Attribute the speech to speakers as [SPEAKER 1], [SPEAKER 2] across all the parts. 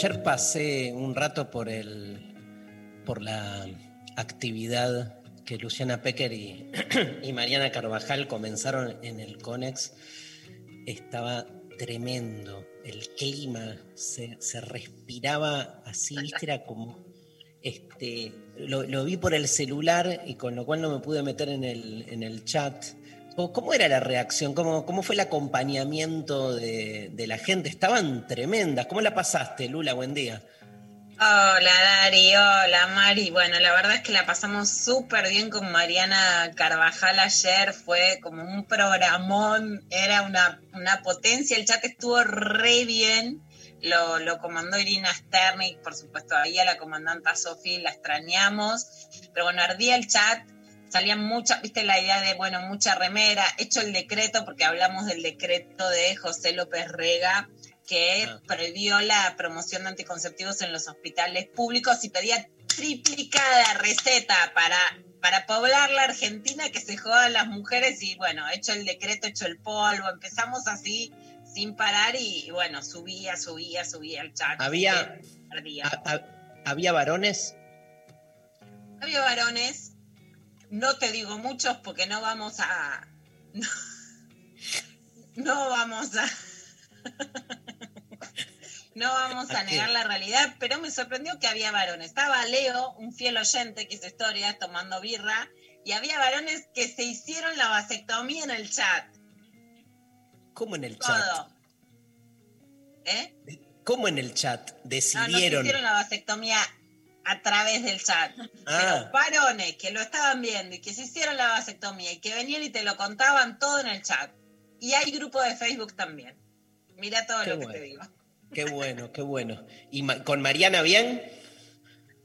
[SPEAKER 1] ayer pasé un rato por el por la actividad que Luciana Pecker y, Mariana Carvajal comenzaron en el Conex. Estaba tremendo. El clima se, se respiraba así, viste, era como este, lo, lo vi por el celular y con lo cual no me pude meter en el, en el chat. ¿Cómo, era la reacción? ¿Cómo, ¿Cómo fue el acompañamiento de, de la gente? Estaban tremendas. ¿Cómo la pasaste, Lula? Buen día.
[SPEAKER 2] Hola Dari, hola Mari. Bueno, la verdad es que la pasamos súper bien con Mariana Carvajal ayer. Fue como un programón, era una, una potencia. El chat estuvo re bien. Lo, lo comandó Irina Sternik, por supuesto, ahí a la comandanta Sofi la extrañamos. Pero bueno, ardía el chat. Salían muchas, viste la idea de, bueno, mucha remera. Hecho el decreto, porque hablamos del decreto de José López Rega que
[SPEAKER 1] Ah.
[SPEAKER 2] prohibió la promoción de anticonceptivos en los hospitales públicos y pedía triplicada receta para, para poblar la Argentina, que se jodan las mujeres y bueno, hecho el decreto, hecho el polvo, empezamos así sin parar y bueno, subía, subía, subía el chat.
[SPEAKER 1] Había-
[SPEAKER 2] Eh, ardía.
[SPEAKER 1] ¿Ha- ha- ¿Había varones?
[SPEAKER 2] Había varones, no te digo muchos porque no vamos a... No, no vamos a... No vamos a negar la realidad, pero me sorprendió que había varones. Estaba Leo, un fiel oyente que hizo historias, tomando birra, y había varones que se hicieron la vasectomía en el chat.
[SPEAKER 1] ¿Cómo en el chat?
[SPEAKER 2] Todo. ¿Eh?
[SPEAKER 1] ¿Cómo en el chat?
[SPEAKER 2] No, no se
[SPEAKER 1] Decidieron.
[SPEAKER 2] hicieron la vasectomía a través del chat.
[SPEAKER 1] Ah.
[SPEAKER 2] Pero varones que lo estaban viendo y que se hicieron la vasectomía y que venían y te lo contaban todo en el chat. Y hay grupo de Facebook también. Mira todo
[SPEAKER 1] Qué
[SPEAKER 2] lo que te digo.
[SPEAKER 1] Qué bueno, qué bueno. ¿Y con Mariana bien?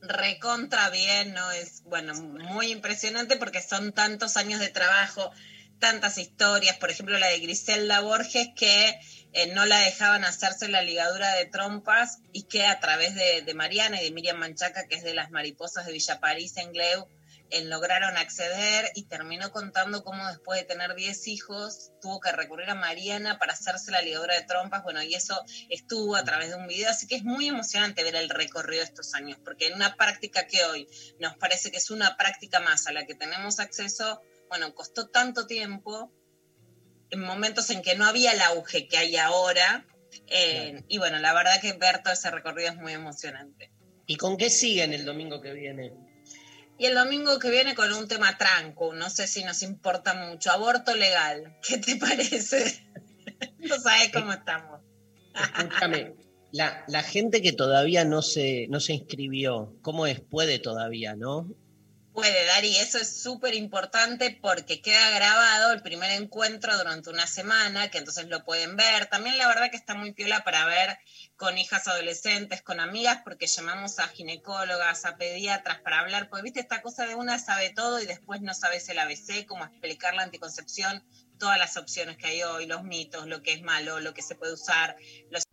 [SPEAKER 2] Recontra bien, ¿no? Es, bueno, muy impresionante porque son tantos años de trabajo, tantas historias. Por ejemplo, la de Griselda Borges, que eh, no la dejaban hacerse la ligadura de trompas y que a través de, Mariana y de Miriam Manchaca, que es de las mariposas de Villa París en Gleu, eh, lograron acceder y terminó contando cómo después de tener 10 hijos tuvo que recurrir a Mariana para hacerse la ligadura de trompas. Bueno, y eso estuvo a través de un video, así que es muy emocionante ver el recorrido de estos años, porque en una práctica que hoy nos parece que es una práctica más a la que tenemos acceso, bueno, costó tanto tiempo, momentos en que no había el auge que hay ahora, eh,
[SPEAKER 1] Claro.
[SPEAKER 2] y bueno, la verdad que ver todo ese recorrido es muy emocionante.
[SPEAKER 1] ¿Y con qué siguen el domingo que viene?
[SPEAKER 2] Y el domingo que viene con un tema tranco, no sé si nos importa mucho, aborto legal, ¿qué te parece? no sabes cómo estamos.
[SPEAKER 1] Escúchame, la, la gente que todavía no se, no se inscribió, ¿cómo es? Puede todavía, ¿no?
[SPEAKER 2] Puede, Dari, eso es súper importante porque queda grabado el primer encuentro durante una semana, que entonces lo pueden ver. También la verdad que está muy piola para ver con hijas adolescentes, con amigas, porque llamamos a ginecólogas, a pediatras para hablar, porque viste esta cosa de una sabe todo y después no sabes el ABC, cómo explicar la anticoncepción, todas las opciones que hay hoy, los mitos, lo que es malo, lo que se puede usar, los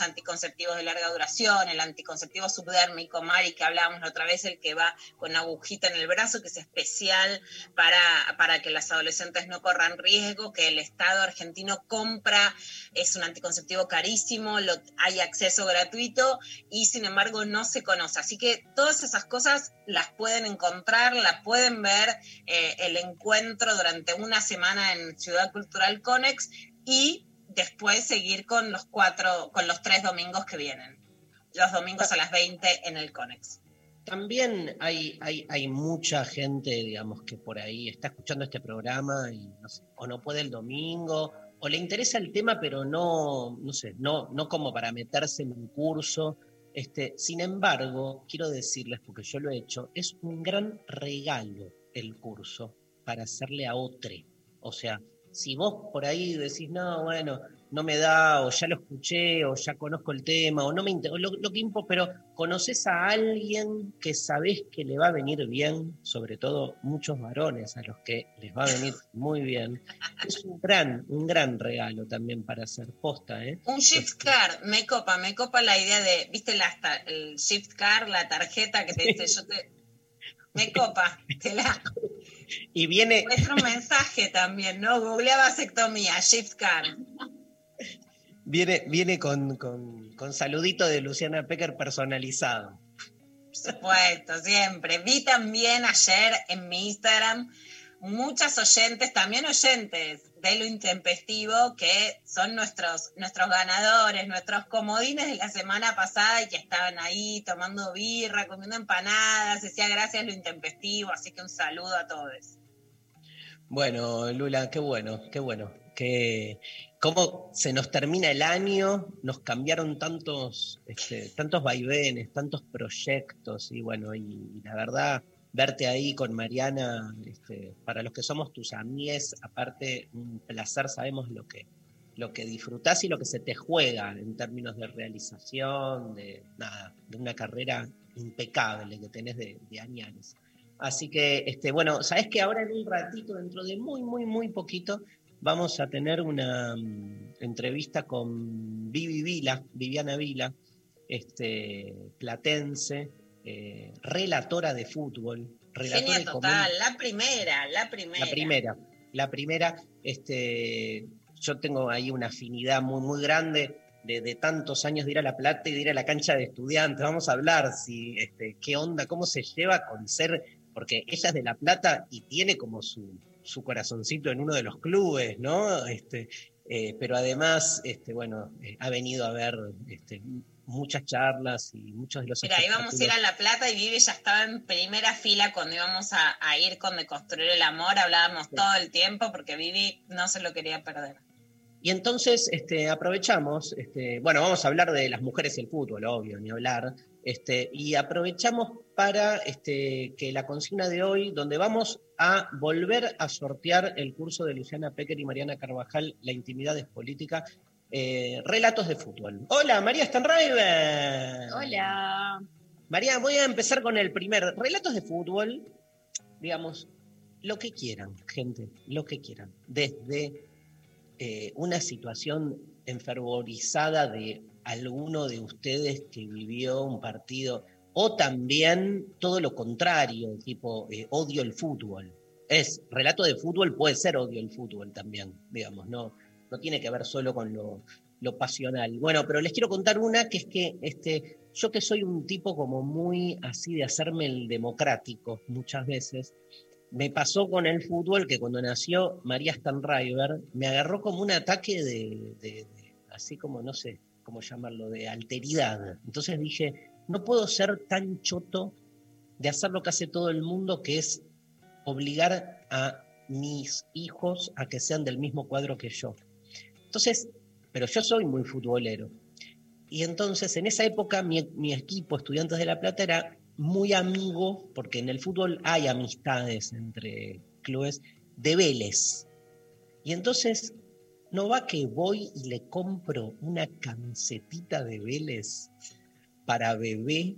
[SPEAKER 2] anticonceptivos de larga duración, el anticonceptivo subdérmico, Mari, que hablábamos la otra vez, el que va con agujita en el brazo, que es especial para, para que las adolescentes no corran riesgo, que el Estado argentino compra, es un anticonceptivo carísimo, hay acceso gratuito y sin embargo no se conoce. Así que todas esas cosas las pueden encontrar, las pueden ver eh, el encuentro durante una semana en Ciudad Cultural Conex y después seguir con los cuatro, con los tres domingos que vienen. los domingos a las 20 en el Conex.
[SPEAKER 1] También hay, hay, hay mucha gente, digamos, que por ahí está escuchando este programa y o no puede el domingo, o le interesa el tema, pero no, no sé, no, no como para meterse en un curso. Este, sin embargo, quiero decirles, porque yo lo he hecho, es un gran regalo el curso para hacerle a otro. O sea, si vos por ahí decís, no, bueno, no me da, o ya lo escuché, o ya conozco el tema, o no me interesa, lo, lo, que importa, pero conoces a alguien que sabés que le va a venir bien, sobre todo muchos varones a los que les va a venir muy bien, es un gran, un gran regalo también para hacer posta. ¿eh?
[SPEAKER 2] Un shift este card, me copa, me copa la idea de, viste, la, el shift card, la tarjeta que te dice, yo te... Me copa, te la...
[SPEAKER 1] Y viene...
[SPEAKER 2] Nuestro mensaje también, ¿no? Googlea vasectomía, shift card.
[SPEAKER 1] Viene, viene con, con, con, saludito de Luciana Pecker personalizado.
[SPEAKER 2] Por supuesto, siempre. Vi también ayer en mi Instagram muchas oyentes, también oyentes de lo intempestivo, que son nuestros, nuestros ganadores, nuestros comodines de la semana pasada y que estaban ahí tomando birra, comiendo empanadas, decía gracias lo intempestivo, así que un saludo a todos.
[SPEAKER 1] Bueno, Lula, qué bueno, qué bueno. Que, cómo se nos termina el año, nos cambiaron tantos, este, tantos vaivenes, tantos proyectos, y bueno, y, la verdad, verte ahí con Mariana, este, para los que somos tus amigues, aparte, un placer, sabemos lo que, lo que disfrutás y lo que se te juega en términos de realización, de nada, de una carrera impecable que tenés de, de. Así que, este, bueno, sabes que ahora en un ratito, dentro de muy, muy, muy poquito, vamos a tener una um, entrevista con Vivi Viviana Vila, este, platense, eh, relatora de fútbol.
[SPEAKER 2] Relatora Genia total, la primera, la primera.
[SPEAKER 1] La primera, la primera. Este, yo tengo ahí una afinidad muy, muy grande de, de, tantos años de ir a La Plata y de ir a la cancha de estudiantes. Vamos a hablar si, este, qué onda, cómo se lleva con ser, porque ella es de La Plata y tiene como su, su corazoncito en uno de los clubes, ¿no? Este, eh, pero además, este, bueno, eh, ha venido a ver este, muchas charlas y muchos de los...
[SPEAKER 2] Mira, íbamos a ir a La Plata y Vivi ya estaba en primera fila cuando íbamos a, a ir con Deconstruir el Amor, hablábamos sí. todo el tiempo porque Vivi no se lo quería perder.
[SPEAKER 1] Y entonces este, aprovechamos, este, bueno, vamos a hablar de las mujeres y el fútbol, obvio, ni hablar, este, y aprovechamos para este, que la consigna de hoy, donde vamos a volver a sortear el curso de Luciana Pecker y Mariana Carvajal, La intimidad es política, eh, relatos de fútbol. Hola, María Stanraiver.
[SPEAKER 3] Hola.
[SPEAKER 1] María, voy a empezar con el primer. Relatos de fútbol, digamos, lo que quieran, gente, lo que quieran. Desde eh, una situación enfervorizada de alguno de ustedes que vivió un partido, o también todo lo contrario, tipo eh, odio el fútbol. Es relato de fútbol, puede ser odio el fútbol también, digamos, no, no tiene que ver solo con lo, lo pasional. Bueno, pero les quiero contar una que es que este, yo que soy un tipo como muy así de hacerme el democrático muchas veces, me pasó con el fútbol que cuando nació María Stanriver me agarró como un ataque de, así como, no sé cómo llamarlo, de alteridad. Entonces dije, no puedo ser tan choto de hacer lo que hace todo el mundo, que es obligar a mis hijos a que sean del mismo cuadro que yo. Entonces, pero yo soy muy futbolero. Y entonces en esa época mi, equipo, Estudiantes de La Plata, era muy amigo, porque en el fútbol hay amistades entre clubes, de Vélez. Y entonces, ¿no va que voy y le compro una camisetita de Vélez para bebé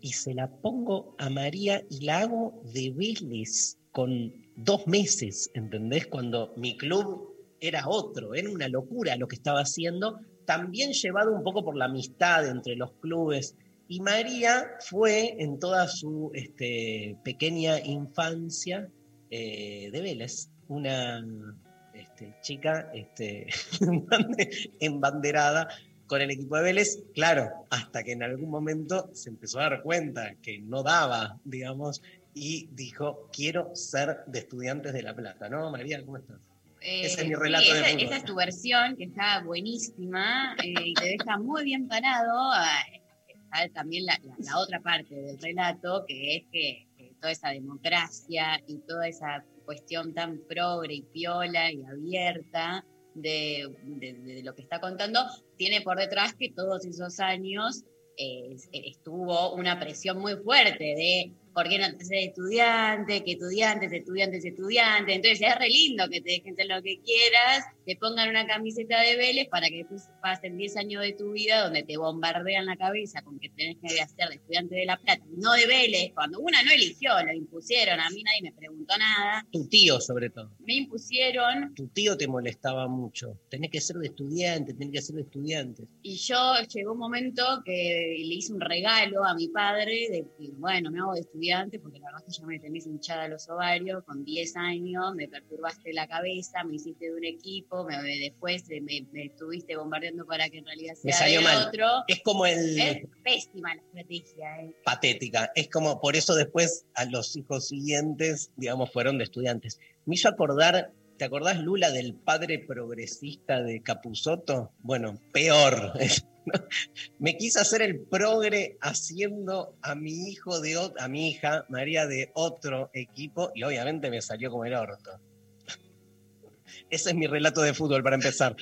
[SPEAKER 1] y se la pongo a María y la hago de Vélez con dos meses, ¿entendés? Cuando mi club era otro, era una locura lo que estaba haciendo, también llevado un poco por la amistad entre los clubes y María fue en toda su este, pequeña infancia eh, de Vélez, una este, chica este, embanderada con el equipo de Vélez, claro, hasta que en algún momento se empezó a dar cuenta que no daba, digamos, y dijo, quiero ser de estudiantes de La Plata, ¿no, María? ¿Cómo estás?
[SPEAKER 3] Eh, Ese es mi relato sí, esa, de esa, es tu versión, que está buenísima eh, y te deja muy bien parado está también la, otra parte del relato, que es que, toda esa democracia y toda esa cuestión tan progre y piola y abierta de, de, lo que está contando, tiene por detrás que todos esos años eh, estuvo una presión muy fuerte de ¿por qué no te haces estudiante? Que estudiantes, estudiantes, estudiantes. Entonces es re lindo que te dejen lo que quieras, te pongan una camiseta de Vélez para que después pasen 10 años de tu vida donde te bombardean la cabeza con que tenés que hacer de estudiante de La Plata, no de Vélez, cuando una no eligió, lo impusieron, a mí nadie me preguntó nada.
[SPEAKER 1] Tu tío sobre todo.
[SPEAKER 3] Me impusieron.
[SPEAKER 1] Tu tío te molestaba mucho, tenés que ser de estudiante, tenés que ser de estudiante.
[SPEAKER 3] Y yo llegó un momento que le hice un regalo a mi padre de que, bueno, me hago de estudiante porque la verdad es que ya me tenés hinchada los ovarios, con 10 años, me perturbaste la cabeza, me hiciste de un equipo, me, después me, estuviste bombardeando para que en realidad sea de otro.
[SPEAKER 1] Es como el...
[SPEAKER 3] Es pésima la estrategia. Eh.
[SPEAKER 1] Patética. Es como, por eso después a los hijos siguientes, digamos, fueron de estudiantes. Me hizo acordar ¿Te acordás, Lula, del padre progresista de Capusoto? Bueno, peor. Me quise hacer el progre haciendo a mi hijo de a mi hija María de otro equipo y obviamente me salió como el orto. Ese es mi relato de fútbol para empezar.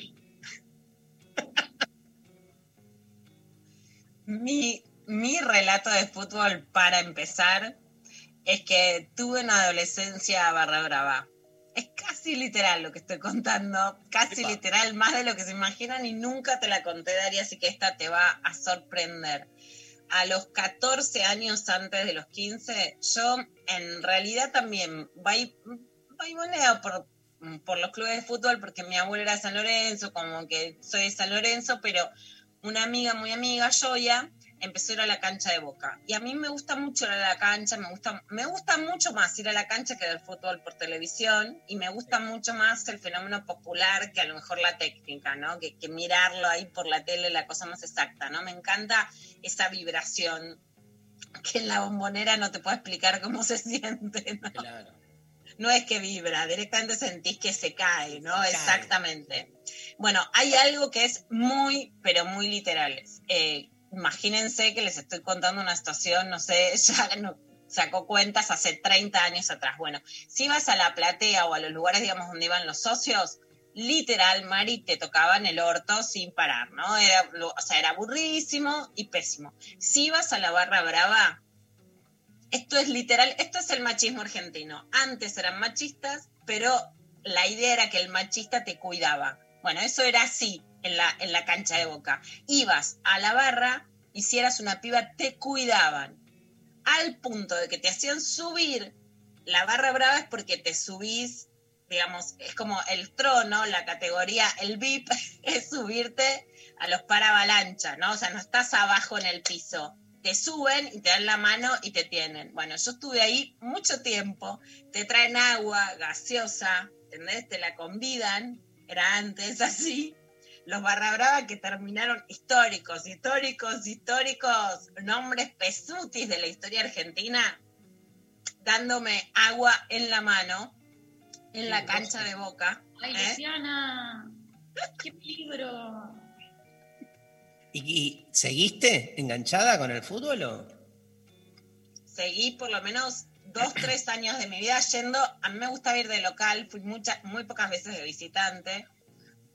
[SPEAKER 2] Mi, mi relato de fútbol para empezar es que tuve una adolescencia barra brava es casi literal lo que estoy contando, casi literal, más de lo que se imaginan y nunca te la conté, Daria, así que esta te va a sorprender. A los 14 años antes de los 15, yo en realidad también moneda por, por los clubes de fútbol porque mi abuelo era de San Lorenzo, como que soy de San Lorenzo, pero una amiga muy amiga, Joya, empezó a ir a la cancha de Boca. Y a mí me gusta mucho ir a la cancha, me gusta, me gusta mucho más ir a la cancha que del fútbol por televisión y me gusta mucho más el fenómeno popular que a lo mejor la técnica, ¿no? Que, mirarlo ahí por la tele, la cosa más exacta, ¿no? Me encanta esa vibración que en la bombonera no te puedo explicar cómo se siente, ¿no? No es que vibra, directamente sentís que se cae, ¿no? Exactamente. Bueno, hay algo que es muy, pero muy literal. Eh, imagínense que les estoy contando una situación, no sé, ya no, sacó cuentas hace 30 años atrás. Bueno, si ibas a la platea o a los lugares, digamos, donde iban los socios, literal, Mari, te tocaban el orto sin parar, ¿no? Era, o sea, era aburrísimo y pésimo. Si ibas a la barra brava, esto es literal, esto es el machismo argentino. Antes eran machistas, pero la idea era que el machista te cuidaba. Bueno, eso era así, en la, en la cancha de boca. Ibas a la barra, hicieras una piba, te cuidaban. Al punto de que te hacían subir. La barra brava es porque te subís, digamos, es como el trono, la categoría, el VIP, es subirte a los paravalanchas, ¿no? O sea, no estás abajo en el piso. Te suben y te dan la mano y te tienen. Bueno, yo estuve ahí mucho tiempo. Te traen agua gaseosa, ¿entendés? Te la convidan. Era antes así los barra brava que terminaron históricos, históricos, históricos, nombres pesutis de la historia argentina, dándome agua en la mano, en la cancha de boca.
[SPEAKER 3] ¡Ay, ¿eh? Luciana! ¡Qué peligro!
[SPEAKER 1] ¿Y, seguiste enganchada con el fútbol o?
[SPEAKER 2] Seguí por lo menos dos, tres años de mi vida yendo. A mí me gusta ir de local, fui muchas, muy pocas veces de visitante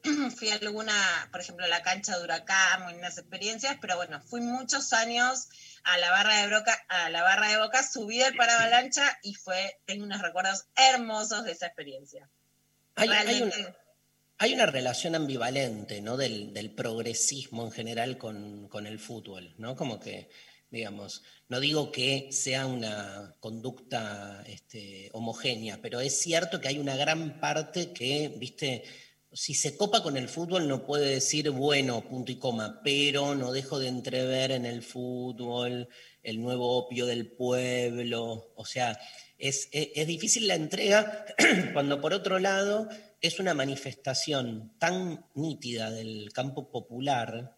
[SPEAKER 2] fui a alguna, por ejemplo, a la cancha de Huracán, muy buenas experiencias, pero bueno, fui muchos años a la barra de Boca, a la barra de Boca, subí del paravalancha y fue, tengo unos recuerdos hermosos de esa experiencia.
[SPEAKER 1] Hay, una, relación ambivalente, ¿no? Del, progresismo en general con, el fútbol, ¿no? Como que, digamos, no digo que sea una conducta este, homogénea, pero es cierto que hay una gran parte que, viste, si se copa con el fútbol no puede decir, bueno, punto y coma, pero no dejo de entrever en el fútbol el nuevo opio del pueblo. O sea, es, difícil la entrega cuando por otro lado es una manifestación tan nítida del campo popular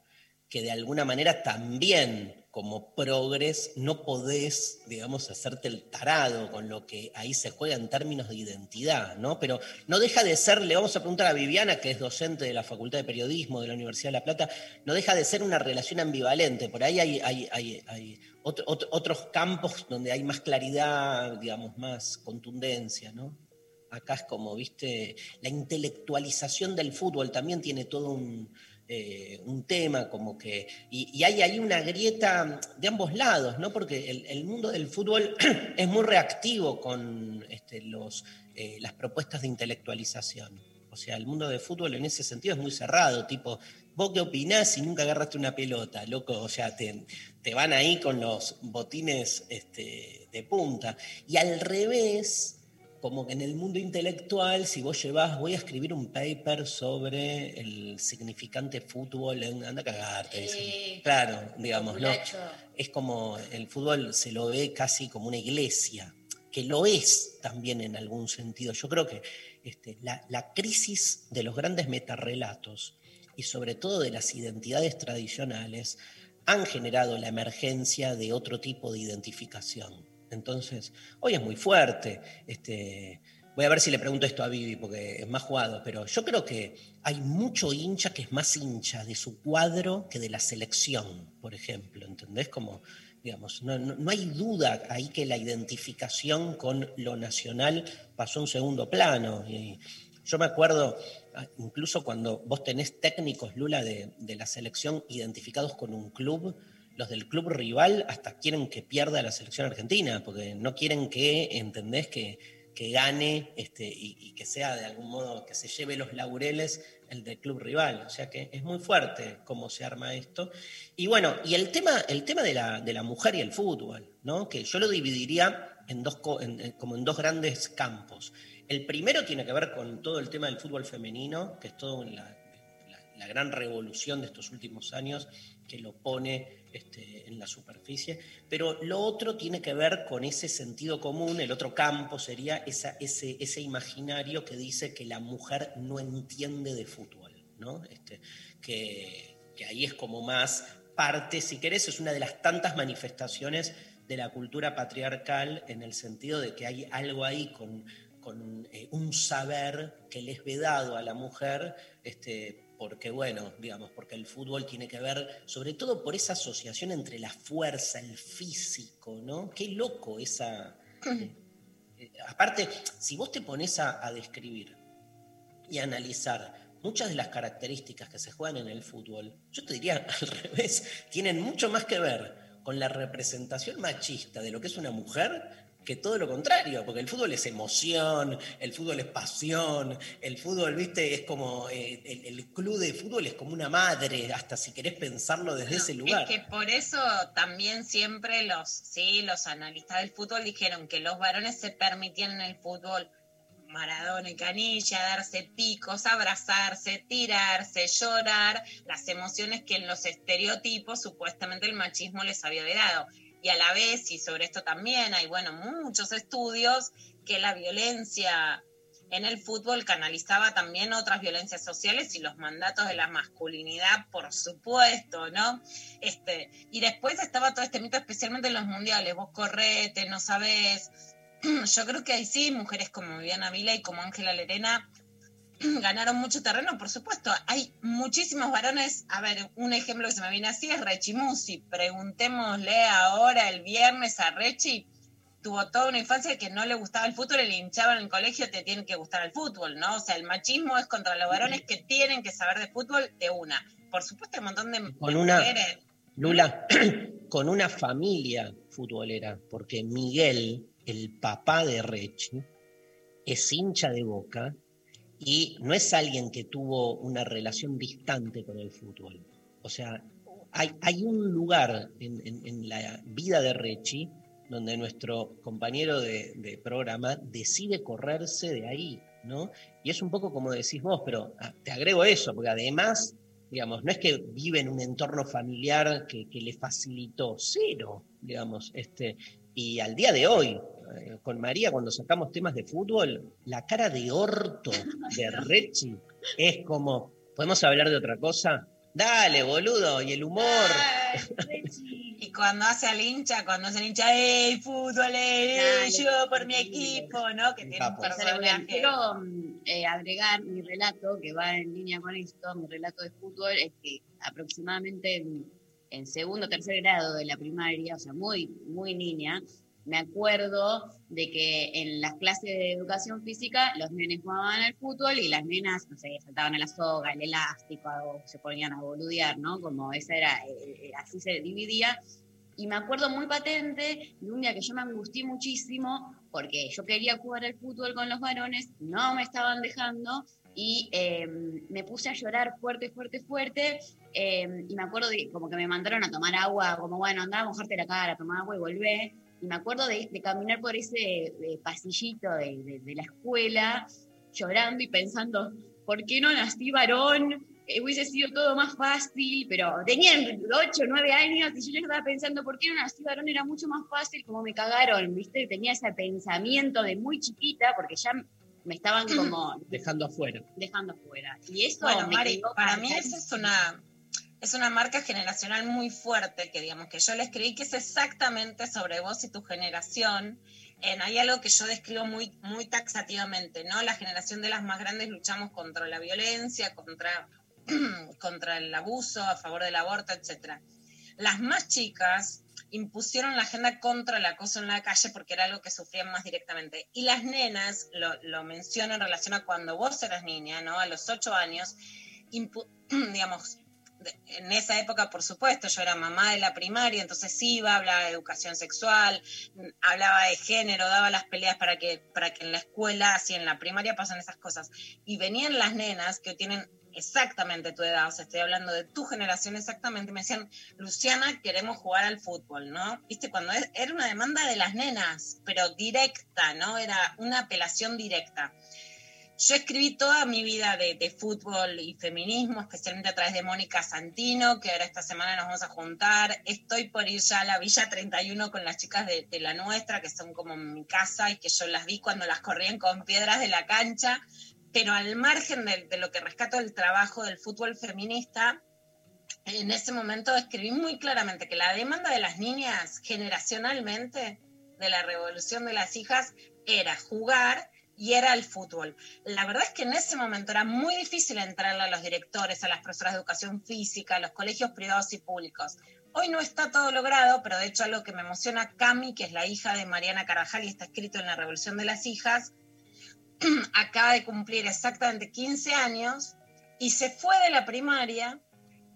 [SPEAKER 1] que de alguna manera también como progres no podés, digamos, hacerte el tarado con lo que ahí se juega en términos de identidad, ¿no? Pero no deja de ser, le vamos a preguntar a Viviana, que es docente de la Facultad de Periodismo de la Universidad de La Plata, no deja de ser una relación ambivalente. Por ahí hay, otros campos donde hay más claridad, digamos, más contundencia, ¿no? Acá es como, viste, la intelectualización del fútbol también tiene todo un eh, un tema, como que. Y, hay ahí una grieta de ambos lados, ¿no? Porque el, mundo del fútbol es muy reactivo con este, los, eh, las propuestas de intelectualización. O sea, el mundo del fútbol en ese sentido es muy cerrado, tipo, vos qué opinás si nunca agarraste una pelota, loco, o sea, te, te van ahí con los botines este, de punta. Y al revés, como que en el mundo intelectual, si vos llevas, voy a escribir un paper sobre el significante fútbol, en, anda a cagarte. claro, digamos, ¿no? Es como el fútbol se lo ve casi como una iglesia, que lo es también en algún sentido. Yo creo que este, la, la crisis de los grandes metarrelatos y sobre todo de las identidades tradicionales han generado la emergencia de otro tipo de identificación entonces, hoy es muy fuerte. Este, voy a ver si le pregunto esto a Vivi porque es más jugado, pero yo creo que hay mucho hincha que es más hincha de su cuadro que de la selección, por ejemplo. ¿Entendés? Como, digamos, no, hay duda ahí que la identificación con lo nacional pasó a un segundo plano. Y yo me acuerdo, ah, incluso cuando vos tenés técnicos, Lula, de, de la selección identificados con un club los del club rival hasta quieren que pierda la selección argentina, porque no quieren que, ¿entendés? Que, que gane este, y, que sea de algún modo, que se lleve los laureles el del club rival. O sea que es muy fuerte cómo se arma esto. Y bueno, y el tema, el tema de, la, de la mujer y el fútbol, ¿no? que yo lo dividiría en dos, como en dos grandes campos. El primero tiene que ver con todo el tema del fútbol femenino, que es todo la, la gran revolución de estos últimos años que lo pone este, en la superficie, pero lo otro tiene que ver con ese sentido común, el otro campo sería ese, imaginario que dice que la mujer no entiende de fútbol, ¿no? Este, que, ahí es como más parte, si querés, es una de las tantas manifestaciones de la cultura patriarcal en el sentido de que hay algo ahí con, eh, un saber que le es vedado a la mujer este, porque bueno, digamos, porque el fútbol tiene que ver sobre todo por esa asociación entre la fuerza, el físico, ¿no? Qué loco esa... Eh, eh, aparte, si vos te pones a, describir y analizar muchas de las características que se juegan en el fútbol, yo te diría al revés, tienen mucho más que ver con la representación machista de lo que es una mujer que todo lo contrario, porque el fútbol es emoción, el fútbol es pasión, el fútbol, viste, es como, eh, el, club de fútbol es como una madre, hasta si querés pensarlo desde ese lugar.
[SPEAKER 2] Es que por eso también siempre los, sí, los analistas del fútbol dijeron que los varones se permitían en el fútbol Maradona y Canilla, darse picos, abrazarse, tirarse, llorar, las emociones que en los estereotipos supuestamente el machismo les había dado y a la vez, y sobre esto también hay, bueno, muchos estudios, que la violencia en el fútbol canalizaba también otras violencias sociales y los mandatos de la masculinidad, por supuesto, ¿no? Este, y después estaba todo este mito, especialmente en los mundiales, vos correte, no sabés. Yo creo que ahí sí, mujeres como Viviana Vila y como Ángela Lerena ganaron mucho terreno, por supuesto. Hay muchísimos varones. A ver, un ejemplo que se me viene así es Rechi Musi. Preguntémosle ahora el viernes a Rechi. Tuvo toda una infancia que no le gustaba el fútbol y le hinchaban en el colegio, te tiene que gustar el fútbol, ¿no? O sea, el machismo es contra los varones que tienen que saber de fútbol de una. Por supuesto, hay un montón de,
[SPEAKER 1] con una, Lula, con una familia futbolera, porque Miguel, el papá de Rechi, es hincha de boca y no es alguien que tuvo una relación distante con el fútbol. O sea, hay, un lugar en, la vida de Rechi donde nuestro compañero de, programa decide correrse de ahí, ¿no? Y es un poco como decís vos, pero ah, te agrego eso, porque además, digamos, no es que vive en un entorno familiar que, que le facilitó, cero, digamos, este, y al día de hoy, eh, con María cuando sacamos temas de fútbol, la cara de orto de Rechi es como, ¿podemos hablar de otra cosa? Dale, boludo, y el humor.
[SPEAKER 2] y cuando hace al hincha, cuando hace el hincha, ¡ey, fútbol, ey, yo por mi equipo! ¿no? Que tiene un personaje.
[SPEAKER 3] Quiero eh, agregar mi relato que va en línea con esto, mi relato de fútbol, es que aproximadamente en, en segundo o tercer grado de la primaria, o sea, muy, muy niña, me acuerdo de que en las clases de educación física los nenes jugaban al fútbol y las nenas, no sé, saltaban a la soga, el elástico, o se ponían a boludear, ¿no? Como esa era, eh, así se dividía. Y me acuerdo muy patente de un día que yo me angustié muchísimo porque yo quería jugar al fútbol con los varones, no me estaban dejando y eh, me puse a llorar fuerte, fuerte, fuerte. eh, y me acuerdo de como que me mandaron a tomar agua, como bueno, andá a mojarte la cara, tomar agua y volvé. Y me acuerdo de, de caminar por ese eh, pasillito de, de- de la escuela, llorando y pensando, ¿por qué no nací varón? Eh, hubiese sido todo más fácil, pero tenían 8 o 9 años y yo ya estaba pensando, ¿por qué no nací varón? Era mucho más fácil, como me cagaron, ¿viste? Tenía ese pensamiento de muy chiquita, porque ya me estaban como
[SPEAKER 1] Dejando afuera.
[SPEAKER 3] dejando afuera. Y eso
[SPEAKER 2] Bueno,
[SPEAKER 3] me
[SPEAKER 2] Mari, para mí
[SPEAKER 3] marcadísimo.
[SPEAKER 2] es una, es una marca generacional muy fuerte, que digamos que yo le escribí que es exactamente sobre vos y tu generación. En, hay algo que yo describo muy, muy taxativamente, ¿no? La generación de las más grandes luchamos contra la violencia, contra, contra el abuso, a favor del aborto, etc. Las más chicas impusieron la agenda contra el acoso en la calle porque era algo que sufrían más directamente. Y las nenas, lo, lo menciono en relación a cuando vos eras niña, ¿no? A los ocho años, digamos, en esa época, por supuesto, yo era mamá de la primaria, entonces iba, hablaba de educación sexual, hablaba de género, daba las peleas para que, para que en la escuela, así en la primaria pasan esas cosas. Y venían las nenas que tienen exactamente tu edad, o sea, estoy hablando de tu generación exactamente, me decían, Luciana, queremos jugar al fútbol, ¿no? Viste, cuando era una demanda de las nenas, pero directa, ¿no? Era una apelación directa. Yo escribí toda mi vida de, de fútbol y feminismo, especialmente a través de Mónica Santino, que ahora esta semana nos vamos a juntar. Estoy por ir ya a la Villa 31 con las chicas de, de la nuestra, que son como mi casa y que yo las vi cuando las corrían con piedras de la cancha. Pero al margen de, de lo que rescato del trabajo del fútbol feminista, en ese momento escribí muy claramente que la demanda de las niñas generacionalmente de la revolución de las hijas era jugar y era el fútbol. La verdad es que en ese momento era muy difícil entrarle a los directores, a las profesoras de educación física, a los colegios privados y públicos. Hoy no está todo logrado, pero de hecho algo que me emociona, Cami, que es la hija de Mariana Carvajal y está escrito en la Revolución de las Hijas, acaba de cumplir exactamente 15 años y se fue de la primaria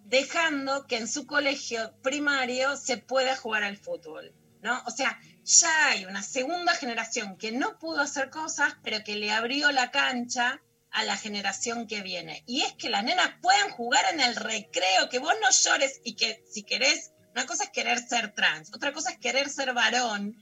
[SPEAKER 2] dejando que en su colegio primario se pueda jugar al fútbol, ¿no? O sea, ya hay una segunda generación que no pudo hacer cosas, pero que le abrió la cancha a la generación que viene. Y es que las nenas puedan jugar en el recreo, que vos no llores y que si querés, una cosa es querer ser trans, otra cosa es querer ser varón,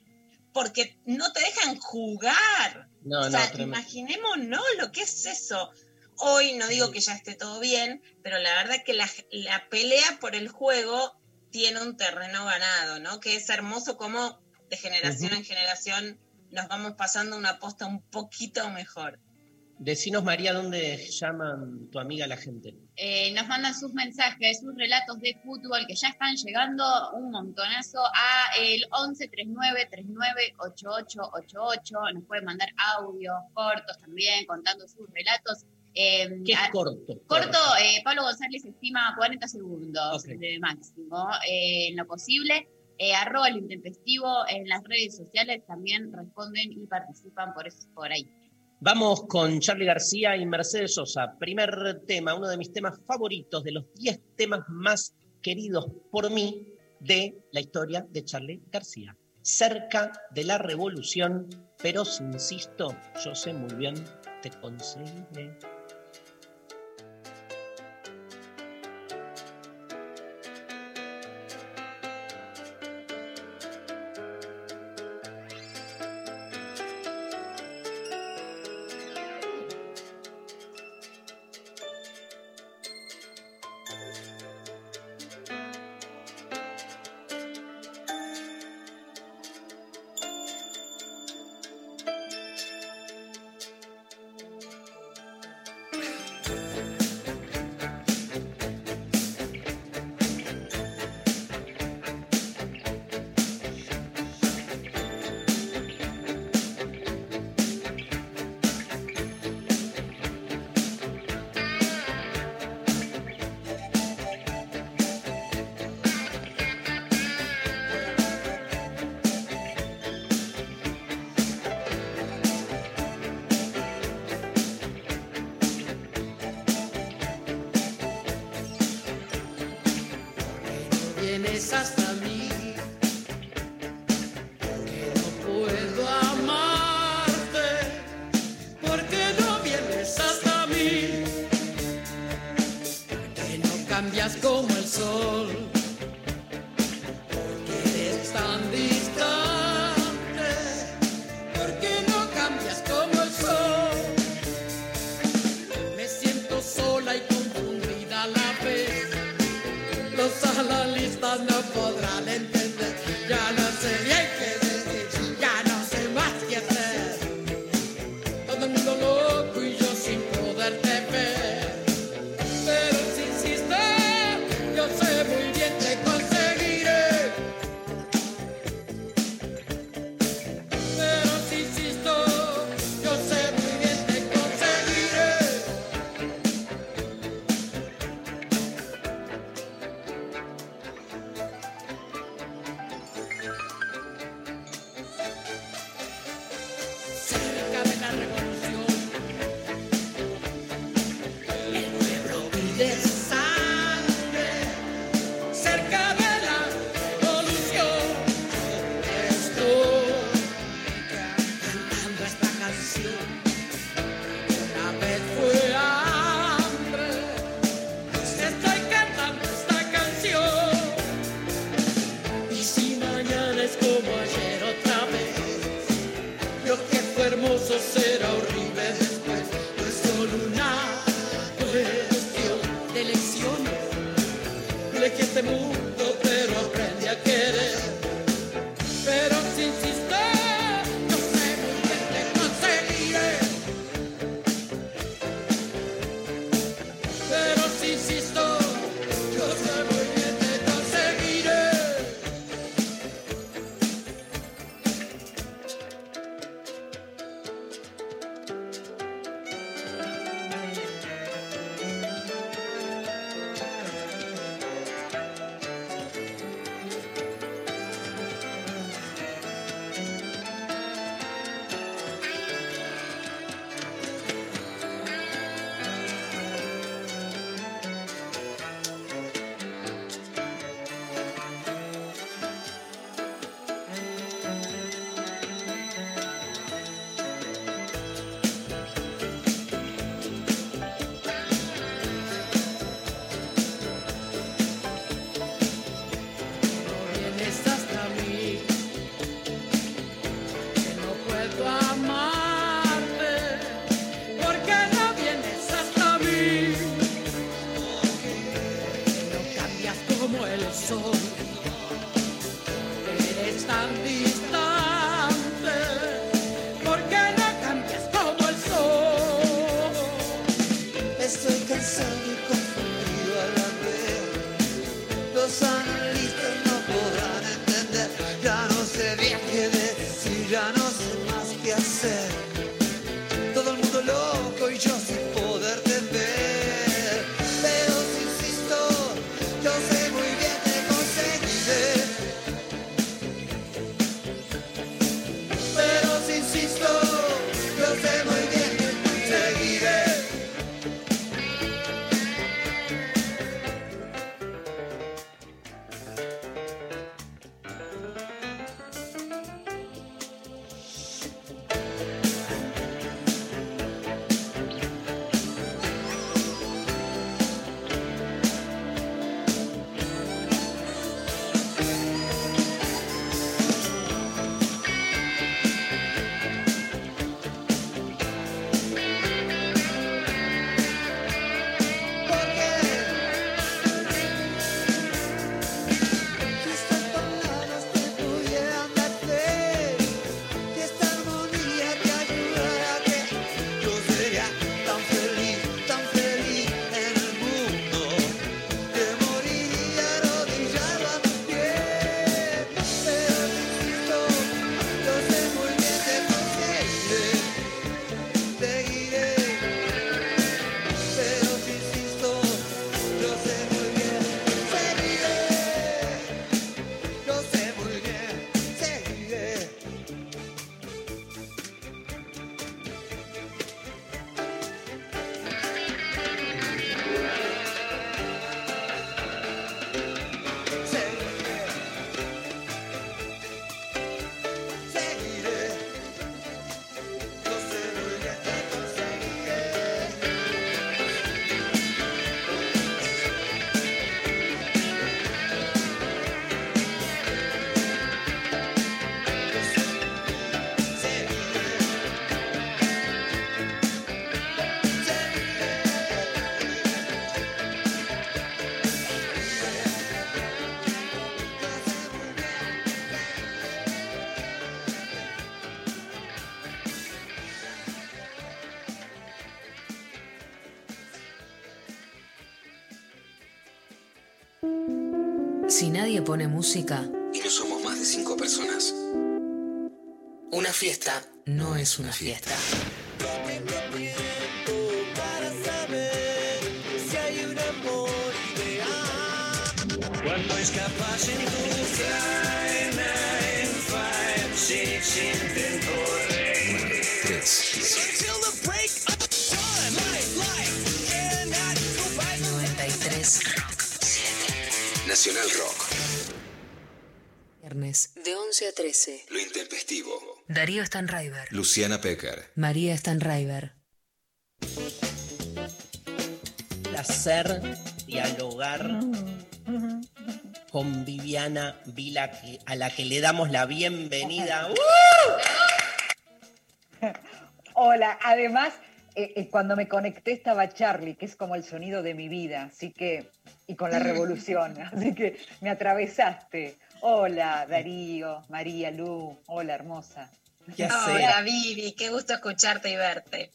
[SPEAKER 2] porque no te dejan jugar.
[SPEAKER 1] No,
[SPEAKER 2] o sea,
[SPEAKER 1] no,
[SPEAKER 2] imaginémonos lo que es eso. Hoy no digo que ya esté todo bien, pero la verdad que la, la pelea por el juego tiene un terreno ganado, ¿no? Que es hermoso como de generación en generación nos vamos pasando una posta un poquito mejor.
[SPEAKER 1] Decinos, María, ¿dónde llaman tu amiga la gente?
[SPEAKER 3] Eh, nos mandan sus mensajes, sus relatos de fútbol que ya están llegando un montonazo a el 11 39 39 8888. Nos pueden mandar audios cortos también contando sus relatos. Eh,
[SPEAKER 1] ¿Qué es
[SPEAKER 3] a-
[SPEAKER 1] corto?
[SPEAKER 3] Corto, eh, Pablo González estima 40 segundos
[SPEAKER 1] Ok.
[SPEAKER 3] de máximo. Eh, en lo posible, eh, arroba el intempestivo en las redes sociales también responden y participan por, eso, por ahí.
[SPEAKER 1] Vamos con Charlie García y Mercedes Sosa. Primer tema, uno de mis temas favoritos, de los 10 temas más queridos por mí de la historia de Charlie García. Cerca de la revolución, pero si insisto, yo sé muy bien, te conseguiré.
[SPEAKER 4] pone música.
[SPEAKER 5] Y no somos más de cinco personas.
[SPEAKER 4] Una fiesta no es una fiesta.
[SPEAKER 6] Cuando escapas en tu fly, nine, five, six, intento
[SPEAKER 4] 9, a 13.
[SPEAKER 5] Lo intempestivo.
[SPEAKER 4] Darío Stanraiver,
[SPEAKER 5] Luciana Pecker.
[SPEAKER 4] María Stanraiver.
[SPEAKER 1] placer dialogar con Viviana Vila, a la que le damos la bienvenida. ¡Uh!
[SPEAKER 7] Hola, además, eh, eh, cuando me conecté estaba Charlie, que es como el sonido de mi vida, así que, y con la revolución, así que me atravesaste. Hola, Darío, María, Lu, hola, hermosa.
[SPEAKER 2] Hola, Vivi, qué gusto escucharte y verte.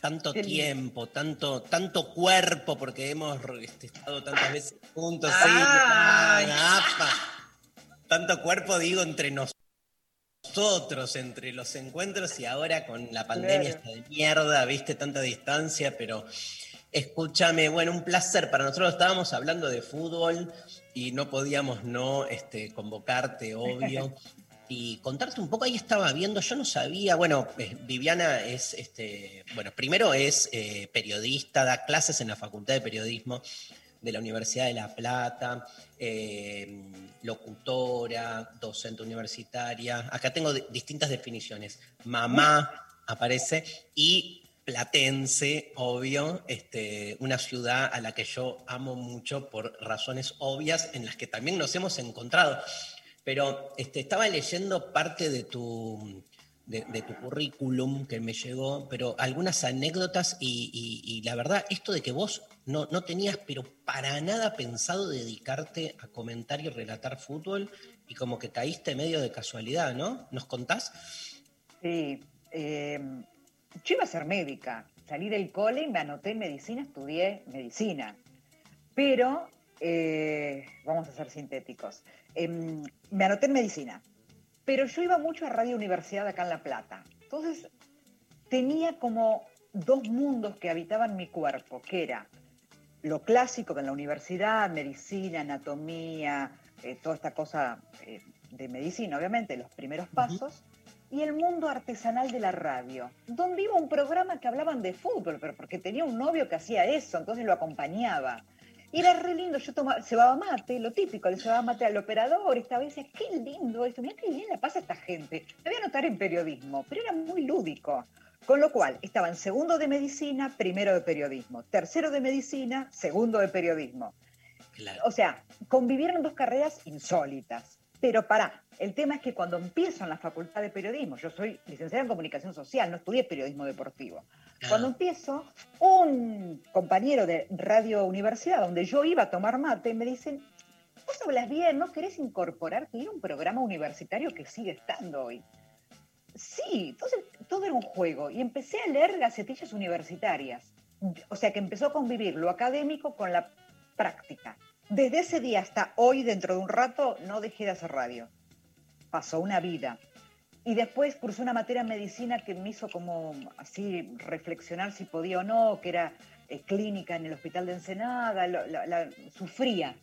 [SPEAKER 1] Tanto
[SPEAKER 7] Qué lindo.
[SPEAKER 1] tiempo, tanto, tanto cuerpo, porque hemos este, estado tantas veces juntos. sí,
[SPEAKER 2] Ay.
[SPEAKER 1] apa. Tanto cuerpo, digo, entre nosotros, entre los encuentros y ahora con la pandemia
[SPEAKER 7] Claro.
[SPEAKER 1] esta de mierda, viste, tanta distancia, pero escúchame, bueno, un placer. Para nosotros estábamos hablando de fútbol y no podíamos no este, convocarte, obvio. Y contarte un poco, ahí estaba viendo, yo no sabía, bueno, eh, Viviana es, este, bueno, primero es eh, periodista, da clases en la Facultad de Periodismo de la Universidad de La Plata, eh, locutora, docente universitaria. Acá tengo di- distintas definiciones. Mamá aparece y platense, obvio, este, una ciudad a la que yo amo mucho por razones obvias en las que también nos hemos encontrado. Pero este, estaba leyendo parte de tu, de, tu currículum que me llegó, pero algunas anécdotas y la verdad, esto de que vos no, no tenías, pero para nada pensado dedicarte a comentar y relatar fútbol y como que caíste medio de casualidad, ¿no? ¿Nos contás?
[SPEAKER 7] Sí, eh, yo iba a ser médica, salí del cole y me anoté en medicina, estudié medicina, pero eh, vamos a ser sintéticos. Em, me anoté en medicina Pero yo iba mucho a Radio Universidad acá en La Plata. Entonces tenía como dos mundos que habitaban mi cuerpo, que era lo clásico de la universidad, medicina, anatomía, eh, toda esta cosa eh, de medicina, obviamente, los primeros pasos, y el mundo artesanal de la radio, donde iba un programa que hablaban de fútbol, pero porque tenía un novio que hacía eso, entonces lo acompañaba. Y era re lindo, yo tomaba, cebaba mate, lo típico, le cebaba mate al operador, esta vez decía, qué lindo esto, mira qué bien la pasa esta gente. Me voy a anotar en periodismo, pero era muy lúdico. Con lo cual, estaba en segundo de medicina, primero de periodismo, tercero de medicina, segundo de periodismo.
[SPEAKER 1] Claro.
[SPEAKER 7] O sea, convivieron dos carreras insólitas. Pero pará, el tema es que cuando empiezo en la facultad de periodismo, yo soy licenciada en comunicación social, no estudié periodismo deportivo.
[SPEAKER 1] Ah.
[SPEAKER 7] Cuando empiezo, un compañero de Radio Universidad, donde yo iba a tomar mate, me dicen, vos hablas bien, ¿no querés incorporarte a un programa universitario que sigue estando hoy? Sí, entonces todo era un juego y empecé a leer gacetillas universitarias. O sea que empezó a convivir lo académico con la práctica. Desde ese día hasta hoy, dentro de un rato, no dejé de hacer radio. Pasó una vida. Y después cursé una materia en medicina que me hizo como así reflexionar si podía o no, que era eh, clínica en el hospital de Ensenada, lo- la- la- sufría.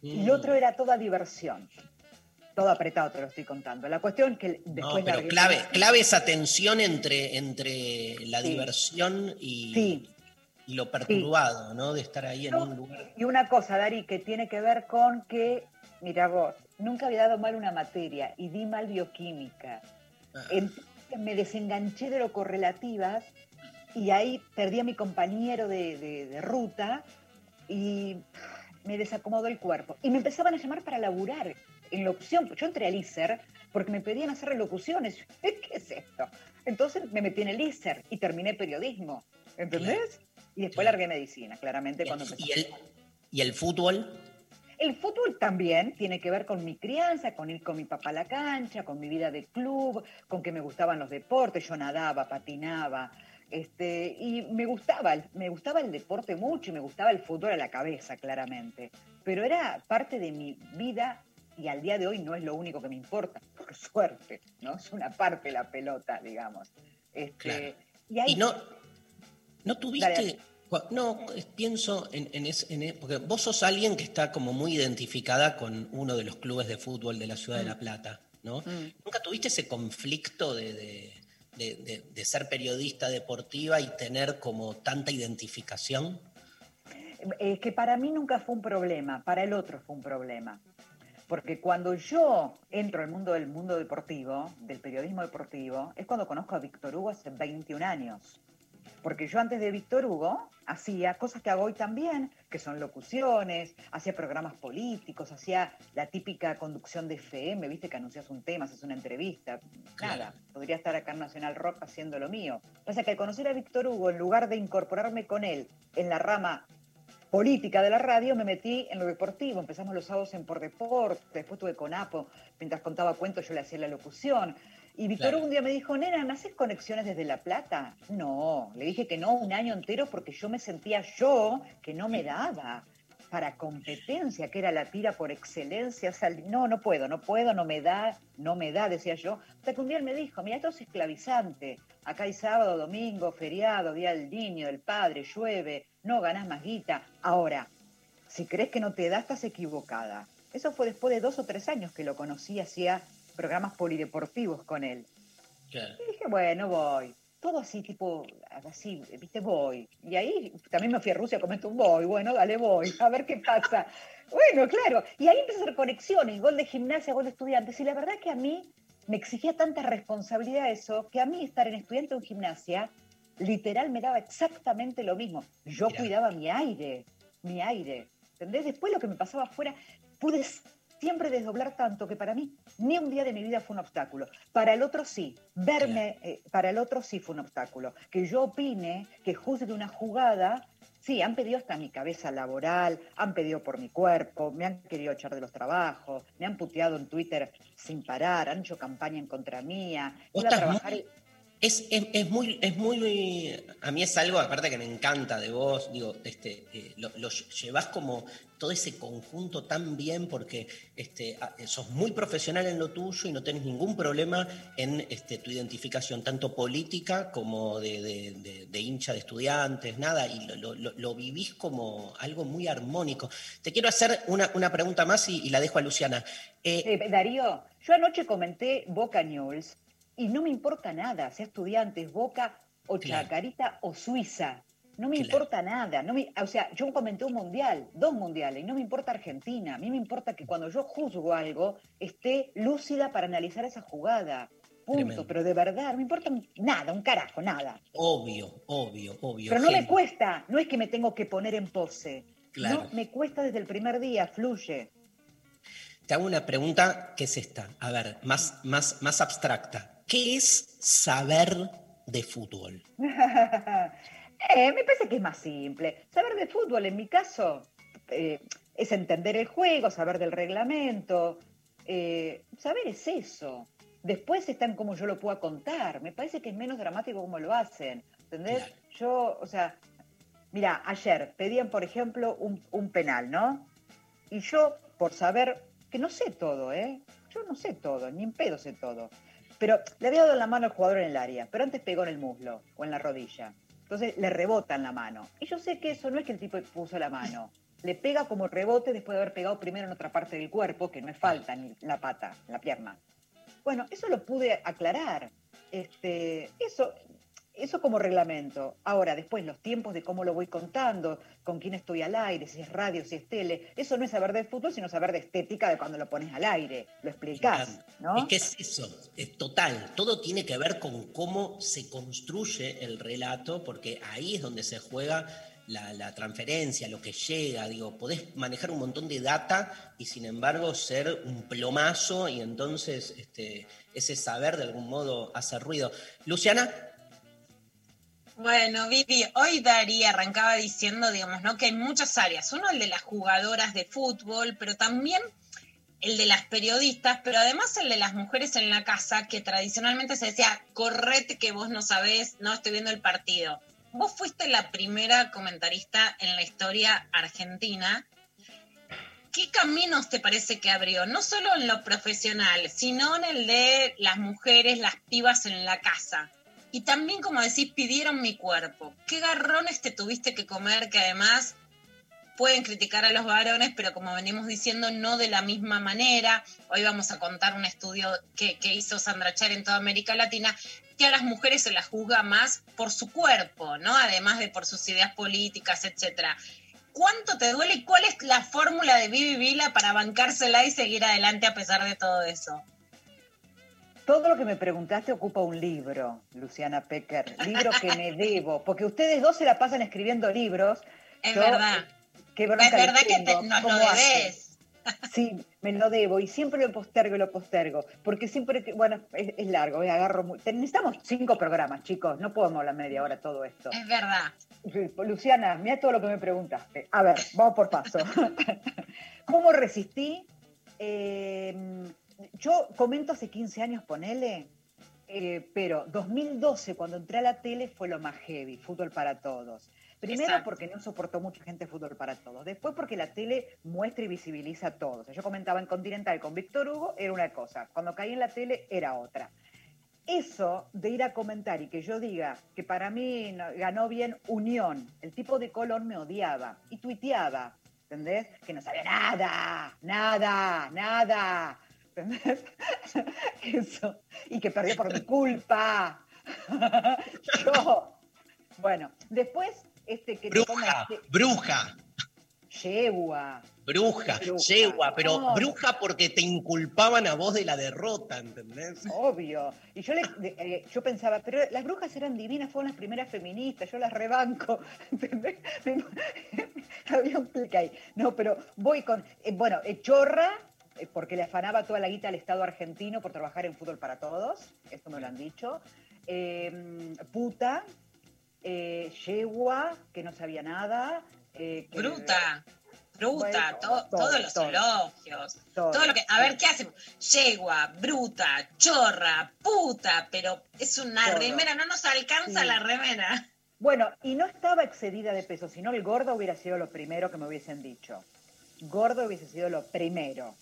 [SPEAKER 7] Y
[SPEAKER 1] Mm.
[SPEAKER 7] lo otro era toda diversión. Todo apretado te lo estoy contando. La cuestión que
[SPEAKER 1] No,
[SPEAKER 7] después
[SPEAKER 1] pero
[SPEAKER 7] largué-
[SPEAKER 1] clave, clave esa tensión entre, entre la
[SPEAKER 7] Sí.
[SPEAKER 1] diversión y,
[SPEAKER 7] Sí.
[SPEAKER 1] y lo perturbado, ¿no? De estar ahí en
[SPEAKER 7] No,
[SPEAKER 1] un lugar.
[SPEAKER 7] Y una cosa, Dari, que tiene que ver con que, mira vos, nunca había dado mal una materia y di mal bioquímica.
[SPEAKER 1] Ah,
[SPEAKER 7] Entonces me desenganché de lo correlativas y ahí perdí a mi compañero de, de- de ruta y me desacomodó el cuerpo. Y me empezaban a llamar para laburar en locución. Yo entré al ISER porque me pedían hacer locuciones. ¿Qué es esto? Entonces me metí en el ISER y terminé periodismo. ¿Entendés? Y después largué medicina, claramente, cuando
[SPEAKER 1] y, el, y el fútbol,
[SPEAKER 7] El fútbol también tiene que ver con mi crianza, con ir con mi papá a la cancha, con mi vida de club, con que me gustaban los deportes, yo nadaba, patinaba, este, y me gustaba, el- me gustaba el deporte mucho y me gustaba el fútbol a la cabeza, claramente. Pero era parte de mi vida y al día de hoy no es lo único que me importa, por suerte, ¿no? Es una parte de la pelota, digamos. Este,
[SPEAKER 1] Claro.
[SPEAKER 7] Y ahí
[SPEAKER 1] y no, no tuviste,
[SPEAKER 7] Dale.
[SPEAKER 1] No, pienso en, en es- en e- porque vos sos alguien que está como muy identificada con uno de los clubes de fútbol de la ciudad de La Plata, ¿no?
[SPEAKER 7] Mm.
[SPEAKER 1] ¿Nunca tuviste ese conflicto de, de- de- de- de ser periodista deportiva y tener como tanta identificación?
[SPEAKER 7] Es que para mí nunca fue un problema, para el otro fue un problema. Porque cuando yo entro al mundo del mundo deportivo, del periodismo deportivo, es cuando conozco a Víctor Hugo hace 21 años. Porque yo antes de Víctor Hugo hacía cosas que hago hoy también, que son locuciones, hacía programas políticos, hacía la típica conducción de FM, viste que anuncias un tema, haces una entrevista. Nada, podría estar acá en Nacional Rock haciendo lo mío. Pasa que al conocer a Víctor Hugo, en lugar de incorporarme con él en la rama política de la radio, me metí en lo deportivo. Empezamos los sábados en Por Deporte, después estuve con Apo, mientras contaba cuentos yo le hacía la locución. Y Víctor
[SPEAKER 1] Claro.
[SPEAKER 7] Un día me dijo, nena, ¿me haces conexiones desde La Plata? No, le dije que no un año entero porque yo me sentía yo que no me daba para competencia, que era la tira por excelencia. o sea, no, no puedo, no puedo, no me da, no me da, decía yo. Hasta que un día él me dijo, mira, esto es esclavizante. Acá hay sábado, domingo, feriado, día del niño, del padre, llueve, no ganás más guita. Ahora, si crees que no te da, estás equivocada. Eso fue después de dos o tres años que lo conocí, hacía programas polideportivos con él.
[SPEAKER 1] Claro.
[SPEAKER 7] Y dije, bueno, voy. Todo así, tipo, así, viste, voy. Y ahí también me fui a Rusia, comenté un voy, bueno, dale, voy, a ver qué pasa. Bueno, claro. Y ahí empecé a hacer conexiones, gol de gimnasia, gol de estudiantes. Y la verdad que a mí me exigía tanta responsabilidad eso, que a mí estar en estudiante en gimnasia, literal me daba exactamente lo mismo. Yo
[SPEAKER 1] Mirá.
[SPEAKER 7] cuidaba mi aire, mi aire. ¿Entendés? Después lo que me pasaba afuera, pude siempre desdoblar tanto que para mí ni un día de mi vida fue un obstáculo. Para el otro sí, verme, eh, para el otro sí fue un obstáculo. Que yo opine, que juzgue una jugada, sí, han pedido hasta mi cabeza laboral, han pedido por mi cuerpo, me han querido echar de los trabajos, me han puteado en Twitter sin parar, han hecho campaña en contra mía. Iba a trabajar
[SPEAKER 1] muy- Es, es, es muy, es muy. A mí es algo, aparte que me encanta de vos, digo, este, eh, lo, llevas como todo ese conjunto tan bien porque este, a- sos muy profesional en lo tuyo y no tenés ningún problema en este, tu identificación, tanto política como de, de- hincha de estudiantes, nada, y lo, lo- vivís como algo muy armónico. Te quiero hacer una, una pregunta más y, la dejo a Luciana. Eh,
[SPEAKER 7] Eh, Darío, yo anoche comenté Boca News y no me importa nada, sea estudiantes, Boca o
[SPEAKER 1] Claro.
[SPEAKER 7] Chacarita o Suiza. No me
[SPEAKER 1] Claro.
[SPEAKER 7] importa nada. No me, o sea, yo comenté un mundial, dos mundiales, y no me importa Argentina. A mí me importa que cuando yo juzgo algo esté lúcida para analizar esa jugada. Punto.
[SPEAKER 1] Tremendo.
[SPEAKER 7] Pero de verdad, no me importa nada, un carajo, nada.
[SPEAKER 1] obvio, obvio, obvio.
[SPEAKER 7] Pero no me cuesta, no es que me tengo que poner en pose.
[SPEAKER 1] Claro.
[SPEAKER 7] No, me cuesta desde el primer día, fluye.
[SPEAKER 1] Te hago una pregunta que es esta, a ver, más, más, más abstracta. ¿Qué es saber de fútbol?
[SPEAKER 7] Eh, me parece que es más simple. Saber de fútbol, en mi caso, eh, es entender el juego, saber del reglamento. eh, saber es eso. Después están como yo lo pueda contar. Me parece que es menos dramático como lo hacen. ¿Entendés?
[SPEAKER 1] Claro.
[SPEAKER 7] Yo, o sea, mira, ayer pedían, por ejemplo, un, un penal, ¿no? Y yo, por saber, que no sé todo, ¿eh? Yo no sé todo, ni en pedo sé todo. Pero le había dado la mano al jugador en el área, pero antes pegó en el muslo o en la rodilla. Entonces le rebota en la mano. Y yo sé que eso no es que el tipo puso la mano. Le pega como rebote después de haber pegado primero en otra parte del cuerpo, que no es falta, ni la pata, la pierna. Bueno, eso lo pude aclarar. Este, eso, eso como reglamento. Ahora, después los tiempos de cómo lo voy contando, con quién estoy al aire, si es radio, si es tele, eso no es saber de fútbol, sino saber de estética de cuando lo pones al aire, lo explicás, ¿no?
[SPEAKER 1] Es que es eso, es total. Todo tiene que ver con cómo se construye el relato, porque ahí es donde se juega la, la transferencia, lo que llega. Digo, podés manejar un montón de data y sin embargo ser un plomazo y entonces este, ese saber de algún modo hace ruido. Luciana,
[SPEAKER 2] Bueno, Vivi, hoy Daría arrancaba diciendo, digamos, ¿no? Que hay muchas áreas. Uno, el de las jugadoras de fútbol, pero también el de las periodistas, pero además el de las mujeres en la casa, que tradicionalmente se decía, correte que vos no sabés, no estoy viendo el partido. Vos fuiste la primera comentarista en la historia argentina. ¿Qué caminos te parece que abrió? No solo en lo profesional, sino en el de las mujeres, las pibas en la casa. Y también, como decís, pidieron mi cuerpo. ¿Qué garrones te tuviste que comer que además pueden criticar a los varones, pero como venimos diciendo, no de la misma manera? Hoy vamos a contar un estudio que, hizo Sandra Char en toda América Latina, que a las mujeres se las juzga más por su cuerpo, ¿no? Además de por sus ideas políticas, etcétera. ¿Cuánto te duele y cuál es la fórmula de Vivi Vila para bancársela y seguir adelante a pesar de todo eso?
[SPEAKER 7] Todo lo que me preguntaste ocupa un libro, Luciana Pecker, libro que me debo, porque ustedes dos se la pasan escribiendo libros.
[SPEAKER 2] Es
[SPEAKER 7] Yo,
[SPEAKER 2] verdad.
[SPEAKER 7] Qué bronca
[SPEAKER 2] Es verdad que te- nos lo debes.
[SPEAKER 7] Sí, me lo debo y siempre lo postergo y lo postergo, porque siempre, que- bueno, es, es largo, eh, agarro muy... Necesitamos cinco programas, chicos, no podemos hablar media hora todo esto.
[SPEAKER 2] Es verdad.
[SPEAKER 7] Luciana, mira todo lo que me preguntaste. A ver, vamos por paso. ¿Cómo resistí? Eh, yo comento hace 15 años, ponele, eh, pero 2012, cuando entré a la tele, fue lo más heavy, fútbol para todos. Primero
[SPEAKER 2] Exacto.
[SPEAKER 7] porque no soportó mucha gente fútbol para todos. Después porque la tele muestra y visibiliza a todos. O sea, yo comentaba en Continental con Víctor Hugo, era una cosa. Cuando caí en la tele, era otra. Eso de ir a comentar y que yo diga que para mí ganó bien Unión, el tipo de Colón me odiaba y tuiteaba, ¿entendés? Que no sabía nada, nada, nada, ¿entendés? Eso. Y que perdió por mi culpa. yo. Bueno, después, este que te ponga
[SPEAKER 1] bruja,
[SPEAKER 7] este-
[SPEAKER 1] bruja,
[SPEAKER 7] yegua.
[SPEAKER 1] bruja,
[SPEAKER 7] Bruja.
[SPEAKER 1] yegua, pero
[SPEAKER 7] No.
[SPEAKER 1] bruja porque te inculpaban a vos de la derrota, ¿entendés?
[SPEAKER 7] Obvio. Y yo, le, eh, yo pensaba, pero las brujas eran divinas, fueron las primeras feministas, yo las rebanco. ¿entendés? Había un clic ahí. No, pero voy con, eh, bueno, eh, chorra, porque le afanaba toda la guita al Estado argentino por trabajar en fútbol para todos, esto me lo han dicho. Eh, puta, eh, yegua, que no sabía nada. eh, que-
[SPEAKER 2] Bruta. bruta,
[SPEAKER 7] Bueno,
[SPEAKER 2] to-
[SPEAKER 7] todo,
[SPEAKER 2] todos los
[SPEAKER 7] todo.
[SPEAKER 2] elogios.
[SPEAKER 7] Todo.
[SPEAKER 2] Todo lo que, a ver, ¿qué hacemos? Yegua, bruta, chorra, puta, pero es una remera, no nos alcanza
[SPEAKER 7] Sí.
[SPEAKER 2] la remera.
[SPEAKER 7] Bueno, y no estaba excedida de peso, sino el gordo hubiera sido lo primero que me hubiesen dicho. Gordo hubiese sido lo primero.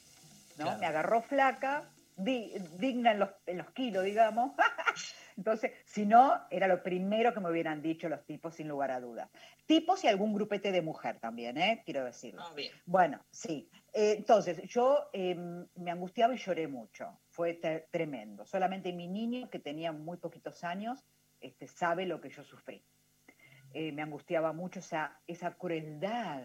[SPEAKER 7] ¿No?
[SPEAKER 1] Claro.
[SPEAKER 7] Me agarró flaca, di- digna en los, en los kilos, digamos. Entonces, si no, era lo primero que me hubieran dicho los tipos, sin lugar a dudas. Tipos y algún grupete de mujer también, ¿eh? quiero decirlo.
[SPEAKER 2] Obvio.
[SPEAKER 7] Bueno, sí. Eh, entonces, yo eh, me angustiaba y lloré mucho. Fue tremendo. Solamente mi niño, que tenía muy poquitos años, este, sabe lo que yo sufrí. Eh, me angustiaba mucho esa, esa crueldad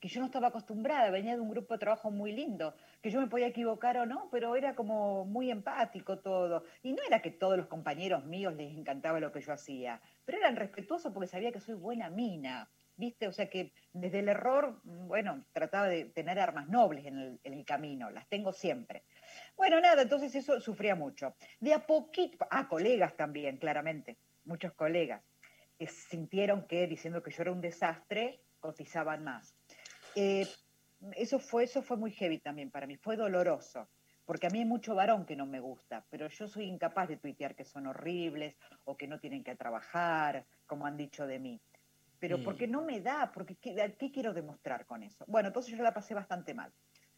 [SPEAKER 7] que yo no estaba acostumbrada. Venía de un grupo de trabajo muy lindo, que yo me podía equivocar o no, pero era como muy empático todo. Y no era que todos los compañeros míos les encantaba lo que yo hacía, pero eran respetuosos porque sabía que soy buena mina. ¿Viste? O sea que desde el error, bueno, trataba de tener armas nobles en el, en el camino, las tengo siempre. Bueno, nada, entonces eso sufría mucho. De a poquito, ah, colegas también, claramente, muchos colegas, que sintieron que diciendo que yo era un desastre, cotizaban más. Eh, eso, fue, eso fue muy heavy también para mí, fue doloroso, porque a mí hay mucho varón que no me gusta, pero yo soy incapaz de tuitear que son horribles o que no tienen que trabajar, como han dicho de mí. Pero
[SPEAKER 1] Mm.
[SPEAKER 7] porque no me da, porque ¿qué, qué quiero demostrar con eso? Bueno, entonces yo la pasé bastante mal.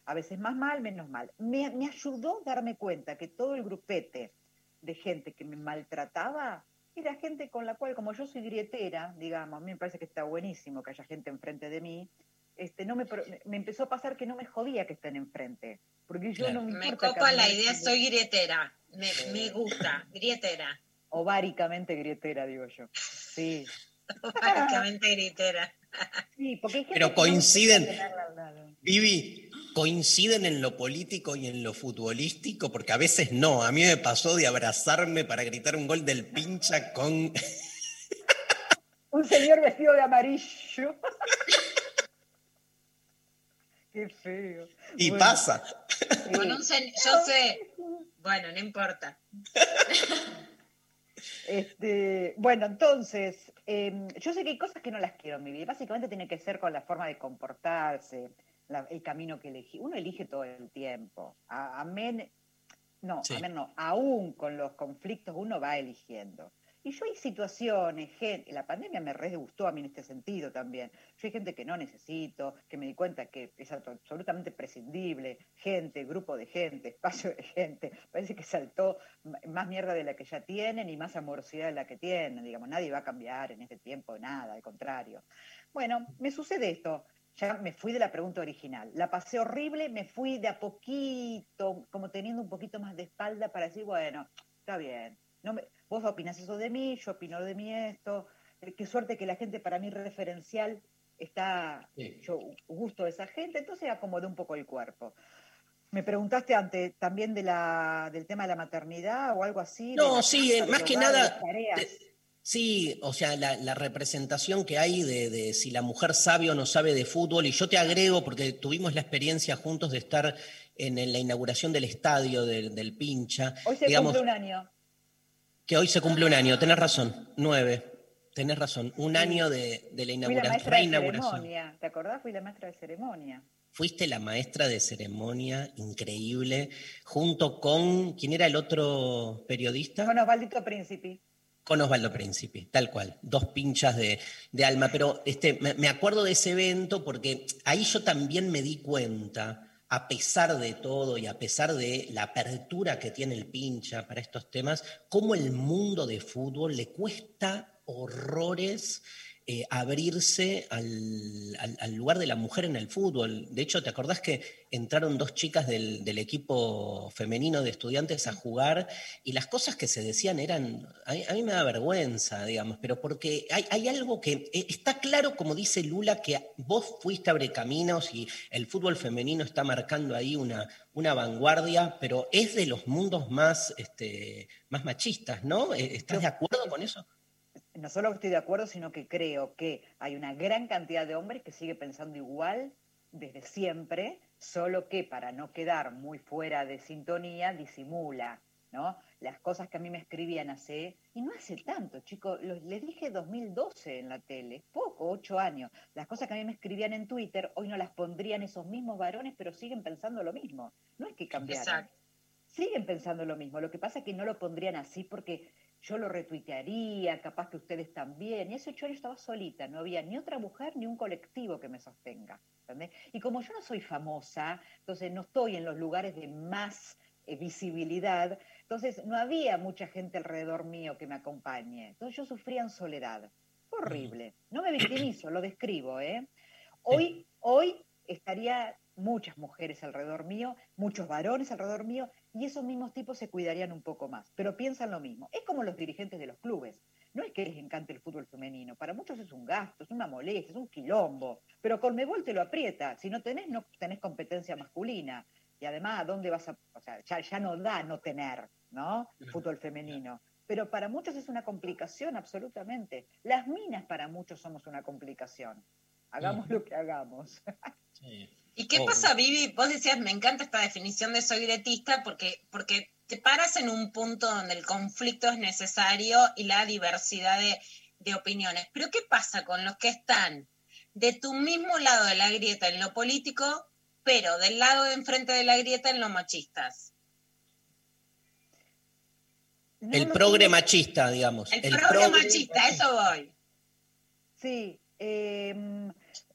[SPEAKER 7] A veces más mal, menos mal. Me, me ayudó darme cuenta que todo el grupete de gente que me maltrataba era gente con la cual, como yo soy grietera, digamos, a mí me parece que está buenísimo que haya gente enfrente de mí, este, no me, me empezó a pasar que no me jodía que estén enfrente. Porque yo
[SPEAKER 1] Claro.
[SPEAKER 7] no me
[SPEAKER 2] Me
[SPEAKER 7] importa
[SPEAKER 2] copa la idea, soy grietera. Me, me gusta, grietera.
[SPEAKER 7] Ováricamente grietera, digo yo. Sí.
[SPEAKER 2] Básicamente grietera.
[SPEAKER 7] Sí, porque hay gente
[SPEAKER 1] Pero
[SPEAKER 7] no
[SPEAKER 1] coinciden. Vivi, ¿coinciden en lo político y en lo futbolístico? Porque a veces no. A mí me pasó de abrazarme para gritar un gol del pincha con...
[SPEAKER 7] Un señor vestido de amarillo. Qué feo.
[SPEAKER 1] Y
[SPEAKER 7] Bueno,
[SPEAKER 1] pasa.
[SPEAKER 2] Con un yo sé. Bueno, no importa.
[SPEAKER 7] Este, bueno, entonces, eh, yo sé que hay cosas que no las quiero en mi vida. Básicamente tiene que ser con la forma de comportarse, la- el camino que elegí. Uno elige todo el tiempo. A- amén, no,
[SPEAKER 1] Sí.
[SPEAKER 7] amén no. Aún con los conflictos uno va eligiendo. Y yo hay situaciones, gente, la pandemia me re gustó a mí en este sentido también. Yo hay gente que no necesito, que me di cuenta que es abso- absolutamente prescindible, gente, grupo de gente, espacio de gente. Parece que saltó más mierda de la que ya tienen y más amorosidad de la que tienen. Digamos, nadie va a cambiar en este tiempo, nada, al contrario. Bueno, me sucede esto. Ya me fui de la pregunta original. La pasé horrible, me fui de a poquito, como teniendo un poquito más de espalda para decir, bueno, está bien. No me, vos opinás eso de mí, yo opino de mí esto. Eh, Qué suerte que la gente para mí referencial está,
[SPEAKER 1] Sí.
[SPEAKER 7] yo gusto de esa gente, entonces acomodé un poco el cuerpo. Me preguntaste antes también de la, del tema de la maternidad o algo así.
[SPEAKER 1] No, sí, más que
[SPEAKER 7] hogar,
[SPEAKER 1] nada, eh, Sí, o sea, la, la representación que hay de, de si la mujer sabe o no sabe de fútbol, y yo te agrego, porque tuvimos la experiencia juntos de estar en, la inauguración del estadio del, del Pincha,
[SPEAKER 7] Hoy se
[SPEAKER 1] digamos,
[SPEAKER 7] cumple un año.
[SPEAKER 1] Que hoy se cumple un año, tenés razón, nueve, tenés razón, un año de, de la
[SPEAKER 7] Fui la
[SPEAKER 1] inauguración,
[SPEAKER 7] maestra de
[SPEAKER 1] reinauguración.
[SPEAKER 7] ceremonia. ¿Te acordás? Fui la maestra de ceremonia.
[SPEAKER 1] Fuiste la maestra de ceremonia, increíble, junto con, ¿quién era el otro periodista?
[SPEAKER 7] Con Osvaldito Príncipe.
[SPEAKER 1] Con Osvaldo Príncipe, tal cual, dos pinchas de, de alma. Pero este, me, me acuerdo de ese evento porque ahí yo también me di cuenta, a pesar de todo y a pesar de la apertura que tiene el pincha para estos temas, cómo el mundo de fútbol le cuesta horrores eh, abrirse al, al- al lugar de la mujer en el fútbol. De hecho, ¿te acordás que entraron dos chicas del, del equipo femenino de estudiantes a jugar y las cosas que se decían eran, a mí, a mí me da vergüenza, digamos, pero porque hay, hay algo que eh, está claro, como dice Lula, que vos fuiste a Caminos y el fútbol femenino está marcando ahí una, una vanguardia, pero es de los mundos más, este, más machistas, ¿no? Eh, ¿Estás de acuerdo con eso?
[SPEAKER 7] No solo estoy de acuerdo, sino que creo que hay una gran cantidad de hombres que sigue pensando igual desde siempre, solo que para no quedar muy fuera de sintonía, disimula. ¿no? Las cosas que a mí me escribían hace, y no hace tanto, chicos, les dije 2012 en la tele, poco, ocho años. Las cosas que a mí me escribían en Twitter, hoy no las pondrían esos mismos varones, pero siguen pensando lo mismo. No es que cambiaron.
[SPEAKER 2] Exacto.
[SPEAKER 7] Siguen pensando lo mismo. Lo que pasa es que no lo pondrían así porque yo lo retuitearía, capaz que ustedes también. Y hace ocho años estaba solita, no había ni otra mujer ni un colectivo que me sostenga. ¿entendés? Y como yo no soy famosa, entonces no estoy en los lugares de más eh, visibilidad, entonces no había mucha gente alrededor mío que me acompañe. Entonces yo sufría en soledad. Fue horrible. No me victimizo, lo describo, ¿eh? Hoy, hoy estaría muchas mujeres alrededor mío, muchos varones alrededor mío, y esos mismos tipos se cuidarían un poco más, pero piensan lo mismo. Es como los dirigentes de los clubes. No es que les encante el fútbol femenino, para muchos es un gasto, es una molestia, es un quilombo, pero Colmebol te lo aprieta, si no tenés, no tenés competencia masculina, y además, ¿a dónde vas a...? O sea, ya, ya no da no tener, ¿no? Fútbol femenino. Pero para muchos es una complicación, absolutamente. Las minas para muchos somos una complicación. Hagamos lo que hagamos.
[SPEAKER 1] Sí.
[SPEAKER 2] ¿Y qué
[SPEAKER 1] Obvio.
[SPEAKER 2] pasa, Vivi? Vos decías, me encanta esta definición de soy gretista porque, porque te paras en un punto donde el conflicto es necesario y la diversidad de, de opiniones. Pero ¿qué pasa con los que están de tu mismo lado de la grieta en lo político, pero del lado de enfrente de la grieta en lo machistas?
[SPEAKER 7] No
[SPEAKER 1] El progre machista, digamos.
[SPEAKER 2] El,
[SPEAKER 1] El
[SPEAKER 2] progre
[SPEAKER 1] progre-
[SPEAKER 2] machista, eso voy.
[SPEAKER 7] Sí, eh,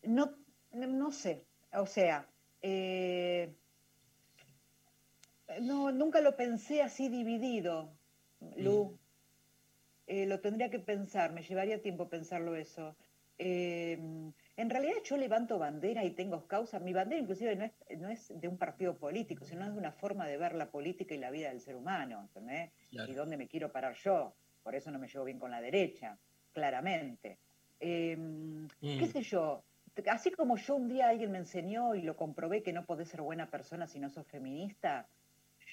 [SPEAKER 7] no, no sé, o sea, eh, no, nunca lo pensé así dividido, Lu. Eh, lo tendría que pensar, me llevaría tiempo pensarlo eso. Eh, en realidad yo levanto bandera y tengo causa. Mi bandera inclusive no es, no es de un partido político, sino es de una forma de ver la política y la vida del ser humano, ¿entendés?
[SPEAKER 1] Claro.
[SPEAKER 7] y dónde me quiero parar yo. Por eso no me llevo bien con la derecha, claramente. Eh, ¿Qué
[SPEAKER 1] Mm.
[SPEAKER 7] sé yo? Así como yo un día alguien me enseñó y lo comprobé que no podés ser buena persona si no sos feminista,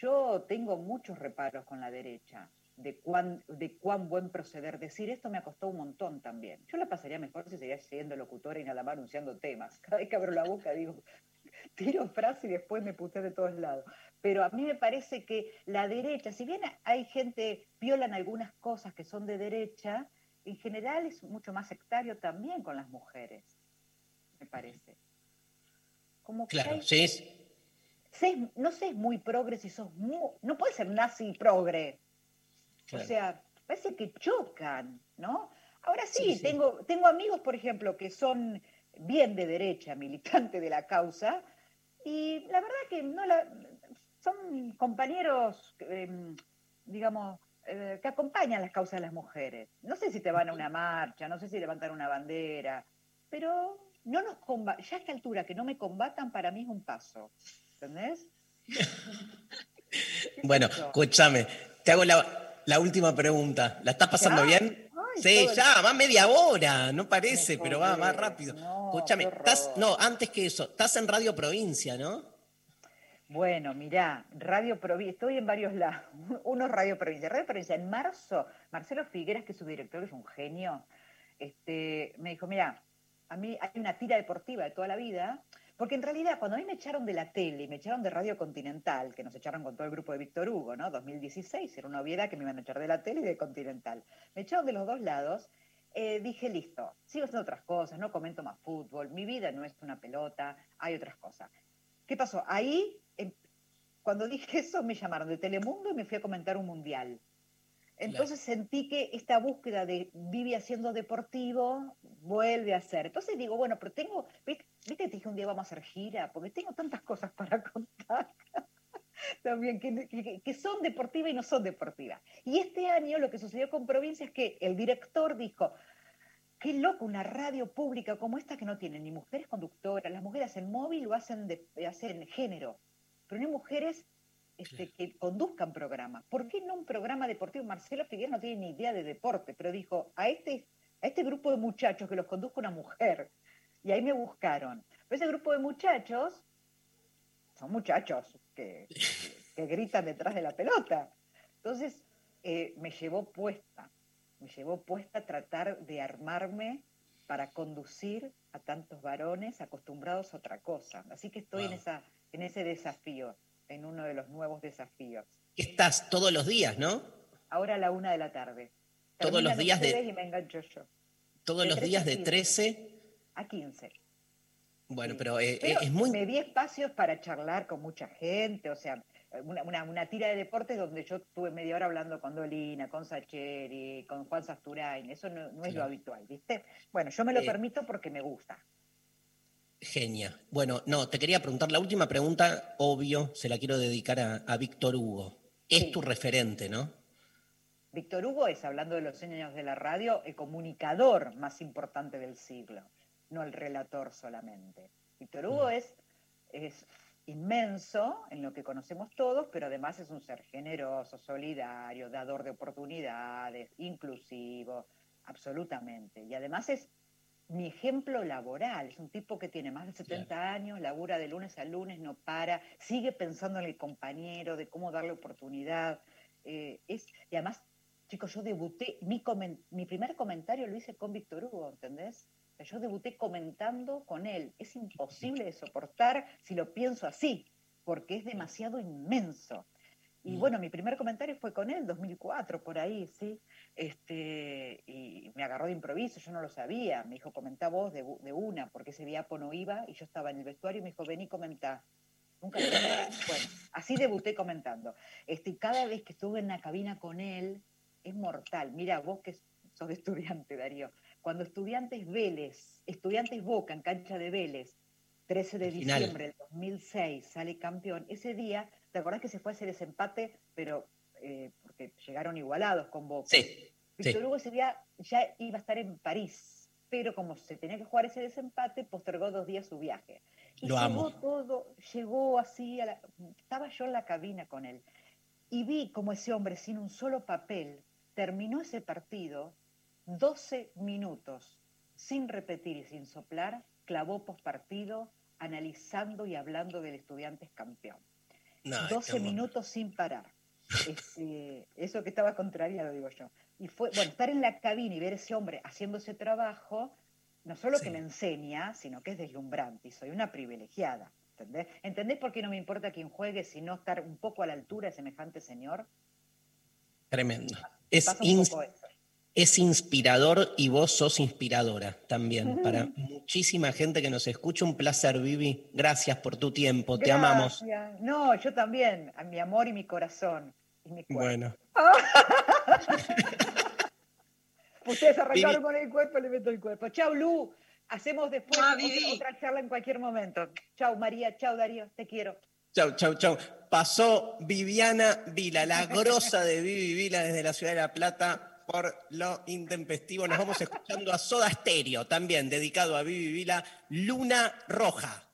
[SPEAKER 7] yo tengo muchos reparos con la derecha de cuán, de cuán buen proceder. Decir esto me costó un montón también. Yo la pasaría mejor si seguía siendo locutora y nada más anunciando temas. Cada vez que abro la boca digo, tiro frase y después me puse de todos lados. Pero a mí me parece que la derecha, si bien hay gente, violan algunas cosas que son de derecha, en general es mucho más sectario también con las mujeres, me parece. Como que
[SPEAKER 1] Claro,
[SPEAKER 7] hay-
[SPEAKER 1] sí. es-
[SPEAKER 7] sé- no sé, es muy progre si sos muy, no puedes ser nazi y progre.
[SPEAKER 1] claro.
[SPEAKER 7] O sea, parece que chocan, ¿no? Ahora sí,
[SPEAKER 1] Sí, sí.
[SPEAKER 7] Tengo, tengo amigos, por ejemplo, que son bien de derecha, militantes de la causa, y la verdad que no la, son compañeros, eh, digamos, eh, que acompañan las causas de las mujeres. No sé si te van a una marcha, no sé si levantan una bandera, pero no nos comba- ya a esta altura que no me combatan para mí es un paso, ¿entendés? ¿Qué sé
[SPEAKER 1] Bueno, escúchame, te hago la, la última pregunta. ¿La estás pasando
[SPEAKER 7] ¿Ya?
[SPEAKER 1] bien?
[SPEAKER 7] Ay,
[SPEAKER 1] Sí, ya, va media hora, no parece, pero va más rápido.
[SPEAKER 7] No,
[SPEAKER 1] Escúchame, estás, no, antes que eso, estás en Radio Provincia, ¿no?
[SPEAKER 7] Bueno, mirá, Radio Provincia, estoy en varios lados. Uno es Radio Provincia. Radio Provincia, en marzo, Marcelo Figueras, que es su director, es un genio, este, me dijo, mira, a mí hay una tira deportiva de toda la vida, porque en realidad cuando a mí me echaron de la tele me echaron de Radio Continental, que nos echaron con todo el grupo de Víctor Hugo, ¿no? 2016, era una obviedad que me iban a echar de la tele y de Continental. Me echaron de los dos lados, eh, dije, listo, sigo haciendo otras cosas, no comento más fútbol, mi vida no es una pelota, hay otras cosas. ¿Qué pasó? Ahí, em, cuando dije eso, me llamaron de Telemundo y me fui a comentar un mundial. Entonces sentí que esta búsqueda de Vivi haciendo deportivo vuelve a ser. Entonces digo, bueno, pero tengo, viste, te dije un día vamos a hacer gira, porque tengo tantas cosas para contar también que, son deportivas y no son deportivas. Y este año lo que sucedió con Provincia es que el director dijo, qué loco una radio pública como esta que no tiene ni mujeres conductoras, las mujeres hacen móvil lo hacen de, hacen género, pero no hay mujeres este, que conduzcan programas. ¿Por qué no un programa deportivo? Marcelo Figueroa no tiene ni idea de deporte, pero dijo, a este, a este grupo de muchachos que los conduzca una mujer. Y ahí me buscaron. Pero ese grupo de muchachos son muchachos que, que gritan detrás de la pelota. Entonces, eh, me llevó puesta, me llevó puesta a tratar de armarme para conducir a tantos varones acostumbrados a otra cosa. Así que estoy en, esa, en ese desafío, en uno de los nuevos desafíos.
[SPEAKER 1] Estás todos los días, ¿no?
[SPEAKER 7] Ahora a la una de la tarde.
[SPEAKER 1] Todos los días de-
[SPEAKER 7] Y me engancho yo.
[SPEAKER 1] Todos
[SPEAKER 7] De
[SPEAKER 1] los
[SPEAKER 7] 13
[SPEAKER 1] días de
[SPEAKER 7] 15.
[SPEAKER 1] 13.
[SPEAKER 7] A 15.
[SPEAKER 1] Bueno,
[SPEAKER 7] Sí.
[SPEAKER 1] pero, eh,
[SPEAKER 7] Pero
[SPEAKER 1] es muy...
[SPEAKER 7] me di espacios para charlar con mucha gente, o sea, una, una- una tira de deportes donde yo tuve media hora hablando con Dolina, con Sacheri, con Juan Sasturain, eso no, no es lo habitual, ¿viste? Bueno, yo me lo
[SPEAKER 1] Eh,
[SPEAKER 7] permito porque me gusta.
[SPEAKER 1] Genia. Bueno, no, te quería preguntar, la última pregunta, obvio, se la quiero dedicar a, a Víctor Hugo. Es
[SPEAKER 7] Sí.
[SPEAKER 1] tu referente, ¿no?
[SPEAKER 7] Víctor Hugo es, hablando de los años de la radio, el comunicador más importante del siglo, no el relator solamente. Víctor Hugo es, es inmenso en lo que conocemos todos, pero además es un ser generoso, solidario, dador de oportunidades, inclusivo, absolutamente. Y además es mi ejemplo laboral, es un tipo que tiene más de 70 años, labura de lunes a lunes, no para, sigue pensando en el compañero, de cómo darle oportunidad. eh, es, y además, chicos, yo debuté, mi, comen- mi primer comentario lo hice con Víctor Hugo, ¿entendés? Yo debuté comentando con él. Es imposible de soportar si lo pienso así, porque es demasiado inmenso. Y
[SPEAKER 1] Mm.
[SPEAKER 7] bueno, mi primer comentario fue con él, 2004, por ahí, ¿sí? Este, y me agarró de improviso, yo no lo sabía. Me dijo, comentá vos de, de una, porque ese Viapo no iba y yo estaba en el vestuario y me dijo, vení, comentá. Nunca lo. Bueno, así debuté comentando. Este, y cada vez que estuve en la cabina con él, es mortal. Mira, vos que sos estudiante, Darío. Cuando estudiantes Vélez, estudiantes Boca en cancha de Vélez, 13 de
[SPEAKER 1] Final.
[SPEAKER 7] diciembre del 2006, sale campeón. Ese día, ¿te acordás que se fue a ese empate? Pero eh, porque llegaron igualados con Boca.
[SPEAKER 1] Sí.
[SPEAKER 7] Víctor
[SPEAKER 1] sí.
[SPEAKER 7] Hugo ese día ya iba a estar en París, pero como se tenía que jugar ese desempate, postergó dos días su viaje. Y
[SPEAKER 1] Lo
[SPEAKER 7] llegó
[SPEAKER 1] amo.
[SPEAKER 7] todo, llegó así, a la- estaba yo en la cabina con él. Y vi como ese hombre, sin un solo papel, terminó ese partido 12 minutos, sin repetir y sin soplar, clavó pospartido, analizando y hablando del estudiante campeón.
[SPEAKER 1] No,
[SPEAKER 7] 12
[SPEAKER 1] qué amor.
[SPEAKER 7] minutos sin parar. Este, eso que estaba contrariado, digo yo. Y fue, bueno, estar en la cabina y ver ese hombre haciendo ese trabajo, no solo
[SPEAKER 1] Sí.
[SPEAKER 7] que me enseña, sino que es deslumbrante y soy una privilegiada. ¿Entendés? ¿Entendés por qué no me importa quién juegue, sino estar un poco a la altura de semejante señor?
[SPEAKER 1] Tremendo. Es,
[SPEAKER 7] Pasa
[SPEAKER 1] es inspirador y vos sos inspiradora también. Para muchísima gente que nos escucha, un placer, Vivi. Gracias por tu tiempo, te amamos.
[SPEAKER 7] Gracias. No, yo también, a mi amor y mi corazón. Y mi cuerpo.
[SPEAKER 1] Bueno,
[SPEAKER 7] Ustedes arrancaron
[SPEAKER 1] Vivi.
[SPEAKER 7] con el cuerpo, le meto el cuerpo. Chau, Lu. Hacemos después
[SPEAKER 2] Ah,
[SPEAKER 7] otra, otra charla en cualquier momento. Chau, María. Chau, Darío. Te quiero.
[SPEAKER 1] chau, chau, chau. Pasó Viviana Vila, la grosa de Vivi Vila desde la ciudad de La Plata por lo intempestivo. Nos vamos escuchando a Soda Stereo, también dedicado a Vivi Vila, Luna Roja.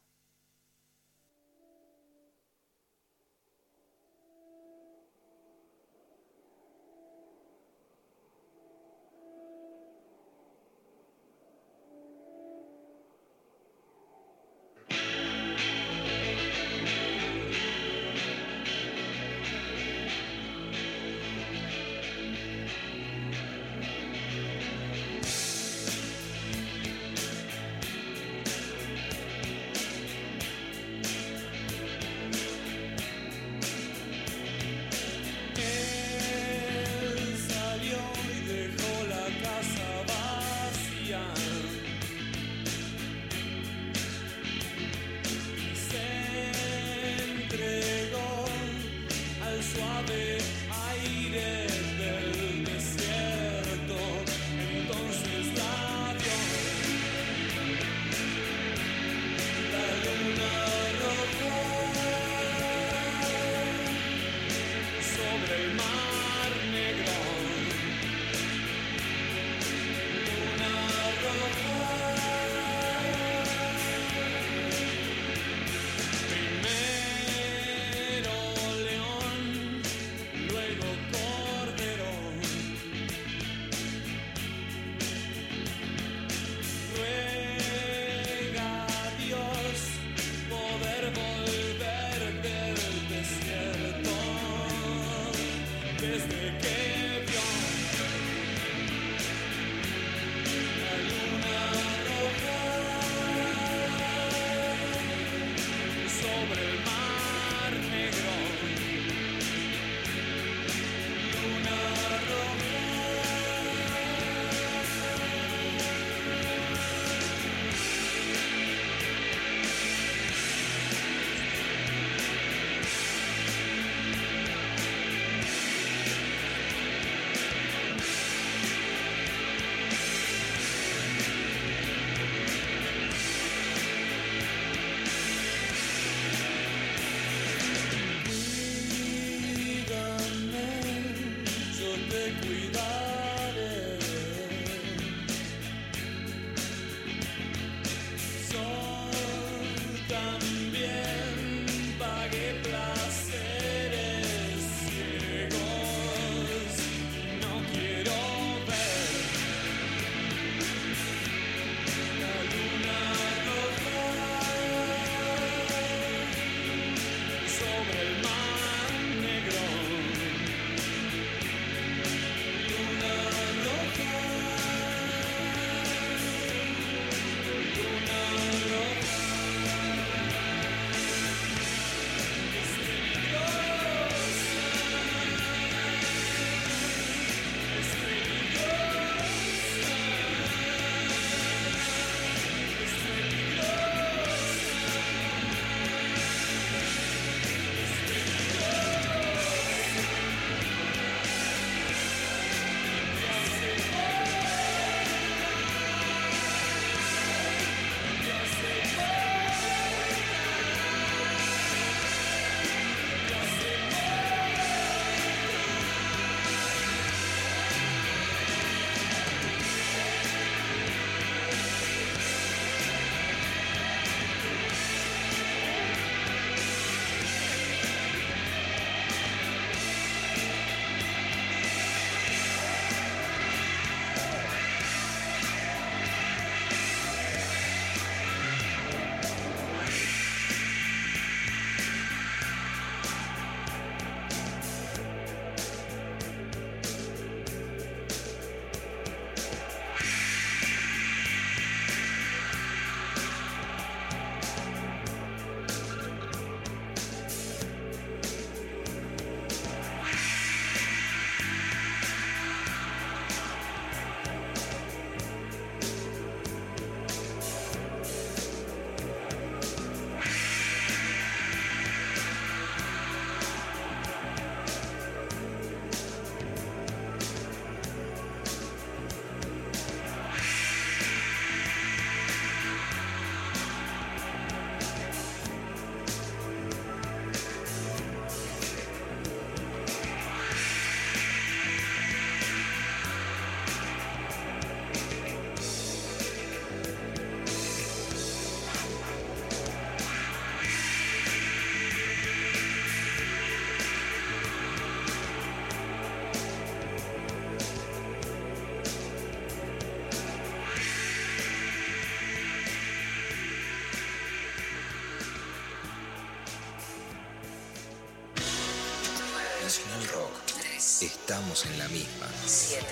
[SPEAKER 5] Estamos en la misma.
[SPEAKER 4] 7.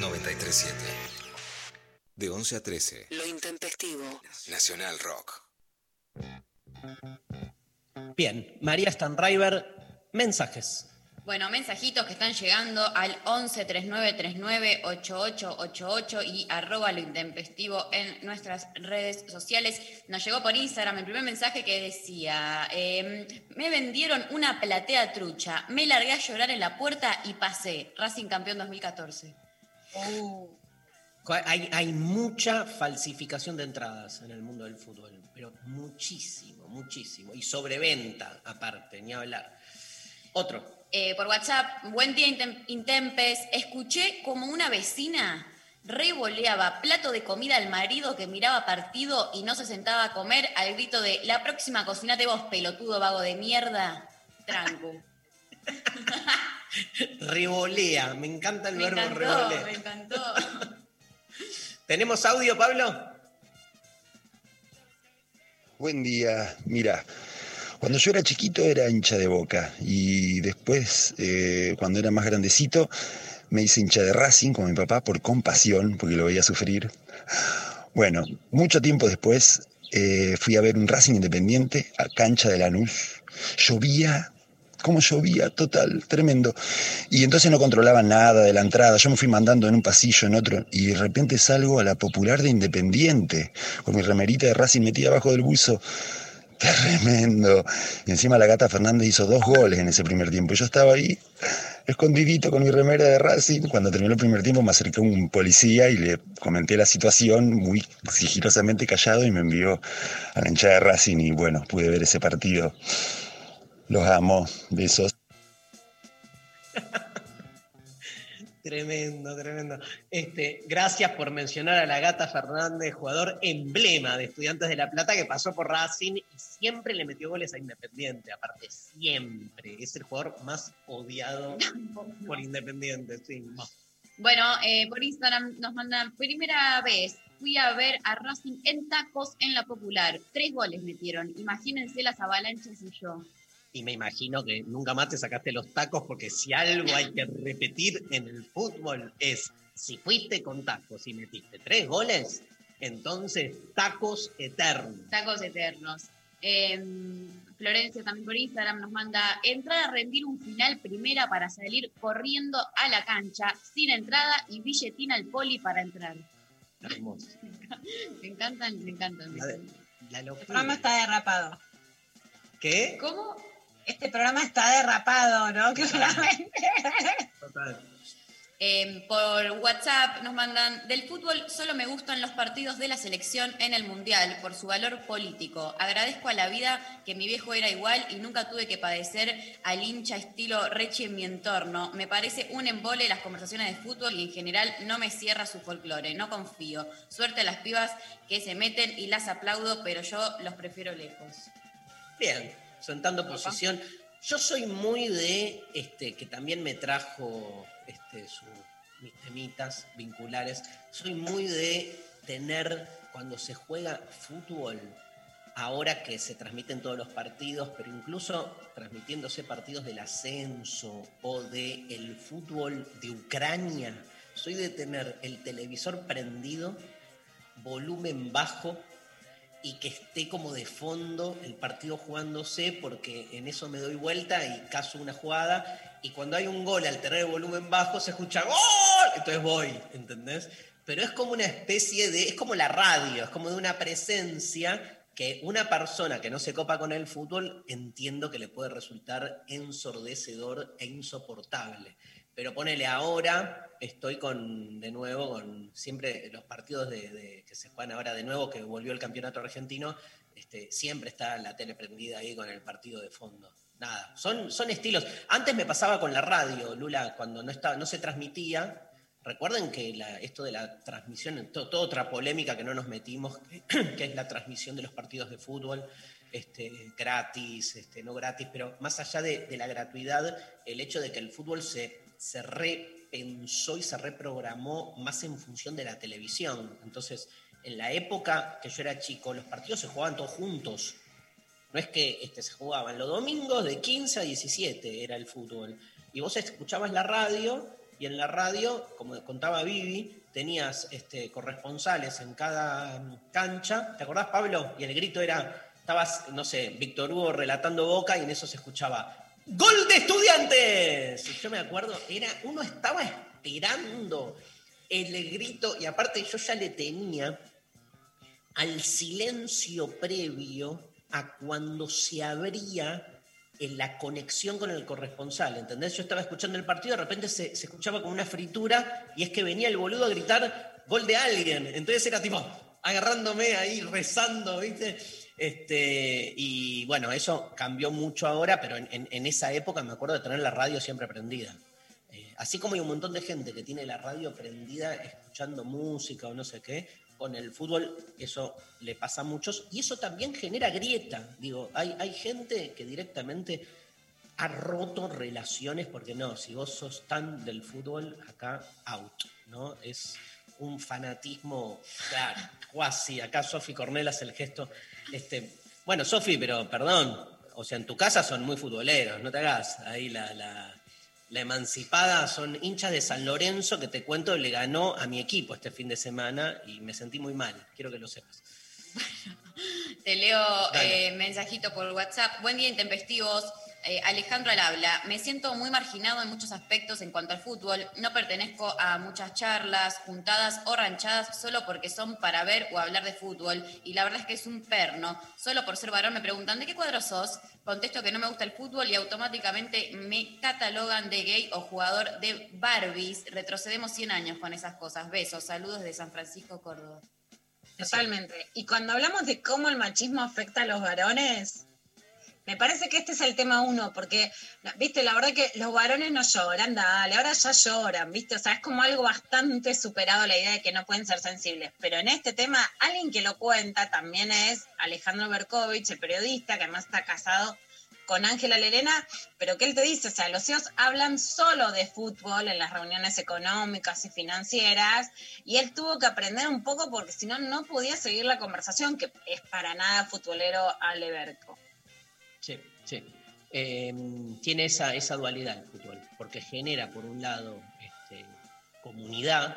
[SPEAKER 5] 937. De 11 a 13.
[SPEAKER 4] Lo intempestivo.
[SPEAKER 5] Nacional Rock.
[SPEAKER 1] Bien, María Stanriver, mensajes.
[SPEAKER 3] Bueno, mensajitos que están llegando al 11 39 39 8888 y arroba lo intempestivo en nuestras redes sociales. Nos llegó por Instagram el primer mensaje que decía, em, me vendieron una platea trucha, me largué a llorar en la puerta y pasé. Racing campeón 2014.
[SPEAKER 1] Hay, hay mucha falsificación de entradas en el mundo del fútbol, pero muchísimo, muchísimo. Y sobreventa, aparte, ni hablar. Otro.
[SPEAKER 3] Eh, por WhatsApp, buen día Intem- Intempes, escuché como una vecina revoleaba plato de comida al marido que miraba partido y no se sentaba a comer al grito de la próxima cocinate vos, pelotudo vago de mierda. Tranco.
[SPEAKER 1] Revolea, me encanta el
[SPEAKER 3] Me
[SPEAKER 1] verbo
[SPEAKER 3] encantó,
[SPEAKER 1] revolea.
[SPEAKER 3] me encantó.
[SPEAKER 1] ¿Tenemos audio, Pablo?
[SPEAKER 8] Buen día. Mira, cuando yo era chiquito era hincha de boca y después, eh, cuando era más grandecito, me hice hincha de Racing con mi papá por compasión, porque lo veía sufrir. Bueno, mucho tiempo después eh, fui a ver un Racing Independiente a cancha de Lanús. Llovía, como llovía, total, tremendo. Y entonces no controlaba nada de la entrada. Yo me fui mandando en un pasillo, en otro, y de repente salgo a la popular de Independiente, con mi remerita de Racing metida abajo del buzo. Tremendo. Y encima la gata Fernández hizo dos goles en ese primer tiempo. Yo estaba ahí, escondidito con mi remera de Racing. Cuando terminó el primer tiempo me acercó un policía y le comenté la situación muy sigilosamente callado y me envió a la hinchada de Racing y bueno, pude ver ese partido. Los amo. Besos.
[SPEAKER 1] Tremendo, tremendo. Este, gracias por mencionar a la Gata Fernández, jugador emblema de Estudiantes de La Plata que pasó por Racing y siempre le metió goles a Independiente, aparte siempre. Es el jugador más odiado por Independiente, sí.
[SPEAKER 3] Bueno, eh, por Instagram nos mandan, primera vez fui a ver a Racing en tacos en la popular. Tres goles metieron. Imagínense las avalanchas y yo.
[SPEAKER 1] Y me imagino que nunca más te sacaste los tacos porque si algo hay que repetir en el fútbol es, si fuiste con tacos y metiste tres goles, entonces tacos eternos.
[SPEAKER 3] Tacos eternos. Eh, Florencia también por Instagram nos manda entrar a rendir un final primera para salir corriendo a la cancha sin entrada y billetín al poli para entrar.
[SPEAKER 1] Hermoso.
[SPEAKER 3] Me encantan, me encantan.
[SPEAKER 1] La, la
[SPEAKER 2] El programa está derrapado.
[SPEAKER 1] ¿Qué?
[SPEAKER 3] ¿Cómo?
[SPEAKER 2] Este programa está derrapado, ¿no? Claramente.
[SPEAKER 1] Total.
[SPEAKER 3] Eh, por WhatsApp nos mandan, del fútbol solo me gustan los partidos de la selección en el Mundial por su valor político. Agradezco a la vida que mi viejo era igual y nunca tuve que padecer al hincha estilo Rechi en mi entorno. Me parece un embole las conversaciones de fútbol y en general no me cierra su folclore, no confío. Suerte a las pibas que se meten y las aplaudo, pero yo los prefiero lejos.
[SPEAKER 1] Bien, sentando posición. Yo soy muy de, este, que también me trajo este, su- mis temitas vinculares, soy muy de tener, cuando se juega fútbol, ahora que se transmiten todos los partidos, pero incluso transmitiéndose partidos del ascenso o del el fútbol de Ucrania, soy de tener el televisor prendido, volumen bajo, y que esté como de fondo el partido jugándose, porque en eso me doy vuelta y caso una jugada, y cuando hay un gol al tener el volumen bajo se escucha ¡Gol! Entonces voy, ¿entendés? Pero es como una especie de, es como la radio, es como de una presencia que una persona que no se copa con el fútbol entiendo que le puede resultar ensordecedor e insoportable. Pero ponele ahora, estoy con, de nuevo, con siempre los partidos que se juegan ahora de nuevo, que volvió el campeonato argentino, este, siempre está la tele prendida ahí con el partido de fondo. Nada, son, son estilos. Antes me pasaba con la radio, Lula, cuando no, estaba, no se transmitía. Recuerden que esto de la transmisión, to- toda otra polémica que no nos metimos, que es la transmisión de los partidos de fútbol, este, gratis, este, no gratis, pero más allá de, de la gratuidad, el hecho de que el fútbol se, se repensó y se reprogramó más en función de la televisión. Entonces, en la época que yo era chico, los partidos se jugaban todos juntos. No es que este, se jugaban los domingos de 15 a 17 era el fútbol. y vos escuchabas la radio y en la radio, como contaba Vivi, tenías este, corresponsales en cada cancha. ¿Te acordás, Pablo? Y el grito era, estabas, no sé, Víctor Hugo relatando Boca y en eso se escuchaba, ¡Gol de estudiantes! Yo me acuerdo, era, uno estaba esperando el grito y aparte yo ya le tenía al silencio previo a cuando se abría en la conexión con el corresponsal, ¿entendés? Yo estaba escuchando el partido, de repente se, se escuchaba como una fritura y es que venía el boludo a gritar gol de alguien. Entonces era tipo agarrándome ahí, rezando, ¿viste? Este, y bueno, eso cambió mucho ahora, pero en, esa época me acuerdo de tener la radio siempre prendida. Eh, así como hay un montón de gente que tiene la radio prendida escuchando música o no sé qué, con el fútbol eso le pasa a muchos y eso también genera grieta. Digo, hay, hay gente que directamente ha roto relaciones porque no, si vos sos tan del fútbol, acá out, ¿no? Es un fanatismo, claro, cuasi. Acá Sofi Cornel hace el gesto. Este, bueno, Sofi, pero perdón, o sea, en tu casa son muy futboleros, no te hagas ahí la, la, la emancipada, son hinchas de San Lorenzo que te cuento, le ganó a mi equipo este fin de semana y me sentí muy mal, quiero que lo sepas.
[SPEAKER 3] Te leo eh, mensajito por WhatsApp. Buen día, intempestivos. Eh, Alejandro al habla. Me siento muy marginado en muchos aspectos en cuanto al fútbol. No pertenezco a muchas charlas, juntadas o ranchadas solo porque son para ver o hablar de fútbol. Y la verdad es que es un perno. Solo por ser varón me preguntan, ¿de qué cuadro sos? Contesto que no me gusta el fútbol y automáticamente me catalogan de gay o jugador de Barbies. Retrocedemos 100 años con esas cosas. Besos. Saludos de San Francisco, Córdoba.
[SPEAKER 2] Totalmente. Y cuando hablamos de cómo el machismo afecta a los varones, me parece que este es el tema uno, porque, viste, la verdad que los varones no lloran, dale, ahora ya lloran, viste, o sea, es como algo bastante superado la idea de que no pueden ser sensibles. Pero en este tema, alguien que lo cuenta también es Alejandro Berkovich, el periodista, que además está casado con Ángela Lerena, pero que él te dice, o sea, los CEOs hablan solo de fútbol en las reuniones económicas y financieras, y él tuvo que aprender un poco porque si no, no podía seguir la conversación, que es para nada futbolero Ale Berco.
[SPEAKER 1] Sí, sí. Eh, tiene esa, esa dualidad el fútbol, porque genera, por un lado, este, comunidad,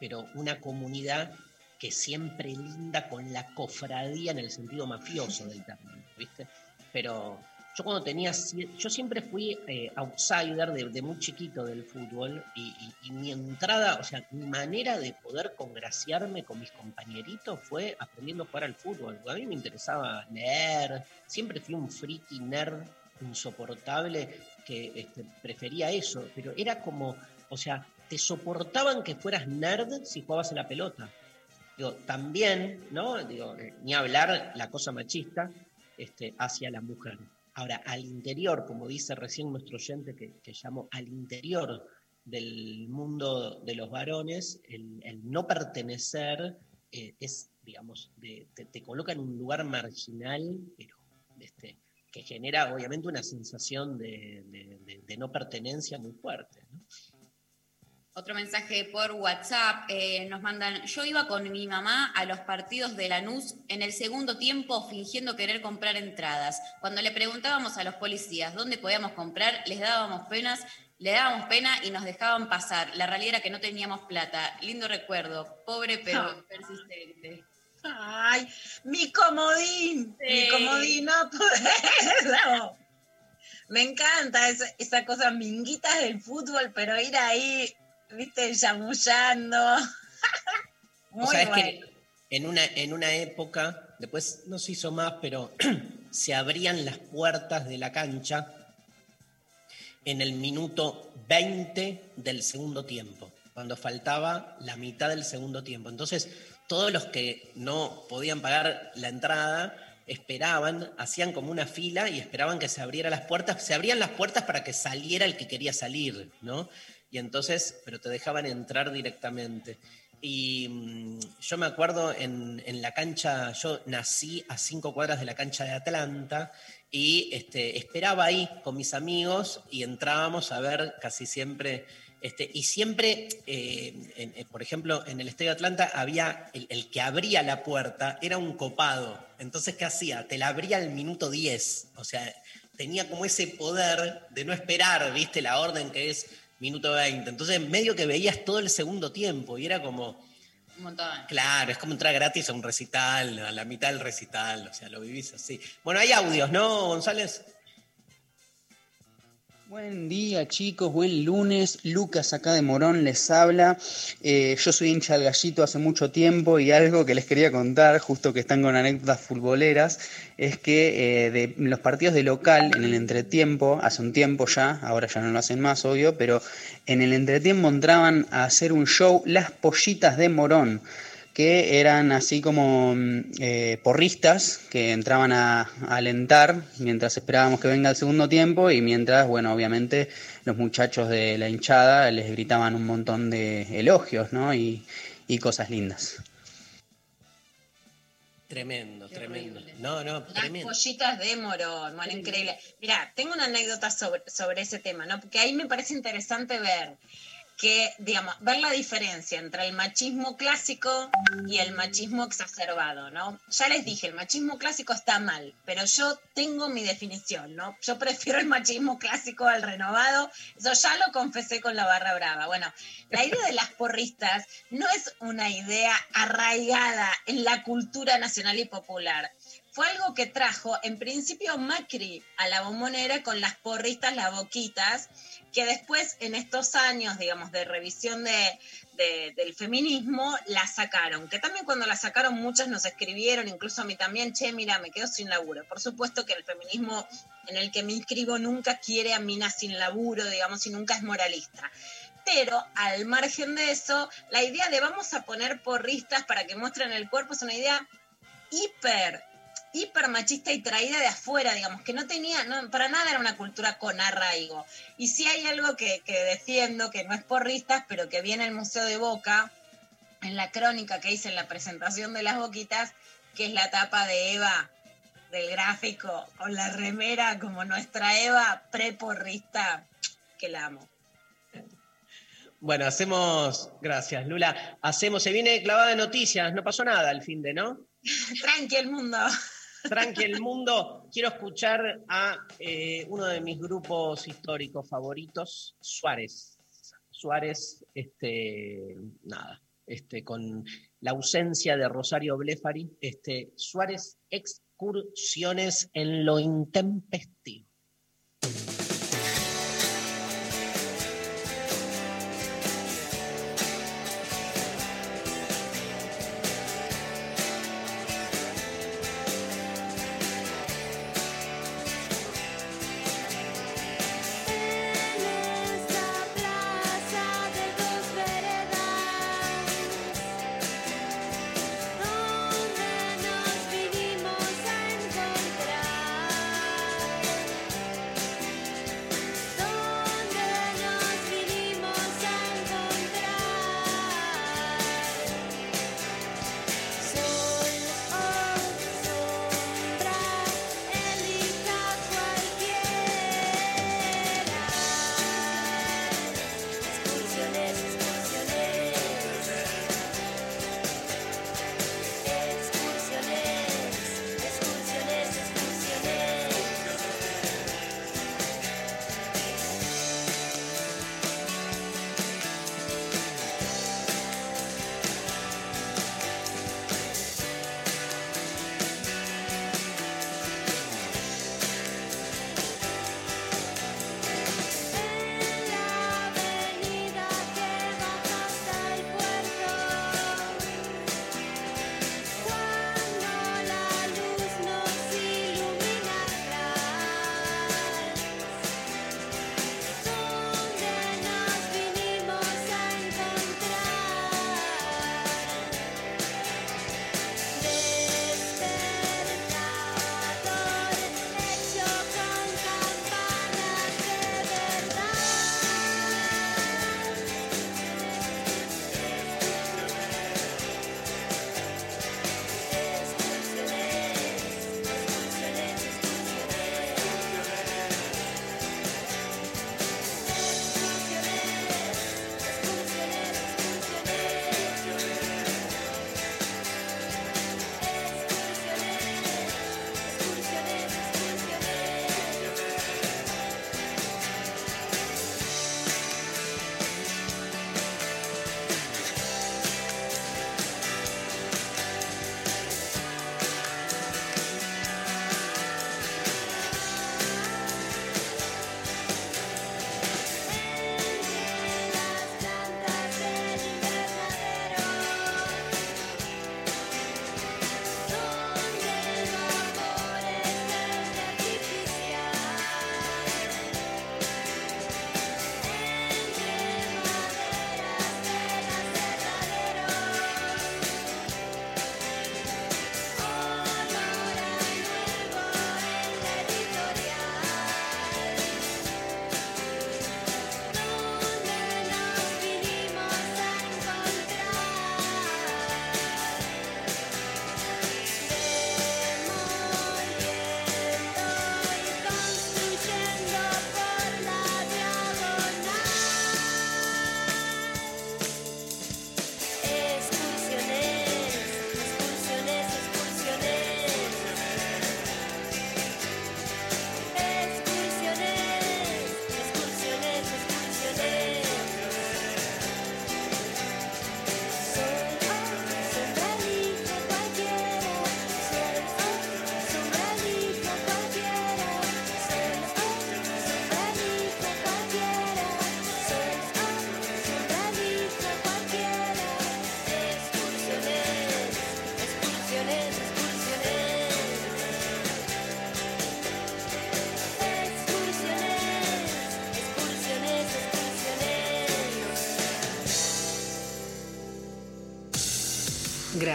[SPEAKER 1] pero una comunidad que siempre linda con la cofradía en el sentido mafioso del término, ¿viste? Pero yo cuando tenía, yo siempre fui eh, outsider de, muy chiquito del fútbol y, mi entrada, o sea, mi manera de poder congraciarme con mis compañeritos fue aprendiendo a jugar al fútbol. A mí me interesaba leer, siempre fui un friki nerd insoportable que este, prefería eso, pero era como, o sea, te soportaban que fueras nerd si jugabas a la pelota. Digo, también, ¿no? Digo, eh, ni hablar la cosa machista este, hacia la mujer. Ahora, al interior, como dice recién nuestro oyente que, que llamó, al interior del mundo de los varones, el, no pertenecer eh, es, digamos, te, coloca en un lugar marginal, pero este, que genera obviamente una sensación de, no pertenencia muy fuerte.
[SPEAKER 3] Otro mensaje por WhatsApp. eh, nos mandan, yo iba con mi mamá a los partidos de Lanús en el segundo tiempo fingiendo querer comprar entradas. Cuando le preguntábamos a los policías dónde podíamos comprar, les dábamos penas, le dábamos pena y nos dejaban pasar. La realidad era que no teníamos plata. Lindo recuerdo, pobre pero
[SPEAKER 2] Ah.
[SPEAKER 3] persistente.
[SPEAKER 2] ¡Ay! ¡Mi comodín! ¡Mi comodín! ¡No! Me encanta esa, esa cosa minguitas del fútbol, pero ir ahí, viste, chamullando. Muy
[SPEAKER 1] o sea, es que en una, en una época, después no se hizo más, pero se abrían las puertas de la cancha en el minuto 20 del segundo tiempo, cuando faltaba la mitad del segundo tiempo. Entonces, todos los que no podían pagar la entrada esperaban, hacían como una fila y esperaban que se abrieran las puertas. Se abrían las puertas para que saliera el que quería salir, ¿no? Y entonces, pero te dejaban entrar directamente. Y mm, yo me acuerdo en, en la cancha, yo nací a cinco cuadras de la cancha de Atlanta y este, esperaba ahí con mis amigos y entrábamos a ver casi siempre, este, y siempre, eh, en- por ejemplo, en el Estadio Atlanta había el, el que abría la puerta, era un copado. Entonces, ¿qué hacía? Te la abría al minuto 10. O sea, tenía como ese poder de no esperar, viste, la orden que es minuto 20. Entonces, medio que veías todo el segundo tiempo y era como,
[SPEAKER 3] Un montón.
[SPEAKER 1] claro, es como entrar gratis a un recital, a la mitad del recital, o sea, lo vivís así. Bueno, hay audios, ¿no, González?
[SPEAKER 9] Buen día chicos, buen lunes. Lucas acá de Morón les habla. Eh, yo soy hincha del gallito hace mucho tiempo y algo que les quería contar, justo que están con anécdotas futboleras, es que eh, de los partidos de local en el entretiempo, hace un tiempo ya, ahora ya no lo hacen más, obvio, pero en el entretiempo entraban a hacer un show Las Pollitas de Morón que eran así como mm, eh, porristas que entraban a, a alentar mientras esperábamos que venga el segundo tiempo y mientras, bueno, obviamente los muchachos de la hinchada les gritaban un montón de elogios, ¿no? Y, y cosas lindas.
[SPEAKER 1] Tremendo,
[SPEAKER 3] Qué
[SPEAKER 1] tremendo.
[SPEAKER 3] horrible.
[SPEAKER 1] No, no,
[SPEAKER 2] Las
[SPEAKER 1] tremendo.
[SPEAKER 2] pollitas de Morón, bueno, increíble. Mira, tengo una anécdota sobre, sobre ese tema, ¿no? Porque ahí me parece interesante ver que, digamos, ver la diferencia entre el machismo clásico y el machismo exacerbado, ¿no? Ya les dije, el machismo clásico está mal, pero yo tengo mi definición, ¿no? Yo prefiero el machismo clásico al renovado, eso ya lo confesé con la barra brava. Bueno, la idea de las porristas no es una idea arraigada en la cultura nacional y popular fue algo que trajo en principio Macri a la bombonera con las porristas, las boquitas, que después en estos años, digamos, de revisión de, de- del feminismo, la sacaron. Que también cuando la sacaron muchas nos escribieron, incluso a mí también, che, mira, me quedo sin laburo. Por supuesto que el feminismo en el que me inscribo nunca quiere a minas sin laburo, digamos, y nunca es moralista. Pero al margen de eso, la idea de vamos a poner porristas para que muestren el cuerpo es una idea hiper, hiper machista y traída de afuera, digamos, que no tenía, no, para nada era una cultura con arraigo. Y si hay algo que, que defiendo, que no es porristas, pero que viene el Museo de Boca, en la crónica que hice en la presentación de las boquitas, que es la tapa de Eva del gráfico, con la remera como nuestra Eva pre-porrista, que la amo.
[SPEAKER 1] Bueno, hacemos, gracias Lula, hacemos, se viene clavada de noticias, no pasó nada al fin de, ¿no?
[SPEAKER 2] Tranqui el mundo.
[SPEAKER 1] Tranqui el mundo, quiero escuchar a eh, uno de mis grupos históricos favoritos, Suárez. Suárez, este, nada, este, con la ausencia de Rosario Blefari, este, Suárez, excursiones en lo intempestivo.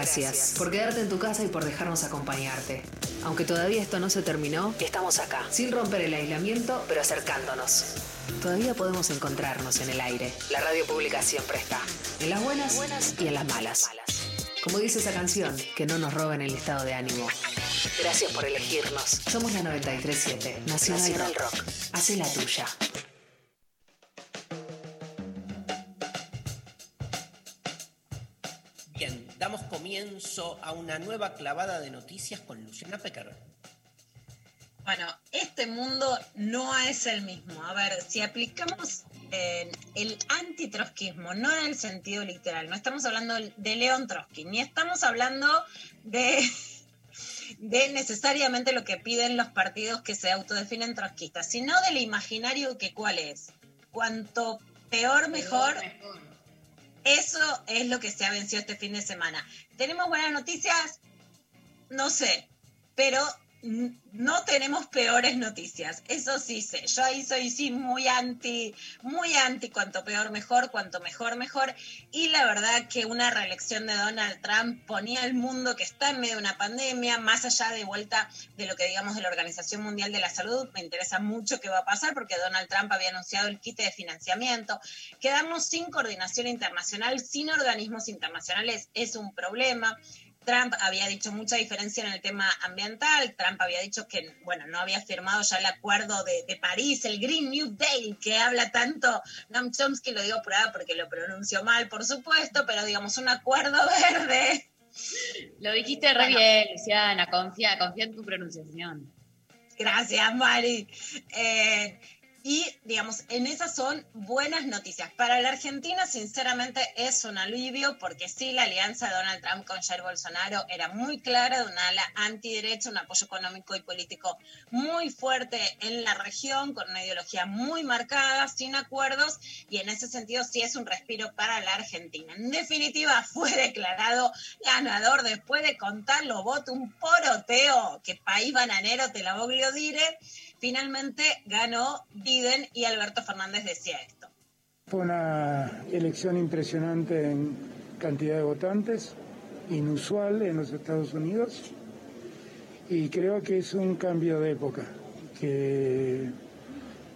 [SPEAKER 10] Gracias por quedarte en tu casa y por dejarnos acompañarte. Aunque todavía esto no se terminó, estamos acá, sin romper el aislamiento, pero acercándonos. Todavía podemos encontrarnos en el aire. La radio pública siempre está, en las buenas y en las malas. Como dice esa canción, que no nos roben el estado de ánimo. Gracias por elegirnos. Somos la 937, Nacional,
[SPEAKER 4] Nacional
[SPEAKER 10] Rock.
[SPEAKER 4] Rock.
[SPEAKER 10] Hace la tuya.
[SPEAKER 1] A una nueva clavada de noticias con Luciana Pecker.
[SPEAKER 2] Bueno, este mundo no es el mismo. A ver, si aplicamos eh, el antitrotskismo, no en el sentido literal, no estamos hablando de León Trotsky, ni estamos hablando de, de necesariamente lo que piden los partidos que se autodefinen trotskistas, sino del imaginario que cuál es. Cuanto peor, mejor. Eso es lo que se ha vencido este fin de semana. ¿Tenemos buenas noticias? No sé, pero no tenemos peores noticias. Eso sí sé. Yo ahí soy sí muy anti, muy anti cuanto peor mejor, cuanto mejor mejor. Y la verdad que una reelección de Donald Trump ponía al mundo que está en medio de una pandemia, más allá de vuelta de lo que digamos de la Organización Mundial de la Salud, me interesa mucho qué va a pasar porque Donald Trump había anunciado el kit de financiamiento. Quedarnos sin coordinación internacional, sin organismos internacionales es un problema. Trump había dicho mucha diferencia en el tema ambiental. Trump había dicho que, bueno, no había firmado ya el acuerdo de, de París, el Green New Deal, que habla tanto Noam Chomsky, lo digo apurada porque lo pronunció mal, por supuesto, pero digamos, un acuerdo verde.
[SPEAKER 3] Lo dijiste re bien, Luciana, confía, confía en tu pronunciación.
[SPEAKER 2] Gracias, Mari. Eh, y, digamos, en esas son buenas noticias. Para la Argentina, sinceramente, es un alivio porque sí, la alianza de Donald Trump con Jair Bolsonaro era muy clara, de una ala antiderecha, un apoyo económico y político muy fuerte en la región, con una ideología muy marcada, sin acuerdos, y en ese sentido sí es un respiro para la Argentina. En definitiva, fue declarado ganador después de contar los votos, un poroteo, que país bananero te la voglio dire, finalmente ganó Biden y Alberto Fernández decía esto.
[SPEAKER 11] Fue una elección impresionante en cantidad de votantes, inusual en los Estados Unidos, y creo que es un cambio de época que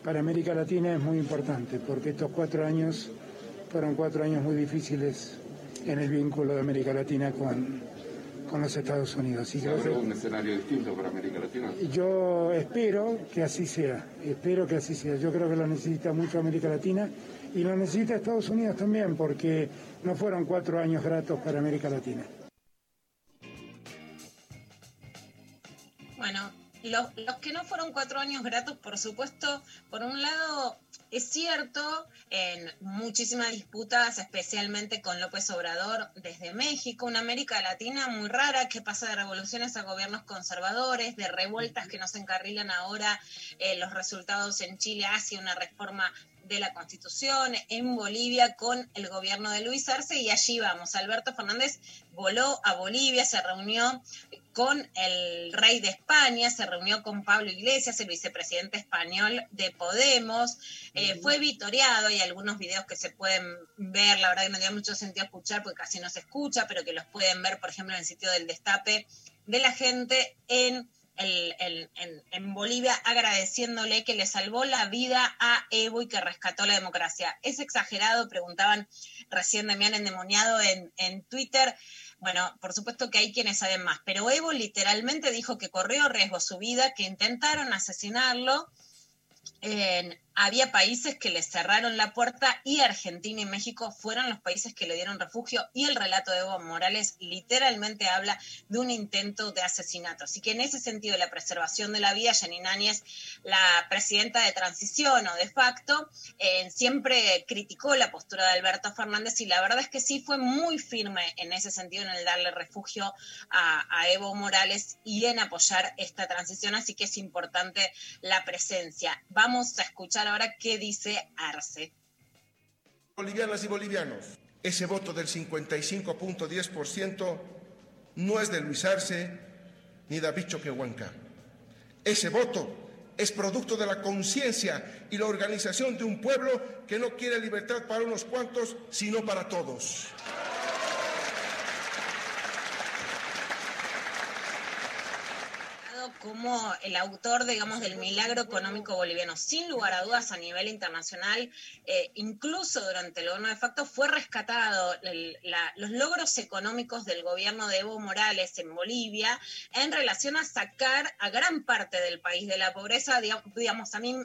[SPEAKER 11] para América Latina es muy importante, porque estos cuatro años fueron cuatro años muy difíciles en el vínculo de América Latina con, con los Estados Unidos. Y
[SPEAKER 12] Se
[SPEAKER 11] creo que-
[SPEAKER 12] abrió un escenario distinto para América Latina.
[SPEAKER 11] yo espero que así sea, espero que así sea. Yo creo que lo necesita mucho América Latina y lo necesita Estados Unidos también, porque no fueron cuatro años gratos para América Latina.
[SPEAKER 2] Bueno, lo- los que no fueron cuatro años gratos, por supuesto, por un lado, es cierto, en muchísimas disputas, especialmente con López Obrador desde México, una América Latina muy rara que pasa de revoluciones a gobiernos conservadores, de revueltas que nos encarrilan ahora eh, los resultados en Chile hacia una reforma de la Constitución, en Bolivia con el gobierno de Luis Arce y allí vamos. Alberto Fernández voló a Bolivia, se reunió con el rey de España, se reunió con Pablo Iglesias, el vicepresidente español de Podemos, eh, fue vitoreado, hay algunos videos que se pueden ver, la verdad que no tiene mucho sentido escuchar porque casi no se escucha, pero que los pueden ver, por ejemplo, en el sitio del Destape, de la gente en el- el- en, en Bolivia agradeciéndole que le salvó la vida a Evo y que rescató la democracia. ¿Es exagerado? Preguntaban recién Damián Endemoniado en, en Twitter. Bueno, por supuesto que hay quienes saben más, pero Evo literalmente dijo que corrió riesgo su vida, que intentaron asesinarlo. En- había países que le cerraron la puerta y Argentina y México fueron los países que le dieron refugio y el relato de Evo Morales literalmente habla de un intento de asesinato. Así que en ese sentido, la preservación de la vida, Janine Áñez, la presidenta de transición o de facto, eh, siempre criticó la postura de Alberto Fernández y la verdad es que sí fue muy firme en ese sentido, en el darle refugio a, a Evo Morales y en apoyar esta transición, así que es importante la presencia. Vamos a escuchar ahora qué dice Arce.
[SPEAKER 13] Bolivianas y bolivianos, ese voto del 55.10% no es de Luis Arce ni de Bicho Quehuanca. Ese voto es producto de la conciencia y la organización de un pueblo que no quiere libertad para unos cuantos, sino para todos.
[SPEAKER 2] Como el autor, digamos, del milagro económico boliviano. Sin lugar a dudas, a nivel internacional, eh, incluso durante el gobierno de facto, fue rescatado los logros económicos del gobierno de Evo Morales en Bolivia en relación a sacar a gran parte del país de la pobreza. Digamos, a mí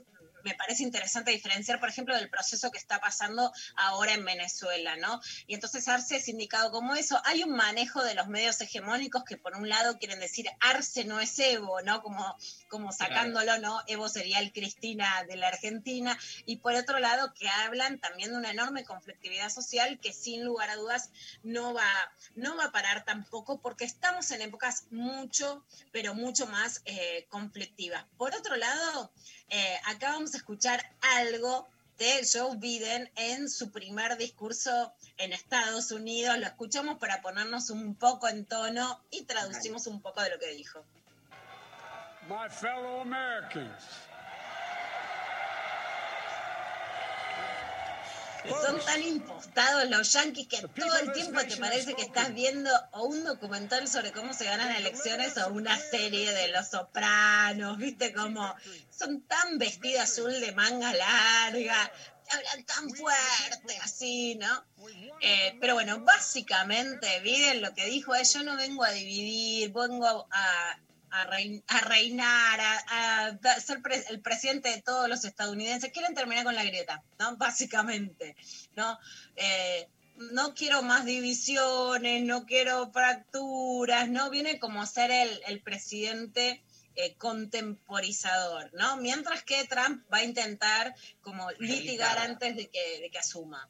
[SPEAKER 2] me parece interesante diferenciar, por ejemplo, del proceso que está pasando ahora en Venezuela, ¿no? Y entonces Arce es indicado como eso. Hay un manejo de los medios hegemónicos que por un lado quieren decir Arce no es Evo, ¿no? Como, como sacándolo, ¿no? Evo sería el Cristina de la Argentina. Y por otro lado que hablan también de una enorme conflictividad social que sin lugar a dudas no va, no va a parar tampoco porque estamos en épocas mucho, pero mucho más eh, conflictivas. Por otro lado, eh, acá vamos a escuchar algo de Joe Biden en su primer discurso en Estados Unidos. Lo escuchamos para ponernos un poco en tono y traducimos un poco de lo que dijo.
[SPEAKER 14] My fellow Americans,
[SPEAKER 2] Son tan impostados los yanquis que todo el tiempo te parece que estás viendo o un documental sobre cómo se ganan elecciones o una serie de los sopranos, viste como son tan vestidos azul de manga larga, hablan tan fuerte así, ¿no? Eh, pero bueno, básicamente Biden lo que dijo es yo no vengo a dividir, vengo a, a, rein- a reinar, a, a ser pre- el presidente de todos los estadounidenses. Quieren terminar con la grieta, ¿no? Básicamente, ¿no? Eh, no quiero más divisiones, no quiero fracturas, ¿no? Viene como ser el, el presidente eh, contemporizador, ¿no? Mientras que Trump va a intentar como litigar antes de que, de que asuma.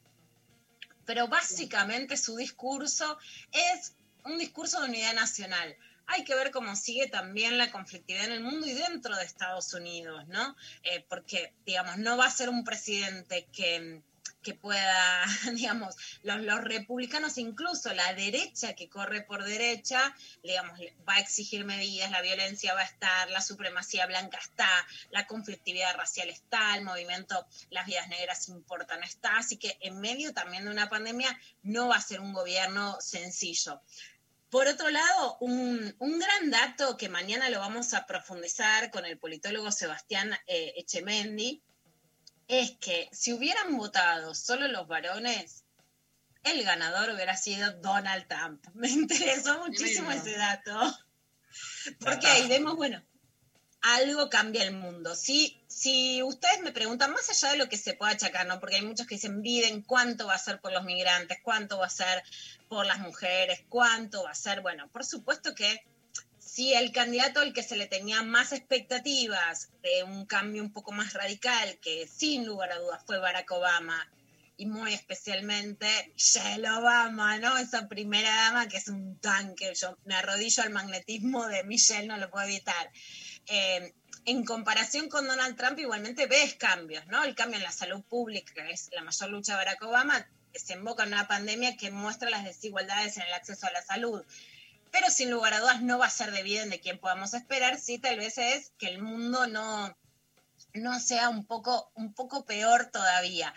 [SPEAKER 2] Pero básicamente su discurso es un discurso de unidad nacional. Hay que ver cómo sigue también la conflictividad en el mundo y dentro de Estados Unidos, ¿no? Eh, porque, digamos, no va a ser un presidente que, que pueda, digamos, los, los republicanos, incluso la derecha que corre por derecha, digamos, va a exigir medidas, la violencia va a estar, la supremacía blanca está, la conflictividad racial está, el movimiento Las Vidas Negras Importan está, así que en medio también de una pandemia no va a ser un gobierno sencillo. Por otro lado, un, un gran dato que mañana lo vamos a profundizar con el politólogo Sebastián eh, Echemendi, es que si hubieran votado solo los varones, el ganador hubiera sido Donald Trump. Me interesó muchísimo ese dato. Porque ahí vemos, bueno, algo cambia el mundo. Si, si ustedes me preguntan, más allá de lo que se pueda achacar, ¿no? Porque hay muchos que dicen, Biden, ¿cuánto va a ser por los migrantes? ¿Cuánto va a ser por las mujeres? ¿Cuánto va a ser? Bueno, por supuesto que si el candidato al que se le tenía más expectativas de un cambio un poco más radical, que sin lugar a dudas fue Barack Obama, y muy especialmente Michelle Obama, ¿no? Esa primera dama que es un tanque, yo me arrodillo al magnetismo de Michelle, no lo puedo evitar. Eh, en comparación con Donald Trump, igualmente ves cambios, ¿no? El cambio en la salud pública, que es la mayor lucha de Barack Obama, se invoca una pandemia que muestra las desigualdades en el acceso a la salud pero sin lugar a dudas no va a ser de Biden de quien podamos esperar, sí tal vez es que el mundo no, no sea un poco, un poco peor todavía.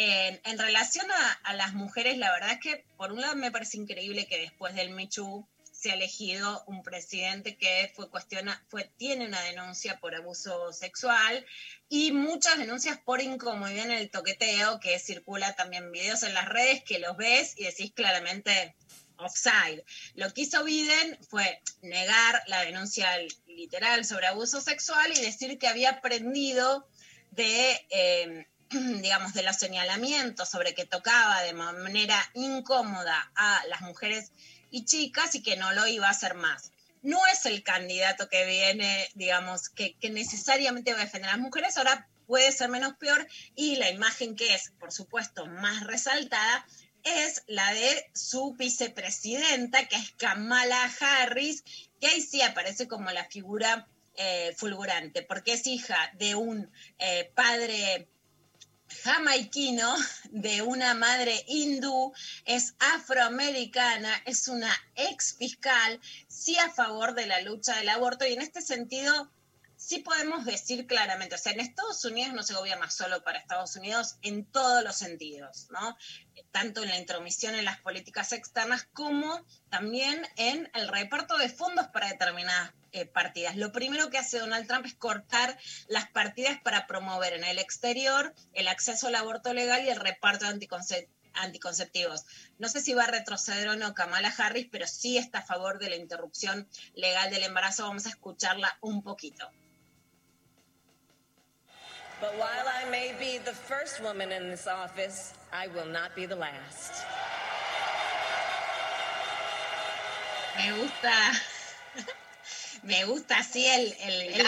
[SPEAKER 2] En, relación a, a las mujeres, la verdad es que por un lado me parece increíble que después del Michu se ha elegido un presidente que fue cuestiona, fue, tiene una denuncia por abuso sexual y muchas denuncias por incomodidad en el toqueteo, que circula también videos en las redes que los ves y decís claramente offside. Lo que hizo Biden fue negar la denuncia literal sobre abuso sexual y decir que había aprendido de, eh, digamos, de los señalamientos sobre que tocaba de manera incómoda a las mujeres y chicas y que no lo iba a hacer más. No es el candidato que viene, digamos, que, necesariamente va a defender a las mujeres, ahora puede ser menos peor y la imagen que es, por supuesto, más resaltada es la de su vicepresidenta, que es Kamala Harris, que ahí sí aparece como la figura eh, fulgurante, porque es hija de un eh, padre jamaiquino, de una madre hindú, es afroamericana, es una ex fiscal, sí a favor de la lucha del aborto y en este sentido sí podemos decir claramente, o sea, en Estados Unidos no se gobierna solo para Estados Unidos en todos los sentidos, ¿no? Tanto en la intromisión en las políticas externas como también en el reparto de fondos para determinadas eh, partidas. Lo primero que hace Donald Trump es cortar las partidas para promover en el exterior el acceso al aborto legal y el reparto de anticonceptivos anticonceptivos. No sé si va a retroceder o no Kamala Harris, pero sí está a favor de la interrupción legal del embarazo. Vamos a escucharla un poquito.
[SPEAKER 15] But while I may be the first woman in this office, I will not be the last.
[SPEAKER 2] Me gusta, me gusta así el, el, el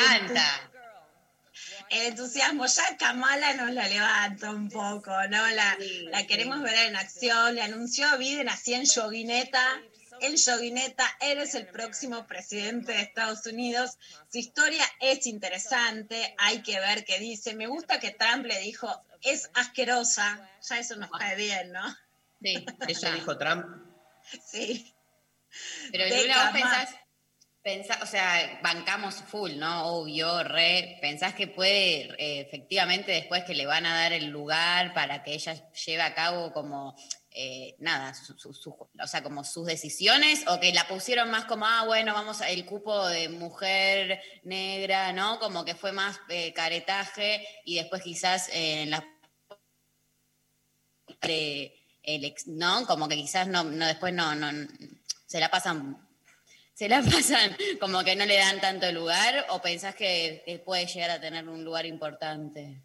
[SPEAKER 2] el entusiasmo. Ya Kamala nos la levanta un poco, ¿no? La, la queremos ver en acción. Le anunció a Biden así en yoguineta. En yoguineta, eres el próximo presidente de Estados Unidos. Su historia es interesante. Hay que ver qué dice. Me gusta que Trump le dijo, es asquerosa. Ya eso nos cae bien, ¿no?
[SPEAKER 3] Sí,
[SPEAKER 1] Eso dijo Trump.
[SPEAKER 2] Sí.
[SPEAKER 3] Pero
[SPEAKER 2] De
[SPEAKER 3] Lula, vos pensás, pensás, o sea, bancamos full, ¿no? Obvio, re. ¿Pensás que puede eh, efectivamente después que le van a dar el lugar para que ella lleve a cabo como, eh, nada, su- o sea, como sus decisiones? ¿O que la pusieron más como, ah, bueno, vamos el cupo de mujer negra, ¿no? Como que fue más eh, caretaje y después quizás eh, en la de el ex- ¿no? Como que quizás no, no después no, no, se la pasan, se la pasan como que no le dan tanto lugar, o pensás que eh, puede llegar a tener un lugar importante.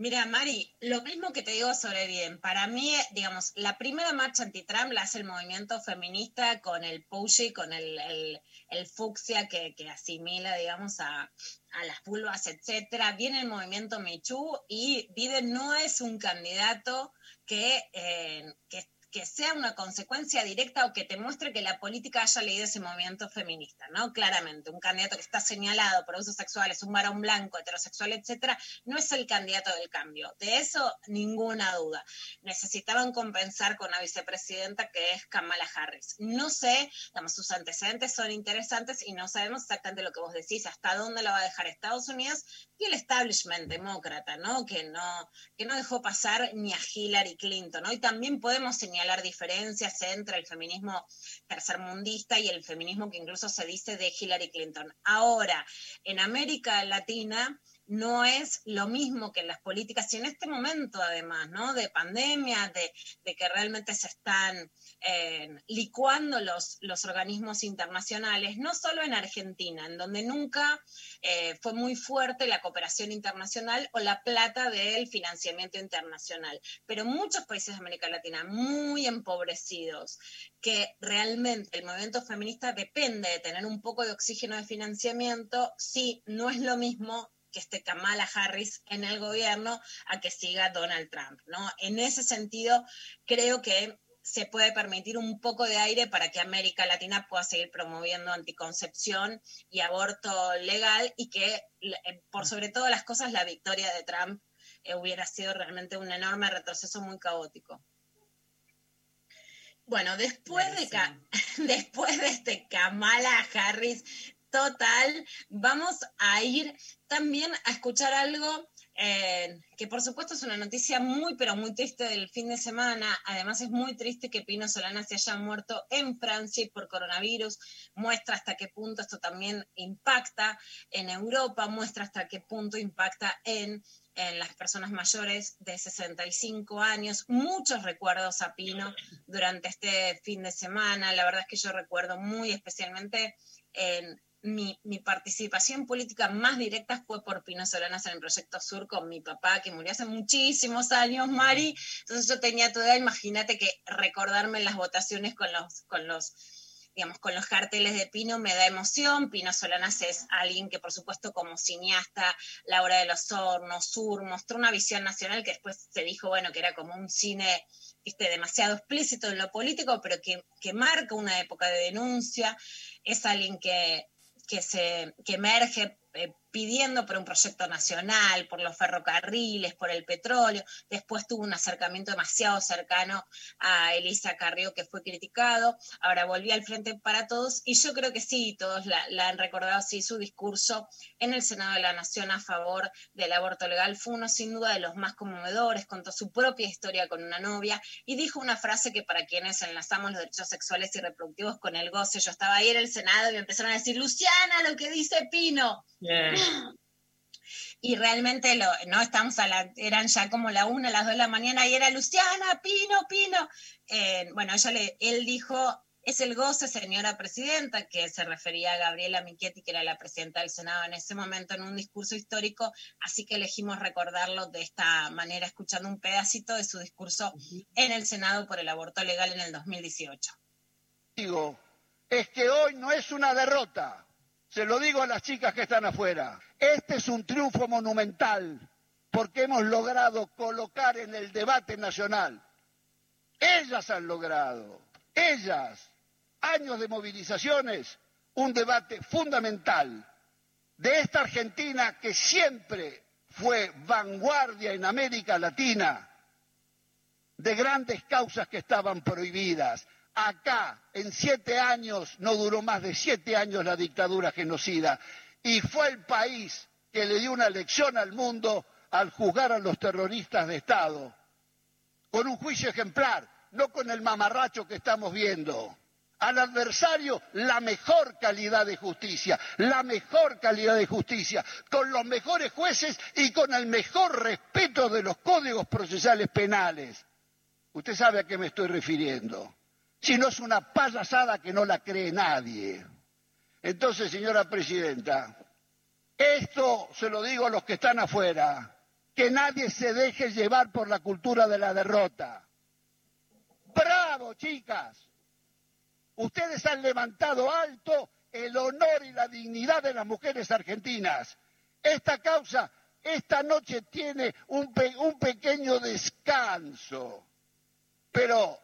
[SPEAKER 2] Mira, Mari, lo mismo que te digo sobre Biden. Para mí, eh, digamos, la primera marcha anti-Trump la hace el movimiento feminista con el Pushy, con el, el, fucsia que, que asimila, digamos, a, a las vulvas, etcétera. Viene el movimiento Too y Biden no es un candidato que, eh, que, que sea una consecuencia directa o que te muestre que la política haya leído ese movimiento feminista, ¿no? Claramente, un candidato que está señalado por abusos sexuales, un varón blanco, heterosexual, etcétera, no es el candidato del cambio. De eso, ninguna duda. Necesitaban compensar con la vicepresidenta que es Kamala Harris. No sé, digamos, sus antecedentes son interesantes y no sabemos exactamente lo que vos decís, hasta dónde lo va a dejar Estados Unidos y el establishment demócrata, ¿no? Que no, que no dejó pasar ni a Hillary Clinton, ¿no? Y también podemos señalar diferencias entre el feminismo tercermundista y el feminismo que incluso se dice de Hillary Clinton. Ahora, en América Latina no es lo mismo que en las políticas, y en este momento además, ¿no? De pandemia, de, de que realmente se están eh, licuando los, los organismos internacionales, no solo en Argentina, en donde nunca eh, fue muy fuerte la cooperación internacional o la plata del financiamiento internacional, pero muchos países de América Latina muy empobrecidos, que realmente el movimiento feminista depende de tener un poco de oxígeno de financiamiento, sí, no es lo mismo que esté Kamala Harris en el gobierno a que siga Donald Trump, ¿no? En ese sentido, creo que se puede permitir un poco de aire para que América Latina pueda seguir promoviendo anticoncepción y aborto legal y que, eh, por sobre todas las cosas, la victoria de Trump eh, hubiera sido realmente un enorme retroceso muy caótico. Bueno, después de, después de este Kamala Harris total, vamos a ir también a escuchar algo eh, que por supuesto es una noticia muy, pero muy triste del fin de semana. Además es muy triste que Pino Solana se haya muerto en Francia por coronavirus. Muestra hasta qué punto esto también impacta en Europa, muestra hasta qué punto impacta en, en las personas mayores de 65 años. Muchos recuerdos a Pino durante este fin de semana. La verdad es que yo recuerdo muy especialmente en mi, mi, participación política más directa fue por Pino Solanas en el Proyecto Sur con mi papá, que murió hace muchísimos años, Mari. Entonces yo tenía toda, imagínate que recordarme las votaciones con los, con los, digamos, con los carteles de Pino me da emoción. Pino Solanas es alguien que, por supuesto, como cineasta, La Hora de los Hornos, Sur, mostró una visión nacional que después se dijo, bueno, que era como un cine viste, demasiado explícito en lo político, pero que, que marca una época de denuncia. Es alguien que que, se, que emerge eh, pidiendo por un proyecto nacional, por los ferrocarriles, por el petróleo. Después tuvo un acercamiento demasiado cercano a Elisa Carrió, que fue criticado. Ahora volvió al Frente para Todos y yo creo que sí, todos la, han recordado, sí, su discurso en el Senado de la Nación a favor del aborto legal fue uno sin duda de los más conmovedores, contó su propia historia con una novia y dijo una frase que para quienes enlazamos los derechos sexuales y reproductivos con el goce, yo estaba ahí en el Senado y me empezaron a decir, Luciana, lo que dice Pino. Y realmente lo, no estamos a la, eran ya como la una, las dos de la mañana y era Luciana, Pino, Pino. Eh, bueno, ella le, él dijo, es el goce, señora presidenta, que se refería a Gabriela Michetti, que era la presidenta del Senado en ese momento, en un discurso histórico, así que elegimos recordarlo de esta manera, escuchando un pedacito de su discurso en el Senado por el aborto legal en el 2018.
[SPEAKER 16] Digo, es que hoy no es una derrota, se lo digo a las chicas que están afuera, este es un triunfo monumental, porque hemos logrado colocar en el debate nacional, ellas han logrado, ellas, años de movilizaciones, un debate fundamental de esta Argentina que siempre fue vanguardia en América Latina de grandes causas que estaban prohibidas. Acá, en siete años, no duró más de siete años la dictadura genocida, y fue el país que le dio una lección al mundo al juzgar a los terroristas de Estado, con un juicio ejemplar, no con el mamarracho que estamos viendo. Al adversario la mejor calidad de justicia, la mejor calidad de justicia, con los mejores jueces y con el mejor respeto de los códigos procesales penales. Usted sabe a qué me estoy refiriendo. Si no es una payasada que no la cree nadie. Entonces, señora presidenta, esto se lo digo a los que están afuera, que nadie se deje llevar por la cultura de la derrota. ¡Bravo, chicas! Ustedes han levantado alto el honor y la dignidad de las mujeres argentinas. Esta causa esta noche tiene un pequeño descanso, pero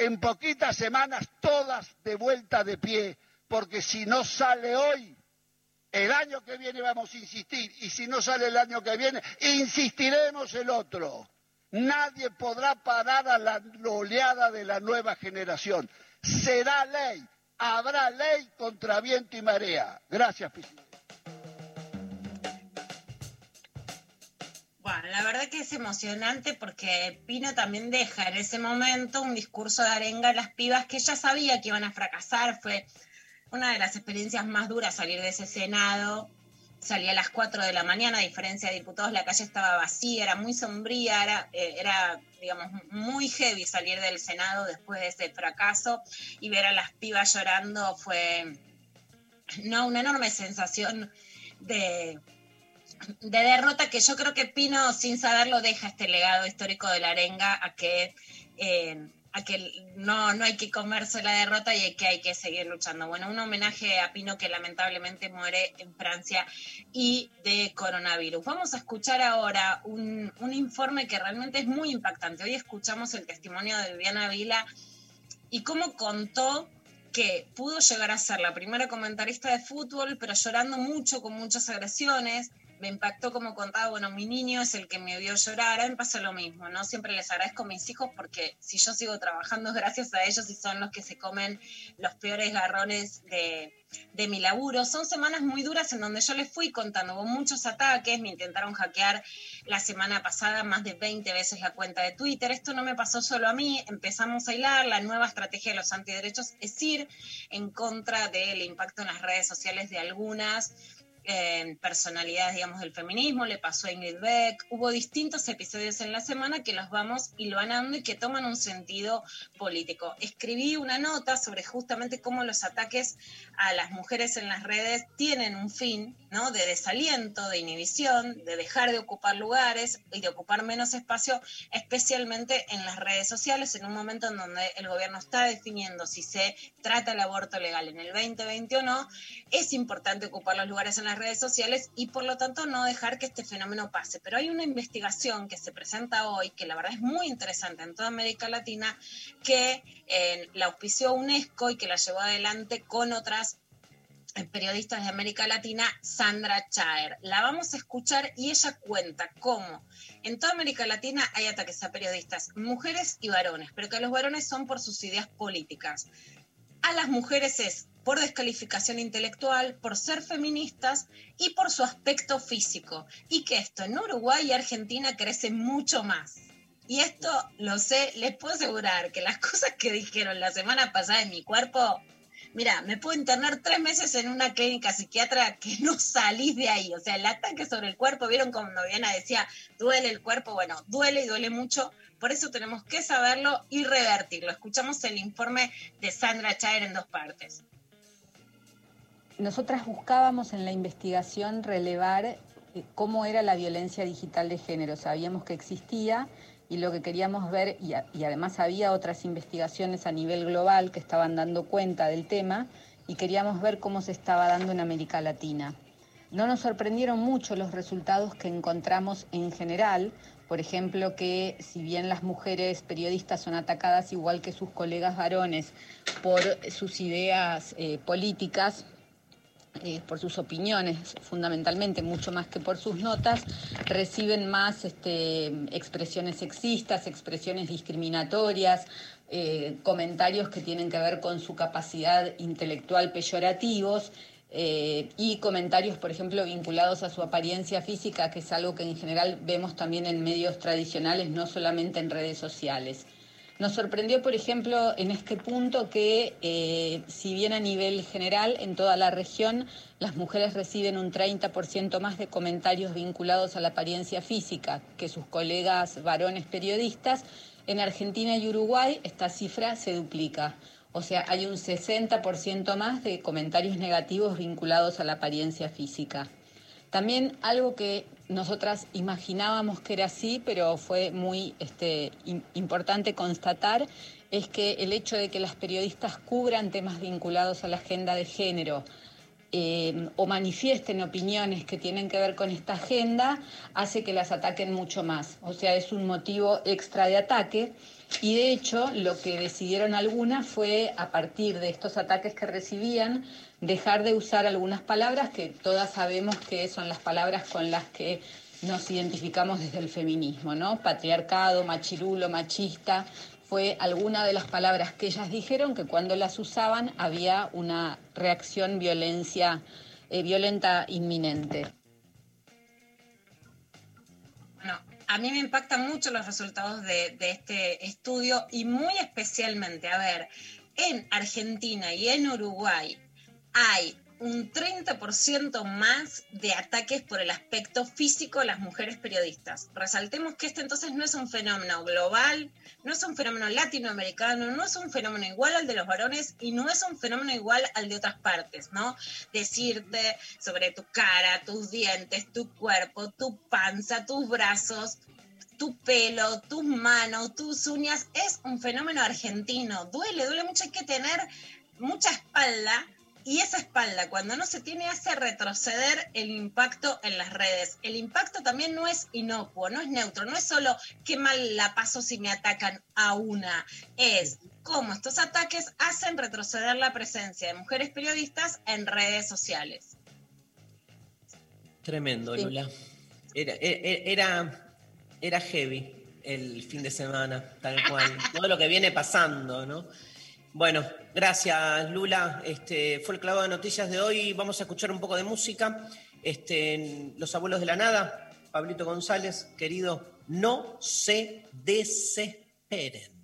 [SPEAKER 16] en poquitas semanas todas de vuelta de pie, porque si no sale hoy, el año que viene vamos a insistir, y si no sale el año que viene, insistiremos el otro. Nadie podrá parar a la oleada de la nueva generación. Será ley, habrá ley contra viento y marea. Gracias.
[SPEAKER 2] La verdad que es emocionante porque Pino también deja en ese momento un discurso de arenga a las pibas que ya sabía que iban a fracasar. Fue una de las experiencias más duras salir de ese Senado. Salía a las 4 de la mañana, a diferencia de diputados, la calle estaba vacía, era muy sombría, era, eh, era, digamos, muy heavy salir del Senado después de ese fracaso y ver a las pibas llorando fue, no, una enorme sensación de, de derrota que yo creo que Pino, sin saberlo, deja este legado histórico de la arenga a que, eh, a que no, no hay que comerse la derrota y que hay que seguir luchando. Bueno, un homenaje a Pino que lamentablemente muere en Francia y de coronavirus. Vamos a escuchar ahora un, un informe que realmente es muy impactante. Hoy escuchamos el testimonio de Viviana Vila y cómo contó que pudo llegar a ser la primera comentarista de fútbol, pero llorando mucho, con muchas agresiones, me impactó como contaba, bueno, mi niño es el que me vio llorar, a mí me pasa lo mismo, ¿no? Siempre les agradezco a mis hijos porque si yo sigo trabajando es gracias a ellos y son los que se comen los peores garrones de, de mi laburo. Son semanas muy duras en donde yo les fui contando, hubo muchos ataques, me intentaron hackear la semana pasada más de 20 veces la cuenta de Twitter. Esto no me pasó solo a mí, empezamos a hilar, la nueva estrategia de los antiderechos es ir en contra del impacto en las redes sociales de algunas personalidades, digamos, del feminismo, le pasó a Ingrid Beck, hubo distintos episodios en la semana que los vamos hilvanando y que toman un sentido político. Escribí una nota sobre justamente cómo los ataques a las mujeres en las redes tienen un fin, ¿no? De desaliento, de inhibición, de dejar de ocupar lugares y de ocupar menos espacio, especialmente en las redes sociales, en un momento en donde el gobierno está definiendo si se trata el aborto legal en el 2020 o no, es importante ocupar los lugares en las redes sociales y por lo tanto no dejar que este fenómeno pase. Pero hay una investigación que se presenta hoy, que la verdad es muy interesante en toda América Latina, que eh, la auspició UNESCO y que la llevó adelante con otras eh, periodistas de América Latina, Sandra Chaer. La vamos a escuchar y ella cuenta cómo en toda América Latina hay ataques a periodistas, mujeres y varones, pero que los varones son por sus ideas políticas. A las mujeres es por descalificación intelectual, por ser feministas y por su aspecto físico. Y que esto en Uruguay y Argentina crece mucho más. Y esto lo sé, les puedo asegurar que las cosas que dijeron la semana pasada en mi cuerpo, mira, me puedo internar tres meses en una clínica psiquiatra que no salís de ahí. O sea, el ataque sobre el cuerpo, vieron como Noviana decía, duele el cuerpo, bueno, duele y duele mucho. Por eso tenemos que saberlo y revertirlo. Escuchamos el informe de Sandra Chaer en dos partes.
[SPEAKER 17] Nosotras buscábamos en la investigación relevar eh, cómo era la violencia digital de género. Sabíamos que existía y lo que queríamos ver, y, además había otras investigaciones a nivel global que estaban dando cuenta del tema, y queríamos ver cómo se estaba dando en América Latina. No nos sorprendieron mucho los resultados que encontramos en general, por ejemplo, que si bien las mujeres periodistas son atacadas igual que sus colegas varones por sus ideas eh, políticas, eh, por sus opiniones, fundamentalmente, mucho más que por sus notas, reciben más este, expresiones sexistas, expresiones discriminatorias, eh, comentarios que tienen que ver con su capacidad intelectual peyorativos. eh, y comentarios, por ejemplo, vinculados a su apariencia física, que es algo que en general vemos también en medios tradicionales, no solamente en redes sociales. Nos sorprendió, por ejemplo, en este punto que, eh, si bien a nivel general en toda la región las mujeres reciben un 30% más de comentarios vinculados a la apariencia física que sus colegas varones periodistas, en Argentina y Uruguay esta cifra se duplica. O sea, hay un 60% más de comentarios negativos vinculados a la apariencia física. También algo que nosotras imaginábamos que era así, pero fue muy este, im- importante constatar, es que el hecho de que las periodistas cubran temas vinculados a la agenda de género eh, o manifiesten opiniones que tienen que ver con esta agenda, hace que las ataquen mucho más. O sea, es un motivo extra de ataque. Y de hecho, lo que decidieron algunas fue, a partir de estos ataques que recibían, dejar de usar algunas palabras que todas sabemos que son las palabras con las que nos identificamos desde el feminismo, ¿no? Patriarcado, machirulo, machista, fue alguna de las palabras que ellas dijeron que cuando las usaban había una reacción violencia, eh, violenta inminente.
[SPEAKER 2] A mí me impactan mucho los resultados de, este estudio y muy especialmente, a ver, en Argentina y en Uruguay hay un 30% más de ataques por el aspecto físico a las mujeres periodistas. Resaltemos que este entonces no es un fenómeno global, no es un fenómeno latinoamericano, no es un fenómeno igual al de los varones y no es un fenómeno igual al de otras partes, ¿no? Decirte sobre tu cara, tus dientes, tu cuerpo, tu panza, tus brazos, tu pelo, tus manos, tus uñas, es un fenómeno argentino. Duele, duele mucho, hay que tener mucha espalda y esa espalda, cuando no se tiene, hace retroceder el impacto en las redes. El impacto también no es inocuo, no es neutro, no es solo qué mal la paso si me atacan a una, es cómo estos ataques hacen retroceder la presencia de mujeres periodistas en redes sociales.
[SPEAKER 1] Tremendo,
[SPEAKER 2] Sí.
[SPEAKER 1] Lula. Era, e- e- era, era heavy el fin de semana, tal cual. Todo lo que viene pasando, ¿no? Bueno, gracias, Lula. Este fue el clavado de noticias de hoy. Vamos a escuchar un poco de música. Este, Los abuelos de la nada, Pablito González, querido, no se desesperen.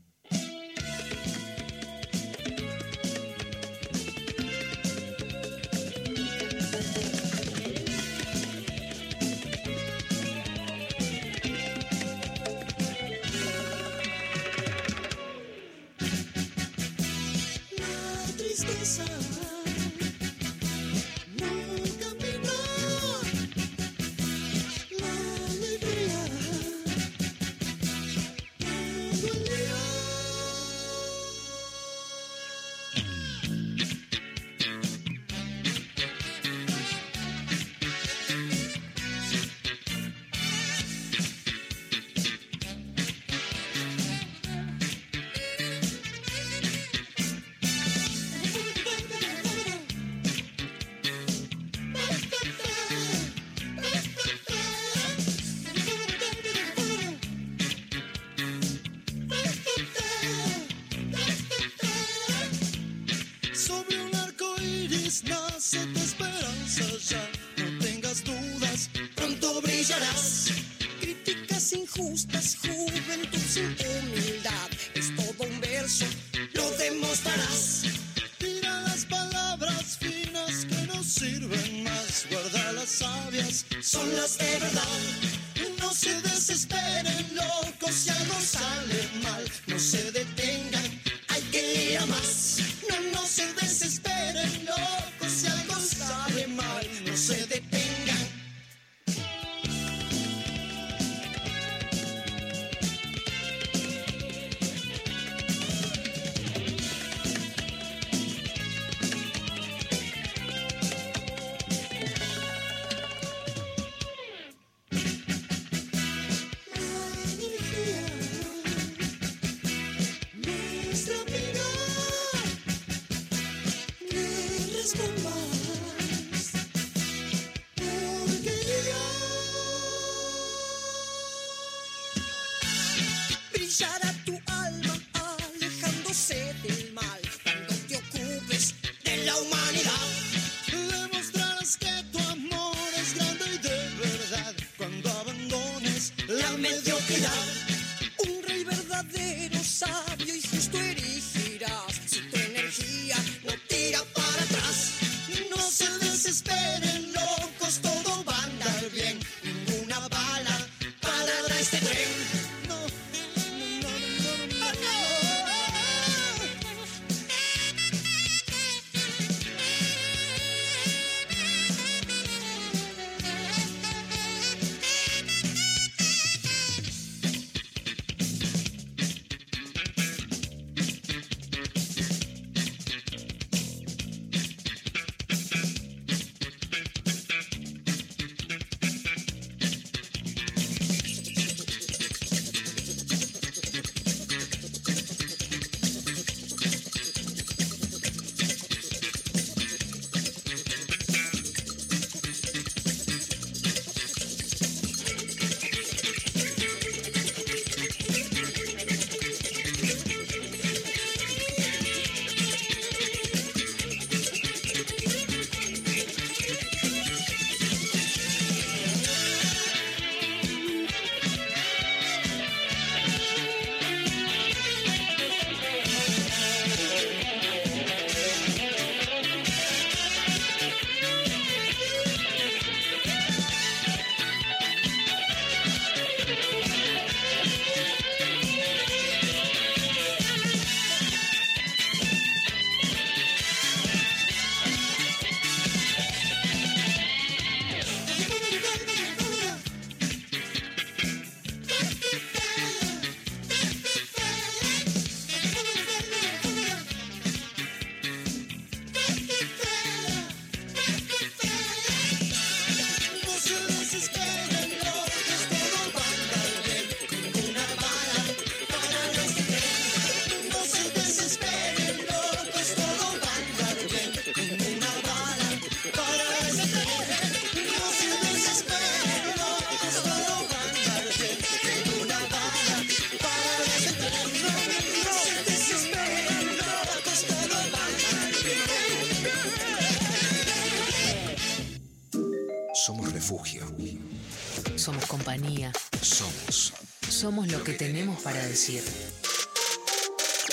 [SPEAKER 5] Somos
[SPEAKER 10] lo que tenemos para decir.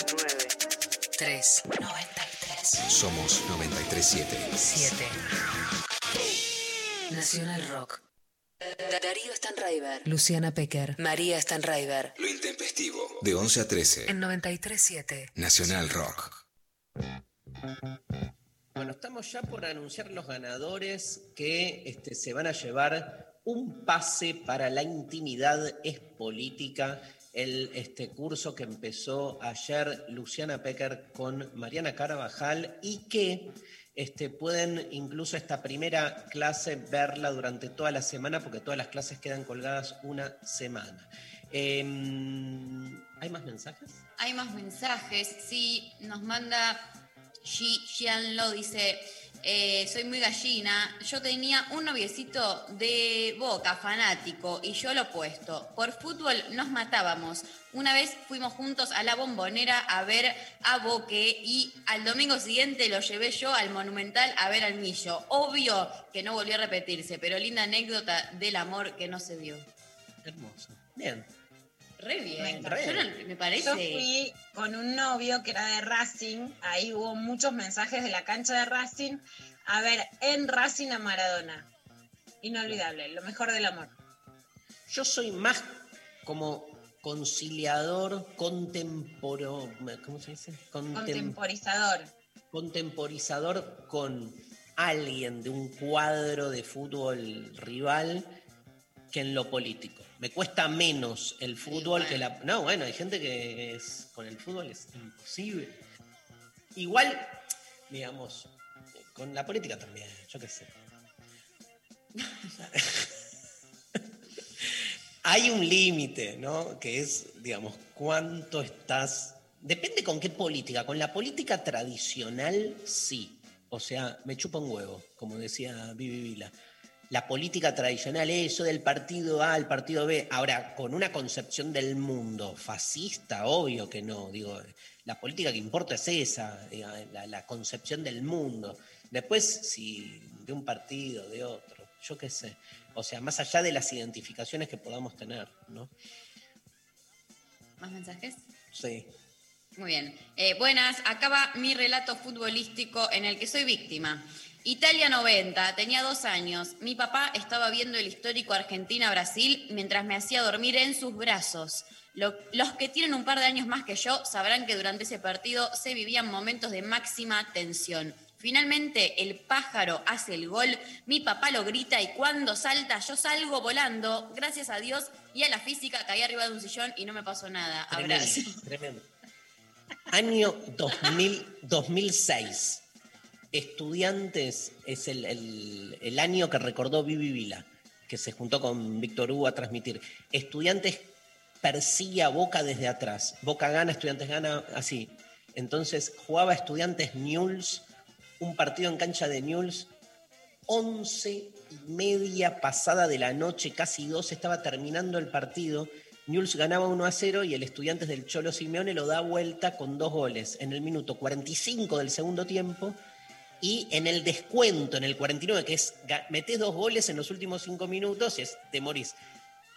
[SPEAKER 10] 9, 3, 93,
[SPEAKER 5] Somos 937.
[SPEAKER 10] 7. Nacional Rock. Darío Stanraiver. Luciana Pecker. María Stanraiver.
[SPEAKER 5] Lo intempestivo. De 11 a 13.
[SPEAKER 10] En 93.7.
[SPEAKER 5] Nacional Rock.
[SPEAKER 1] Bueno, estamos ya por anunciar los ganadores que este, se van a llevar un pase para la intimidad es política, el este, curso que empezó ayer Luciana Pecker con Mariana Carvajal y que este, pueden incluso esta primera clase verla durante toda la semana porque todas las clases quedan colgadas una semana. Em, ¿Hay más mensajes?
[SPEAKER 3] Hay más mensajes. Sí, nos manda Xi Xianlo, dice, eh, soy muy gallina. Yo tenía un noviecito de boca, fanático, y yo lo opuesto. Por fútbol nos matábamos. Una vez fuimos juntos a la bombonera a ver a Boque y al domingo siguiente lo llevé yo al Monumental a ver al Millo. Obvio que no volvió a repetirse, pero linda anécdota del amor que no se dio.
[SPEAKER 1] Hermoso. Bien.
[SPEAKER 3] Re bien.
[SPEAKER 2] Me.
[SPEAKER 3] Yo me parece.
[SPEAKER 2] Yo fui con un novio que era de Racing, ahí hubo muchos mensajes de la cancha de Racing. A ver, en Racing a Maradona. Inolvidable, lo mejor del amor.
[SPEAKER 1] Yo soy más como conciliador, contemporo, ¿cómo se dice? Contem-
[SPEAKER 2] Contemporizador.
[SPEAKER 1] contemporizador con alguien de un cuadro de fútbol rival que en lo político. Me cuesta menos el fútbol que la... No, bueno, hay gente que es con el fútbol es imposible. Igual, digamos, con la política también, yo qué sé. Hay un límite, ¿no? Que es, digamos, cuánto estás. Depende con qué política. Con la política tradicional, sí. O sea, me chupa un huevo, como decía Vivi Vila. La política tradicional, eso del partido A al partido B. Ahora, con una concepción del mundo fascista, obvio que no. Digo, la política que importa es esa, la, la concepción del mundo. Después, si de un partido, de otro, yo qué sé. O sea, más allá de las identificaciones que podamos tener, ¿no?
[SPEAKER 3] ¿Más mensajes?
[SPEAKER 1] Sí.
[SPEAKER 3] Muy bien. Eh, buenas, acaba mi relato futbolístico en el que soy víctima. Italia 90, tenía dos años. Mi papá estaba viendo el histórico Argentina-Brasil mientras me hacía dormir en sus brazos. Lo- los que tienen un par de años más que yo sabrán que durante ese partido se vivían momentos de máxima tensión. Finalmente el pájaro hace el gol, mi papá lo grita y cuando salta yo salgo volando. Gracias a Dios y a la física caí arriba de un sillón y no me pasó nada. Abrazo.
[SPEAKER 1] Tremendo, tremendo. Año 2000, 2006. Estudiantes es el, año que recordó Vivi Vila, que se juntó con Víctor Hugo a transmitir. Estudiantes persigue a Boca desde atrás. Boca gana, Estudiantes gana, así. Entonces jugaba Estudiantes Newell's, un partido en cancha de Newell's, 11 y media pasada de la noche, casi 12, estaba terminando el partido. Newell's ganaba 1 a 0 y el Estudiantes del Cholo Simeone lo da vuelta con dos goles en el minuto 45 del segundo tiempo y en el descuento, en el 49, que es metés dos goles en los últimos cinco minutos es, te morís.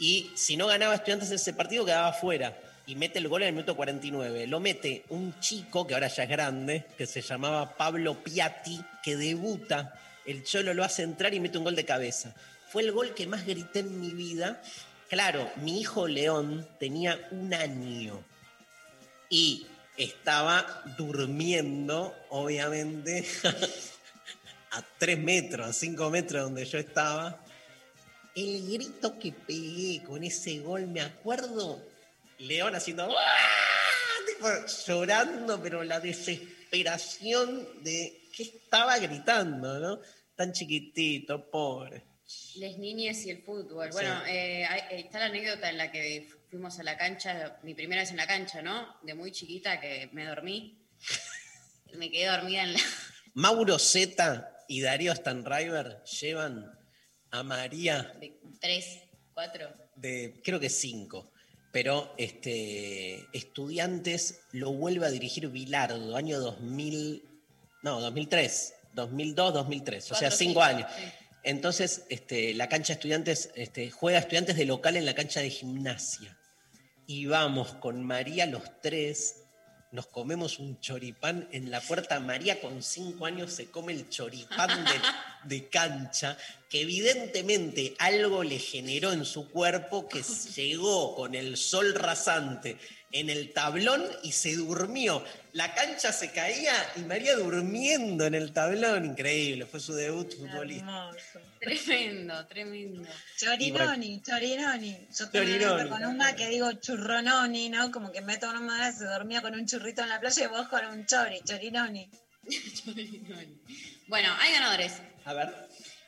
[SPEAKER 1] Y si no ganaba Estudiantes ese partido, quedaba fuera. Y mete el gol en el minuto 49. Lo mete un chico que ahora ya es grande, que se llamaba Pablo Piatti, que debuta. El Cholo lo hace entrar y mete un gol de cabeza. Fue el gol que más grité en mi vida. Claro, mi hijo León tenía un año y estaba durmiendo, obviamente, a tres metros, a cinco metros donde yo estaba. El grito que pegué con ese gol, me acuerdo, León haciendo ¡ah! Tipo, llorando, pero la desesperación de que estaba gritando, ¿no? Tan chiquitito, pobre.
[SPEAKER 3] Les niñes y el fútbol. Bueno, eh, está la anécdota en la que fuimos a la cancha, mi primera vez en la cancha, ¿no? De muy chiquita que me dormí. me quedé dormida en la...
[SPEAKER 1] Mauro Zeta y Darío Stanriver llevan a María
[SPEAKER 3] de tres, cuatro.
[SPEAKER 1] de, creo que cinco, pero este, estudiantes lo vuelve a dirigir Bilardo, año 2000, no, 2003, 2002, 2003, o sea,
[SPEAKER 3] Cuatro,
[SPEAKER 1] cinco
[SPEAKER 3] cinco,
[SPEAKER 1] años.
[SPEAKER 3] sí.
[SPEAKER 1] Entonces, este, la cancha estudiantes, este, juega estudiantes de local en la cancha de gimnasia. Y vamos con María los tres, nos comemos un choripán en la puerta. María con cinco años se come el choripán de, de cancha, que evidentemente algo le generó en su cuerpo que llegó con el sol rasante en el tablón y se durmió. La cancha se caía y María durmiendo en el tablón. Increíble, fue su debut futbolista.
[SPEAKER 3] Tremendo, tremendo.
[SPEAKER 2] Chorinoni, chorinoni. Yo
[SPEAKER 1] Chorinoni.
[SPEAKER 2] con una que digo churrononi, ¿no? Como que meto una madre, se dormía con un churrito en la playa y vos con un chori, chorinoni.
[SPEAKER 3] Bueno, hay ganadores.
[SPEAKER 1] A ver.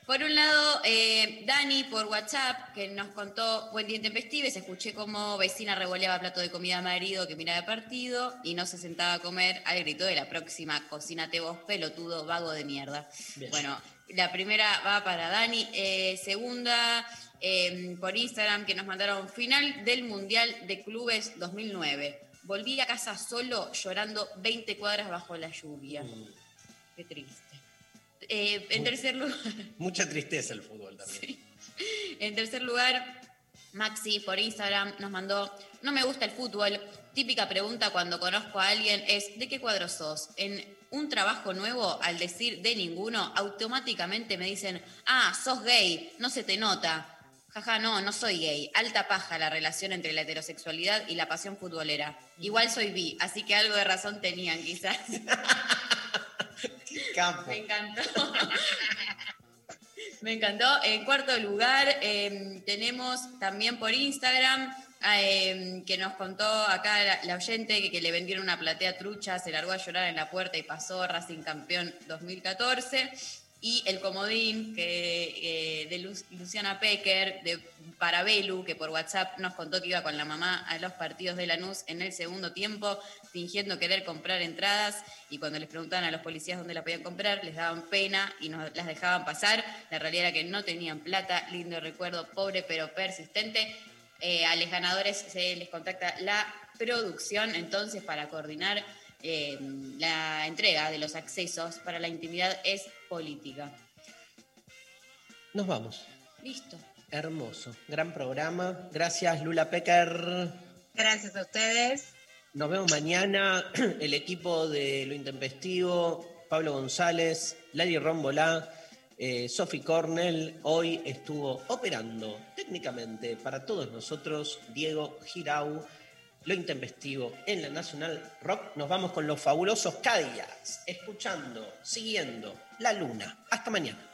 [SPEAKER 3] Por un lado, eh, Dani por WhatsApp, que nos contó buen día intempestives, escuché como vecina revoleaba plato de comida a marido que miraba partido y no se sentaba a comer al grito de la próxima, cocínate vos, pelotudo, vago de mierda.
[SPEAKER 1] Bien.
[SPEAKER 3] Bueno, la primera va para Dani. Eh, segunda, eh, por Instagram, que nos mandaron final del Mundial de Clubes 2009. Volví a casa solo llorando 20 cuadras bajo la lluvia. Qué triste. Eh, en tercer lugar,
[SPEAKER 1] Mucha tristeza el fútbol también.
[SPEAKER 3] en tercer lugar, Maxi por Instagram nos mandó, no me gusta el fútbol. Típica pregunta cuando conozco a alguien es, ¿de qué cuadro sos? En un trabajo nuevo, al decir de ninguno, automáticamente me dicen, ah, sos gay, no se te nota. Jaja, no, no soy gay. Alta paja la relación entre la heterosexualidad y la pasión futbolera. Igual soy bi, así que algo de razón tenían quizás. Me encantó. Me encantó. En cuarto lugar, eh, tenemos también por Instagram eh, que nos contó acá la, la oyente que, le vendieron una platea trucha, se largó a llorar en la puerta y pasó Racing campeón 2014. Y el comodín que, de Lu- Luciana Pecker, de Parabelu, que por WhatsApp nos contó que iba con la mamá a los partidos de Lanús en el segundo tiempo, fingiendo querer comprar entradas. Y cuando les preguntaban a los policías dónde la podían comprar, les daban pena y nos las dejaban pasar. La realidad era que no tenían plata. Lindo recuerdo, pobre pero persistente. Eh, a los ganadores se les contacta la producción entonces para coordinar eh, la entrega de los accesos para la intimidad es política.
[SPEAKER 1] Nos vamos.
[SPEAKER 3] Listo.
[SPEAKER 1] Hermoso. Gran programa. Gracias, Lula Pecker.
[SPEAKER 2] Gracias a ustedes.
[SPEAKER 1] Nos vemos mañana. El equipo de Lo Intempestivo, Pablo González, Lali Rombolá, eh, Sophie Cornell. Hoy estuvo operando técnicamente para todos nosotros Diego Girau. Lo Intempestivo en la Nacional Rock. Nos vamos con los fabulosos Cadillacs, escuchando, siguiendo la luna. Hasta mañana.